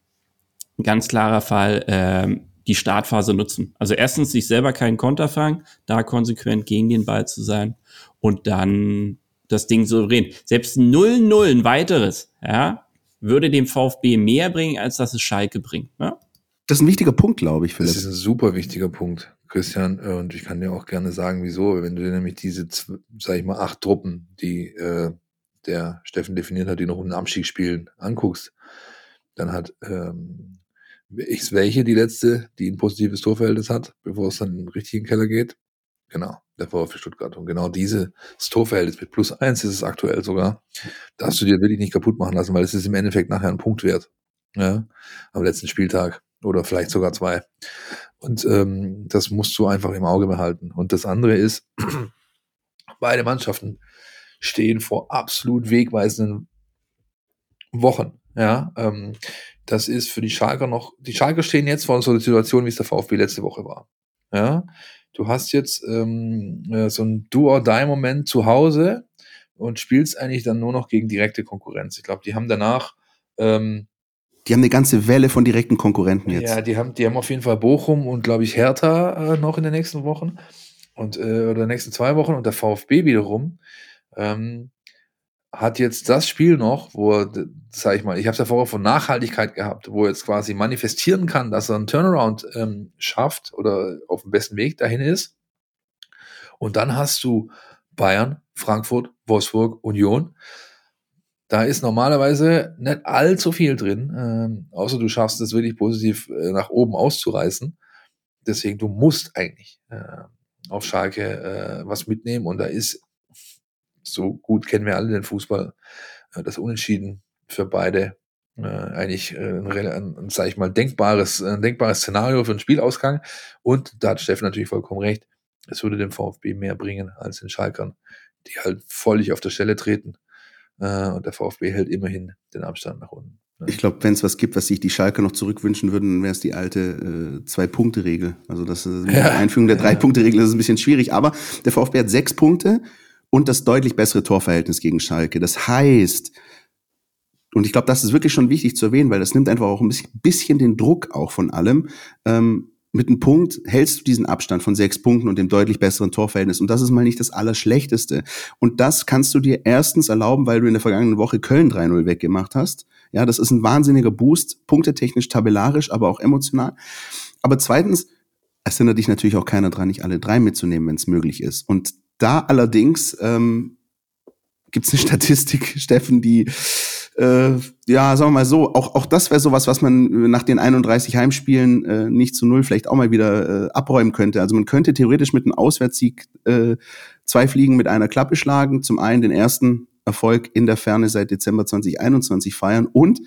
ganz klarer Fall, ähm, die Startphase nutzen. Also erstens sich selber keinen Konter fangen, da konsequent gegen den Ball zu sein und dann das Ding souverän. Selbst 0-0, ein weiteres, ja, würde dem VfB mehr bringen, als dass es Schalke bringt. Ne? Das ist ein wichtiger Punkt, glaube ich, Philipp. Das ist ein super wichtiger Punkt, Christian. Und ich kann dir auch gerne sagen, wieso. Wenn du dir nämlich diese, sag ich mal, acht Truppen, die äh, der Steffen definiert hat, die noch um den Abstieg spielen, anguckst, dann hat ähm, ist welche die letzte, die ein positives Torverhältnis hat, bevor es dann in den richtigen Keller geht? Genau, der VfB Stuttgart. Und genau dieses Torverhältnis mit plus eins ist es aktuell sogar. Darfst du dir wirklich nicht kaputt machen lassen, weil es ist im Endeffekt nachher ein Punktwert. Ja, am letzten Spieltag oder vielleicht sogar zwei. Und ähm, das musst du einfach im Auge behalten. Und das andere ist, [CLEARS THROAT] beide Mannschaften stehen vor absolut wegweisenden Wochen. Ja, ähm, das ist für die Schalker noch, die Schalker stehen jetzt vor so einer Situation, wie es der VfB letzte Woche war. Ja, du hast jetzt ähm, äh, so ein Do-or-Die-Moment zu Hause und spielst eigentlich dann nur noch gegen direkte Konkurrenz. Ich glaube, die haben danach ähm, die haben eine ganze Welle von direkten Konkurrenten jetzt. Ja, die haben, die haben auf jeden Fall Bochum und glaube ich Hertha äh, noch in den nächsten Wochen und äh, oder nächsten zwei Wochen und der VfB wiederum. Ähm, hat jetzt das Spiel noch, wo er, sag ich mal, ich habe es ja vorher von Nachhaltigkeit gehabt, wo er jetzt quasi manifestieren kann, dass er einen Turnaround ähm, schafft oder auf dem besten Weg dahin ist. Und dann hast du Bayern, Frankfurt, Wolfsburg, Union. Da ist normalerweise nicht allzu viel drin, ähm, außer du schaffst es wirklich positiv äh, nach oben auszureißen. Deswegen, du musst eigentlich äh, auf Schalke äh, was mitnehmen und da ist so gut kennen wir alle den Fußball, äh, das Unentschieden für beide äh, eigentlich äh, ein, ein, sag ich mal, denkbares, ein denkbares Szenario für einen Spielausgang. Und da hat Steffen natürlich vollkommen recht. Es würde dem VfB mehr bringen als den Schalkern, die halt völlig auf der Stelle treten. Äh, und der VfB hält immerhin den Abstand nach unten. Ich glaube, wenn es was gibt, was sich die Schalke noch zurückwünschen würden, dann wäre es die alte äh, Zwei-Punkte-Regel. Also das ist mit der Einführung der Drei-Punkte-Regel ist ein bisschen schwierig. Aber der VfB hat sechs Punkte und das deutlich bessere Torverhältnis gegen Schalke. Das heißt, und ich glaube, das ist wirklich schon wichtig zu erwähnen, weil das nimmt einfach auch ein bisschen, bisschen den Druck auch von allem. Ähm, mit einem Punkt hältst du diesen Abstand von sechs Punkten und dem deutlich besseren Torverhältnis. Und das ist mal nicht das Allerschlechteste. Und das kannst du dir erstens erlauben, weil du in der vergangenen Woche Köln 3-0 weggemacht hast. Ja, das ist ein wahnsinniger Boost, punktetechnisch, tabellarisch, aber auch emotional. Aber zweitens, es hindert dich natürlich auch keiner dran, nicht alle drei mitzunehmen, wenn es möglich ist. Und da allerdings ähm, gibt es eine [LAUGHS] Statistik, Steffen, die äh, ja, sagen wir mal so, auch, auch das wäre sowas, was man nach den 31 Heimspielen äh, nicht zu null vielleicht auch mal wieder äh, abräumen könnte. Also man könnte theoretisch mit einem Auswärtssieg äh, zwei Fliegen mit einer Klappe schlagen. Zum einen den ersten Erfolg in der Ferne seit Dezember 2021 feiern und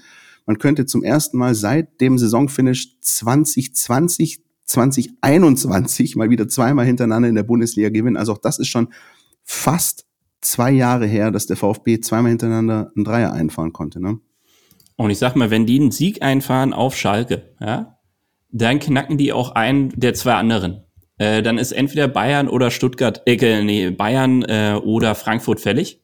man könnte zum ersten Mal seit dem Saisonfinish 2020 2021 mal wieder zweimal hintereinander in der Bundesliga gewinnen. Also auch das ist schon fast zwei Jahre her, dass der VfB zweimal hintereinander einen Dreier einfahren konnte. Ne? Und ich sag mal, wenn die einen Sieg einfahren auf Schalke, ja, dann knacken die auch einen der zwei anderen. Äh, dann ist entweder Bayern oder Stuttgart, äh, nee, Bayern äh, oder Frankfurt fällig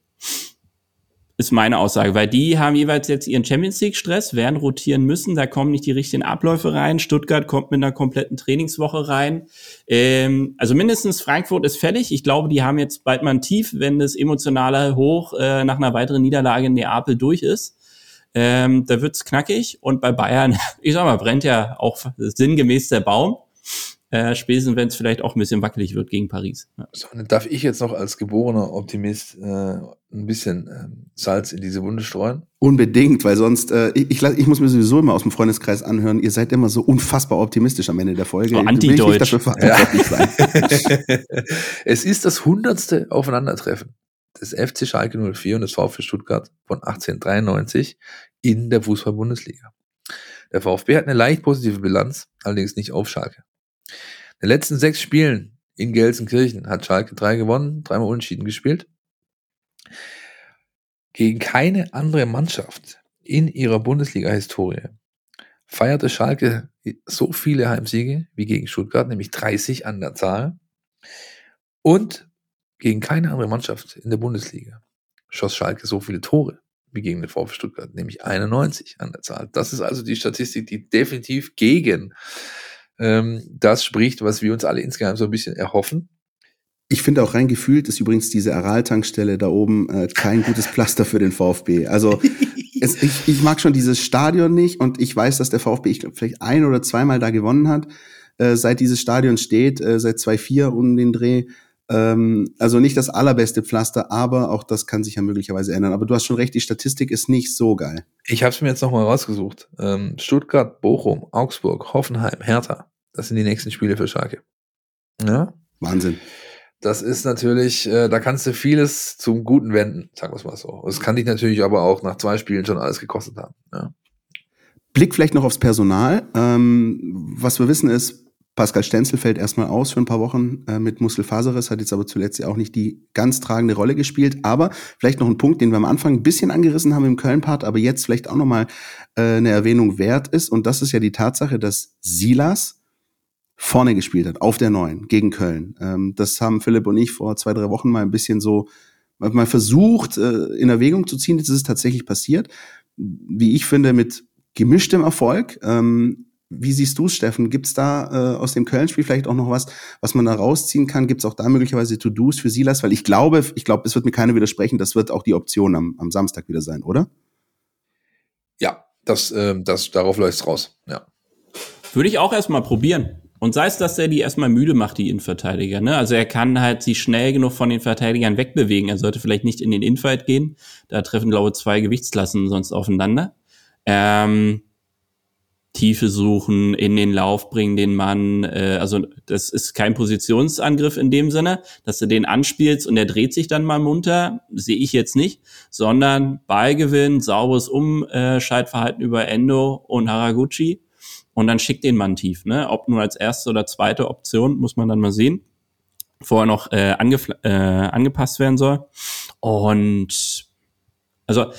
ist meine Aussage, weil die haben jeweils jetzt ihren Champions League Stress, werden rotieren müssen, da kommen nicht die richtigen Abläufe rein. Stuttgart kommt mit einer kompletten Trainingswoche rein. Ähm, also mindestens Frankfurt ist fällig. Ich glaube, die haben jetzt bald mal ein Tief, wenn das emotionale Hoch äh, nach einer weiteren Niederlage in Neapel durch ist. Ähm, da wird's knackig und bei Bayern, [LAUGHS] ich sag mal, brennt ja auch sinngemäß der Baum. Äh, spätestens, wenn es vielleicht auch ein bisschen wackelig wird gegen Paris. Ja. So, dann darf ich jetzt noch als geborener Optimist äh, ein bisschen äh, Salz in diese Wunde streuen? Unbedingt, weil sonst, äh, ich, ich, ich muss mir sowieso immer aus dem Freundeskreis anhören, ihr seid immer so unfassbar optimistisch am Ende der Folge. So anti-deutsch. Ja. [LAUGHS] es ist das hundertste Aufeinandertreffen des FC Schalke 04 und des VfB Stuttgart von 1893 in der Fußball-Bundesliga. Der VfB hat eine leicht positive Bilanz, allerdings nicht auf Schalke. In den letzten sechs Spielen in Gelsenkirchen hat Schalke drei gewonnen, dreimal unentschieden gespielt. Gegen keine andere Mannschaft in ihrer Bundesliga-Historie feierte Schalke so viele Heimsiege wie gegen Stuttgart, nämlich 30 an der Zahl. Und gegen keine andere Mannschaft in der Bundesliga schoss Schalke so viele Tore wie gegen den VfB Stuttgart, nämlich 91 an der Zahl. Das ist also die Statistik, die definitiv gegen ähm, das spricht, was wir uns alle insgesamt so ein bisschen erhoffen. Ich finde auch rein gefühlt ist übrigens diese Aral-Tankstelle da oben äh, kein gutes Pflaster für den VfB. Also [LAUGHS] es, ich, ich mag schon dieses Stadion nicht und ich weiß, dass der VfB, ich glaube, vielleicht ein oder zweimal da gewonnen hat, äh, seit dieses Stadion steht, äh, seit 2-4 um den Dreh. Ähm, also nicht das allerbeste Pflaster, aber auch das kann sich ja möglicherweise ändern. Aber du hast schon recht, die Statistik ist nicht so geil. Ich habe es mir jetzt nochmal rausgesucht. Ähm, Stuttgart, Bochum, Augsburg, Hoffenheim, Hertha. Das sind die nächsten Spiele für Schalke. Ja? Wahnsinn. Das ist natürlich, äh, da kannst du vieles zum Guten wenden, sagen wir es mal so. Es kann dich natürlich aber auch nach zwei Spielen schon alles gekostet haben. Ja. Blick vielleicht noch aufs Personal. Ähm, was wir wissen ist, Pascal Stenzel fällt erstmal aus für ein paar Wochen äh, mit Muskelfaserriss, hat jetzt aber zuletzt ja auch nicht die ganz tragende Rolle gespielt. Aber vielleicht noch ein Punkt, den wir am Anfang ein bisschen angerissen haben im Köln-Part, aber jetzt vielleicht auch nochmal äh, eine Erwähnung wert ist. Und das ist ja die Tatsache, dass Silas vorne gespielt hat, auf der Neuen, gegen Köln. Ähm, das haben Philipp und ich vor zwei, drei Wochen mal ein bisschen so mal versucht, äh, in Erwägung zu ziehen. Jetzt ist es tatsächlich passiert. Wie ich finde, mit gemischtem Erfolg. Ähm, wie siehst du es, Steffen? Gibt es da äh, aus dem Köln-Spiel vielleicht auch noch was, was man da rausziehen kann? Gibt es auch da möglicherweise To-Dos für Silas? Weil ich glaube, ich glaube, es wird mir keiner widersprechen, das wird auch die Option am, am Samstag wieder sein, oder? Ja, das, äh, das darauf läuft raus, ja. Würde ich auch erstmal probieren. Und sei es, dass er die erstmal müde macht, die Innenverteidiger. Ne? Also er kann halt sich schnell genug von den Verteidigern wegbewegen. Er sollte vielleicht nicht in den Infight gehen. Da treffen, glaube ich, zwei Gewichtsklassen sonst aufeinander. Ähm, Tiefe suchen, in den Lauf bringen den Mann. Äh, also das ist kein Positionsangriff in dem Sinne, dass du den anspielst und er dreht sich dann mal munter, sehe ich jetzt nicht, sondern Ballgewinn, sauberes Umschaltverhalten über Endo und Haraguchi und dann schickt den Mann tief. Ne? Ob nur als erste oder zweite Option, muss man dann mal sehen. Vorher noch äh, äh, angepasst werden soll. Und also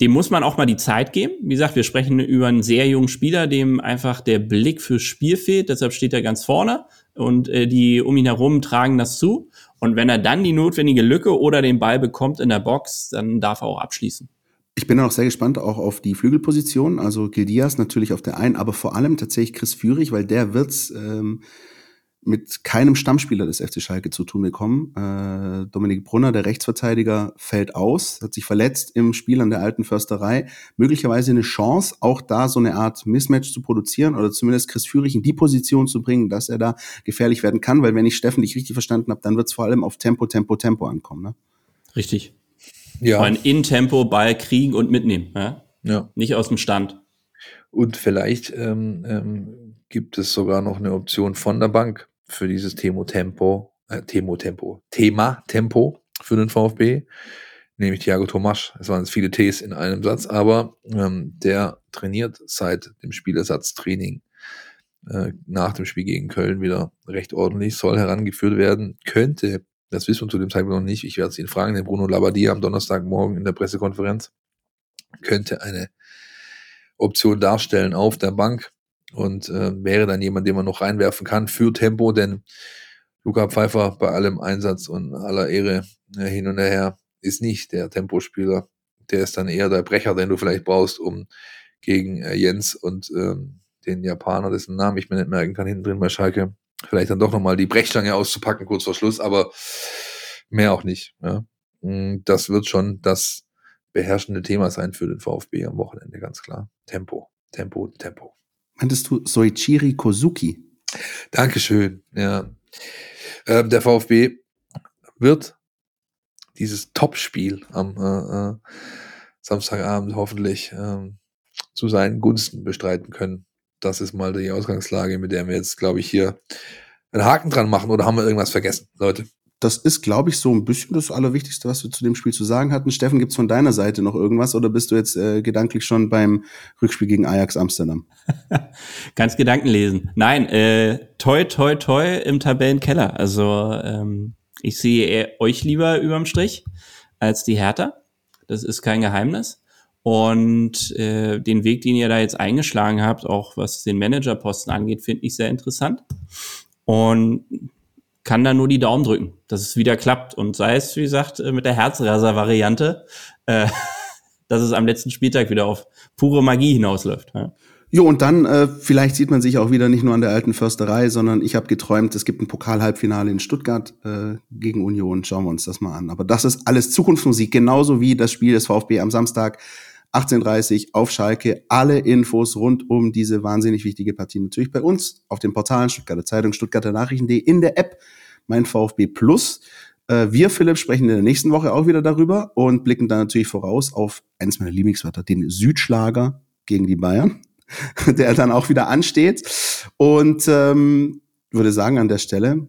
dem muss man auch mal die Zeit geben. Wie gesagt, wir sprechen über einen sehr jungen Spieler, dem einfach der Blick fürs Spiel fehlt. Deshalb steht er ganz vorne und äh, die um ihn herum tragen das zu. Und wenn er dann die notwendige Lücke oder den Ball bekommt in der Box, dann darf er auch abschließen. Ich bin auch sehr gespannt auch auf die Flügelposition. Also Gildias natürlich auf der einen, aber vor allem tatsächlich Chris Führig, weil der wird's ähm, mit keinem Stammspieler des FC Schalke zu tun bekommen. Äh, Dominik Brunner, der Rechtsverteidiger, fällt aus, hat sich verletzt im Spiel an der alten Försterei. Möglicherweise eine Chance, auch da so eine Art Mismatch zu produzieren oder zumindest Chris Führig in die Position zu bringen, dass er da gefährlich werden kann, weil wenn ich Steffen dich richtig verstanden habe, dann wird es vor allem auf Tempo, Tempo, Tempo ankommen. Ne? Richtig. Ja. Ein In-Tempo Ball kriegen und mitnehmen. Ja? ja. Nicht aus dem Stand. Und vielleicht ähm, ähm, gibt es sogar noch eine Option von der Bank für dieses Thema Tempo, äh, Thema Tempo, Thema Tempo für den VfB, nämlich Thiago Tomasch. Es waren jetzt viele Ts in einem Satz, aber ähm, der trainiert seit dem Spielersatztraining äh, nach dem Spiel gegen Köln wieder recht ordentlich, soll herangeführt werden, könnte, das wissen wir zu dem Zeitpunkt noch nicht, ich werde es ihn fragen, den Bruno Labbadia am Donnerstagmorgen in der Pressekonferenz, könnte eine Option darstellen auf der Bank und äh, wäre dann jemand, den man noch reinwerfen kann für Tempo, denn Luca Pfeiffer bei allem Einsatz und aller Ehre äh, hin und her ist nicht der Tempospieler. Der ist dann eher der Brecher, den du vielleicht brauchst, um gegen äh, Jens und ähm, den Japaner, dessen Namen ich mir nicht merken kann, hinten drin bei Schalke, vielleicht dann doch nochmal die Brechstange auszupacken, kurz vor Schluss, aber mehr auch nicht. Ja. Mm, das wird schon das beherrschende Thema sein für den VfB am Wochenende, ganz klar. Tempo, Tempo, Tempo. Meintest du Soichiri Kozuki? Dankeschön, ja. Ähm, der VfB wird dieses Topspiel am äh, äh, Samstagabend hoffentlich ähm, zu seinen Gunsten bestreiten können. Das ist mal die Ausgangslage, mit der wir jetzt, glaube ich, hier einen Haken dran machen. Oder haben wir irgendwas vergessen, Leute? Das ist, glaube ich, so ein bisschen das Allerwichtigste, was wir zu dem Spiel zu sagen hatten. Steffen, gibt's von deiner Seite noch irgendwas oder bist du jetzt äh, gedanklich schon beim Rückspiel gegen Ajax Amsterdam? [LAUGHS] Ganz Gedanken lesen. Nein, äh, toi, toi, toi im Tabellenkeller. Also ähm, ich sehe euch lieber überm Strich als die Hertha. Das ist kein Geheimnis. Und äh, den Weg, den ihr da jetzt eingeschlagen habt, auch was den Managerposten angeht, finde ich sehr interessant. Und kann da nur die Daumen drücken, dass es wieder klappt. Und sei es, wie gesagt, äh, mit der Herzraser-Variante, äh, [LAUGHS] dass es am letzten Spieltag wieder auf pure Magie hinausläuft. Ja. Jo, und dann äh, vielleicht sieht man sich auch wieder nicht nur an der alten Försterei, sondern ich habe geträumt, es gibt ein Pokalhalbfinale in Stuttgart äh, gegen Union. Schauen wir uns das mal an. Aber das ist alles Zukunftsmusik, genauso wie das Spiel des VfB am Samstag 18.30 auf Schalke. Alle Infos rund um diese wahnsinnig wichtige Partie natürlich bei uns auf den Portalen Stuttgarter Zeitung, Stuttgarter Nachrichten.de, in der App mein VfB Plus. Äh, wir, Philipp, sprechen in der nächsten Woche auch wieder darüber und blicken dann natürlich voraus auf eines meiner Lieblingswörter, den Südschlager gegen die Bayern, [LAUGHS] der dann auch wieder ansteht. Und ähm, würde sagen an der Stelle,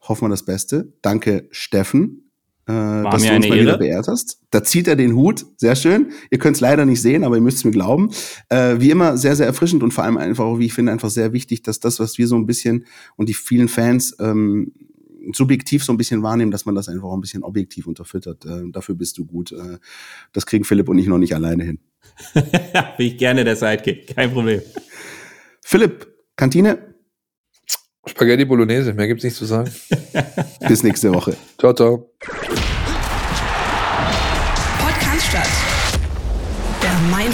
hoffen wir das Beste. Danke, Steffen äh, dass du uns mal Ehre. wieder beehrt hast. Da zieht er den Hut, sehr schön. Ihr könnt es leider nicht sehen, aber ihr müsst es mir glauben. Äh, wie immer sehr, sehr erfrischend und vor allem einfach auch, wie ich finde, einfach sehr wichtig, dass das, was wir so ein bisschen und die vielen Fans ähm, subjektiv so ein bisschen wahrnehmen, dass man das einfach auch ein bisschen objektiv unterfüttert. Äh, dafür bist du gut. Äh, das kriegen Philipp und ich noch nicht alleine hin. [LAUGHS] Bin ich gerne der Sidekick, kein Problem. Philipp, Kantine, Spaghetti Bolognese, mehr gibt's nicht zu sagen. [LAUGHS] Bis nächste Woche. Ciao, ciao.